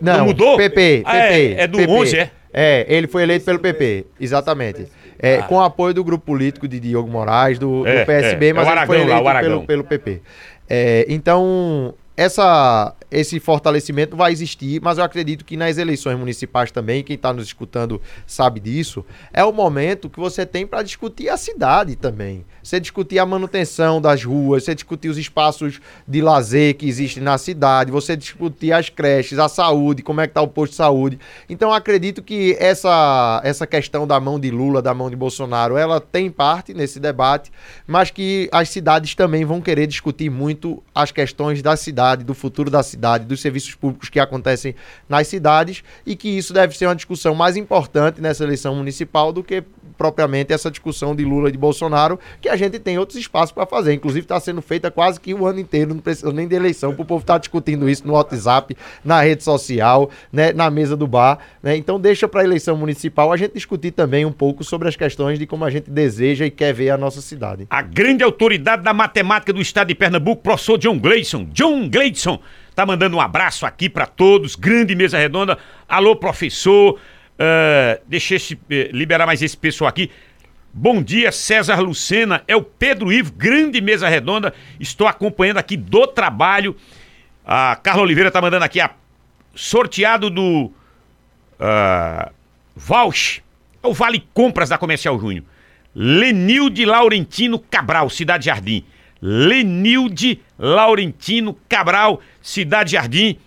Não, não mudou? PP, PP. Ah, é, é do PP. 11, é? É, ele foi eleito pelo PP, exatamente. É, ah. Com o apoio do grupo político de Diogo Moraes, do, é, do PSB, é. mas é ele foi eleito lá, pelo, pelo PP. É, então, essa, esse fortalecimento vai existir, mas eu acredito que nas eleições municipais também, quem está nos escutando sabe disso, é o momento que você tem para discutir a cidade também. Você discutir a manutenção das ruas, você discutir os espaços de lazer que existem na cidade, você discutir as creches, a saúde, como é que está o posto de saúde. Então acredito que essa, essa questão da mão de Lula, da mão de Bolsonaro, ela tem parte nesse debate, mas que as cidades também vão querer discutir muito as questões da cidade, do futuro da cidade cidade, dos serviços públicos que acontecem nas cidades e que isso deve ser uma discussão mais importante nessa eleição municipal do que propriamente essa discussão de Lula e de Bolsonaro, que a gente tem outros espaços para fazer. Inclusive está sendo feita quase que o ano inteiro, não precisa nem de eleição, para o povo estar tá discutindo isso no WhatsApp, na rede social, né, na mesa do bar. Né? Então deixa para a eleição municipal a gente discutir também um pouco sobre as questões de como a gente deseja e quer ver a nossa cidade. A grande autoridade da matemática do estado de Pernambuco, professor John Gleison. John Gleison Tá mandando um abraço aqui para todos. Grande mesa redonda. Alô, professor. Uh, deixa eu uh, liberar mais esse pessoal aqui. Bom dia, César Lucena. É o Pedro Ivo, grande mesa redonda. Estou acompanhando aqui do trabalho. A Carla Oliveira tá mandando aqui a sorteado do uh, Vouch. É o Vale Compras da Comercial Júnior. Lenilde Laurentino Cabral, Cidade Jardim. Lenilde Laurentino Cabral, Cidade Jardim.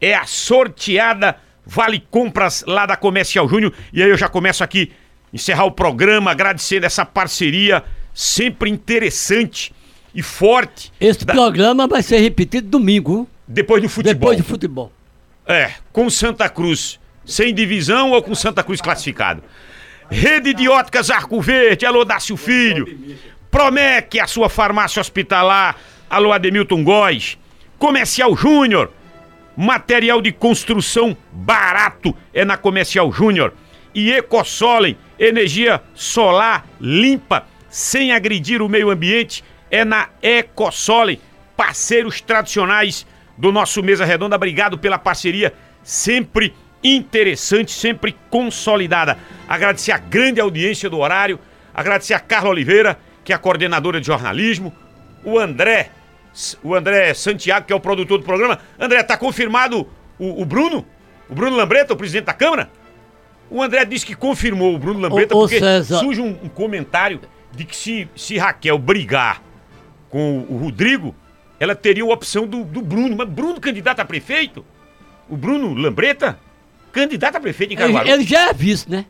É a sorteada Vale Compras lá da Comercial Júnior. E aí eu já começo aqui encerrar o programa, agradecendo essa parceria sempre interessante e forte Esse da- programa vai ser repetido domingo, depois do futebol. depois do futebol. É, com Santa Cruz sem divisão ou com Santa Cruz classificado. Rede de óticas Arco Verde, alô Dácio Filho. Promec, a sua farmácia hospitalar, alô Ademilton Góes. Comercial Júnior, material de construção barato é na Comercial Júnior. E Ecosolen, energia solar limpa, sem agredir o meio ambiente, é na Ecosolen. Parceiros tradicionais do nosso Mesa Redonda, obrigado pela parceria, sempre interessante, sempre consolidada. Agradecer a grande audiência do horário, agradecer a Carla Oliveira, que é a coordenadora de jornalismo, o André, o André Santiago, que é o produtor do programa. André, tá confirmado o, o Bruno? O Bruno Lambreta, o presidente da Câmara? O André disse que confirmou o Bruno Lambreta, Ô- porque surge um, um comentário de que se, se Raquel brigar com o Rodrigo, ela teria a opção do, do Bruno. Mas Bruno, candidato a prefeito? O Bruno Lambreta? Candidato a prefeito em Caruaru? ele já é vice, né?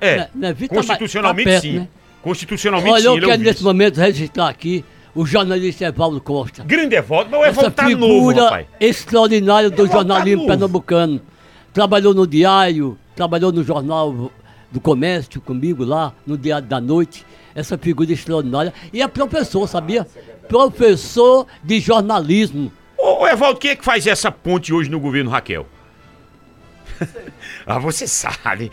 é, né, né, Vitor, tá constitucionalmente perto, sim. né? Constitucionalmente Olha, sim, eu ele é o quero nesse momento registrar aqui o jornalista Evaldo Costa. Grande Evaldo, mas o Evaldo tá novo, figura rapaz. extraordinária do Evaldo tá jornalismo novo. pernambucano. Trabalhou no Diário, trabalhou no Jornal do Comércio comigo lá, no Diário da Noite. Essa figura extraordinária. E é professor, sabia? Professor de jornalismo. Ô, ô, Evaldo, quem é que faz essa ponte hoje no governo Raquel? ah, você sabe.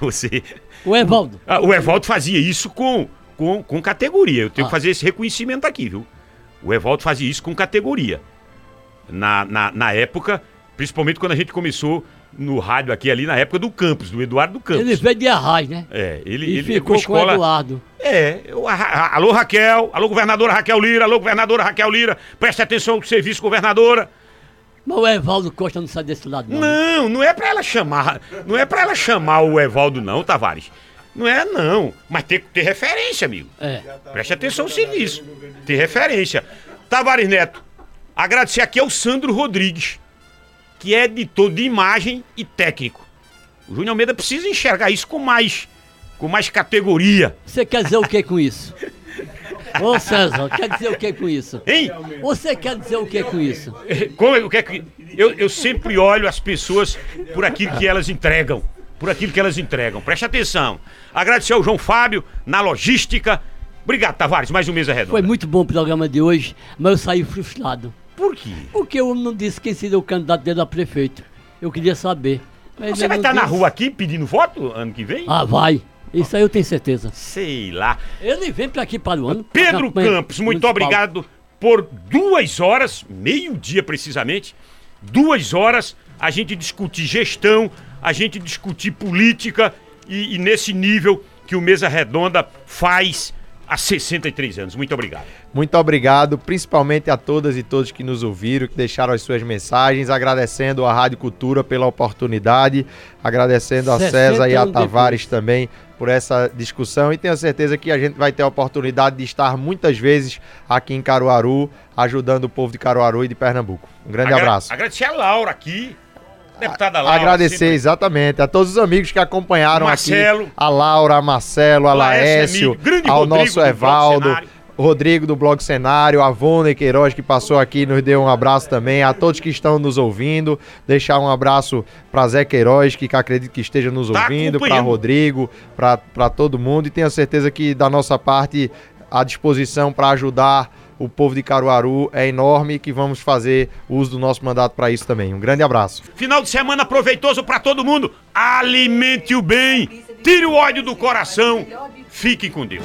Você. O Evaldo. Ah, o Evaldo fazia isso com, com, com categoria. Eu tenho Ah. que fazer esse reconhecimento aqui, viu? O Evaldo fazia isso com categoria. Na, na, na época, principalmente quando a gente começou no rádio aqui ali, na época do campus, do Eduardo Campos. Ele veio de Arraiz, né? É, ele, E ele ficou com o Eduardo. É, eu- a- a- alô Raquel, alô governadora Raquel Lira, alô governadora Raquel Lira, preste atenção no serviço, governadora. Mas o Evaldo Costa não sai desse lado, não. Não, não é pra ela chamar, não é pra ela chamar o Evaldo não, Tavares. Não é não, mas tem que ter referência, amigo. É. Preste atenção no serviço. Ter referência. Tavares Neto, agradecer aqui ao Sandro Rodrigues, que é editor de imagem e técnico. O Júnior Almeida precisa enxergar isso com mais, com mais categoria. Você quer dizer o que com isso? Ô César, quer dizer o que com isso? Hein? Você quer dizer o que com isso? Como é- o que é que eu, eu sempre olho as pessoas por aquilo que elas entregam, por aquilo que elas entregam. Preste atenção. Agradecer ao João Fábio na logística. Obrigado, Tavares, mais um mesa redonda. Foi muito bom o programa de hoje, mas eu saí frustrado. Por quê? Porque eu não disse quem seria o candidato dele a prefeito. Eu queria saber. Mas Você vai estar na disse. rua aqui pedindo voto ano que vem? Ah, vai. Isso aí eu tenho certeza. Sei lá. Ele vem pra aqui para o ano. Pedro Campos, muito municipal. obrigado por duas horas, meio-dia precisamente, duas horas a gente discutir gestão, a gente discutir política e, e nesse nível que o Mesa Redonda faz há 63 anos. Muito obrigado. Muito obrigado, principalmente a todas e todos que nos ouviram, que deixaram as suas mensagens, agradecendo a Rádio Cultura pela oportunidade, agradecendo a 60 César e a Tavares também por essa discussão e tenho certeza que a gente vai ter a oportunidade de estar muitas vezes aqui em Caruaru, ajudando o povo de Caruaru e de Pernambuco. Um grande Agra- abraço. Agradecer a Laura aqui, deputada Laura. Agradecer sempre- exatamente a todos os amigos que acompanharam Marcelo. aqui. A Laura, a Marcelo, a Laércio ao Rodrigo nosso Evaldo, Rodrigo do Blog Cenário, a Vone Queiroz que passou aqui nos deu um abraço também, a todos que estão nos ouvindo. Deixar um abraço para Zé Queiroz, que acredito que esteja nos Tá ouvindo, para. Rodrigo, para todo mundo e tenho certeza que da nossa parte a disposição para ajudar o povo de Caruaru é enorme e que vamos fazer uso do nosso mandato para isso também. Um grande abraço. Final de semana proveitoso pra todo mundo. Alimente o bem, tire o ódio do coração. Fiquem com Deus.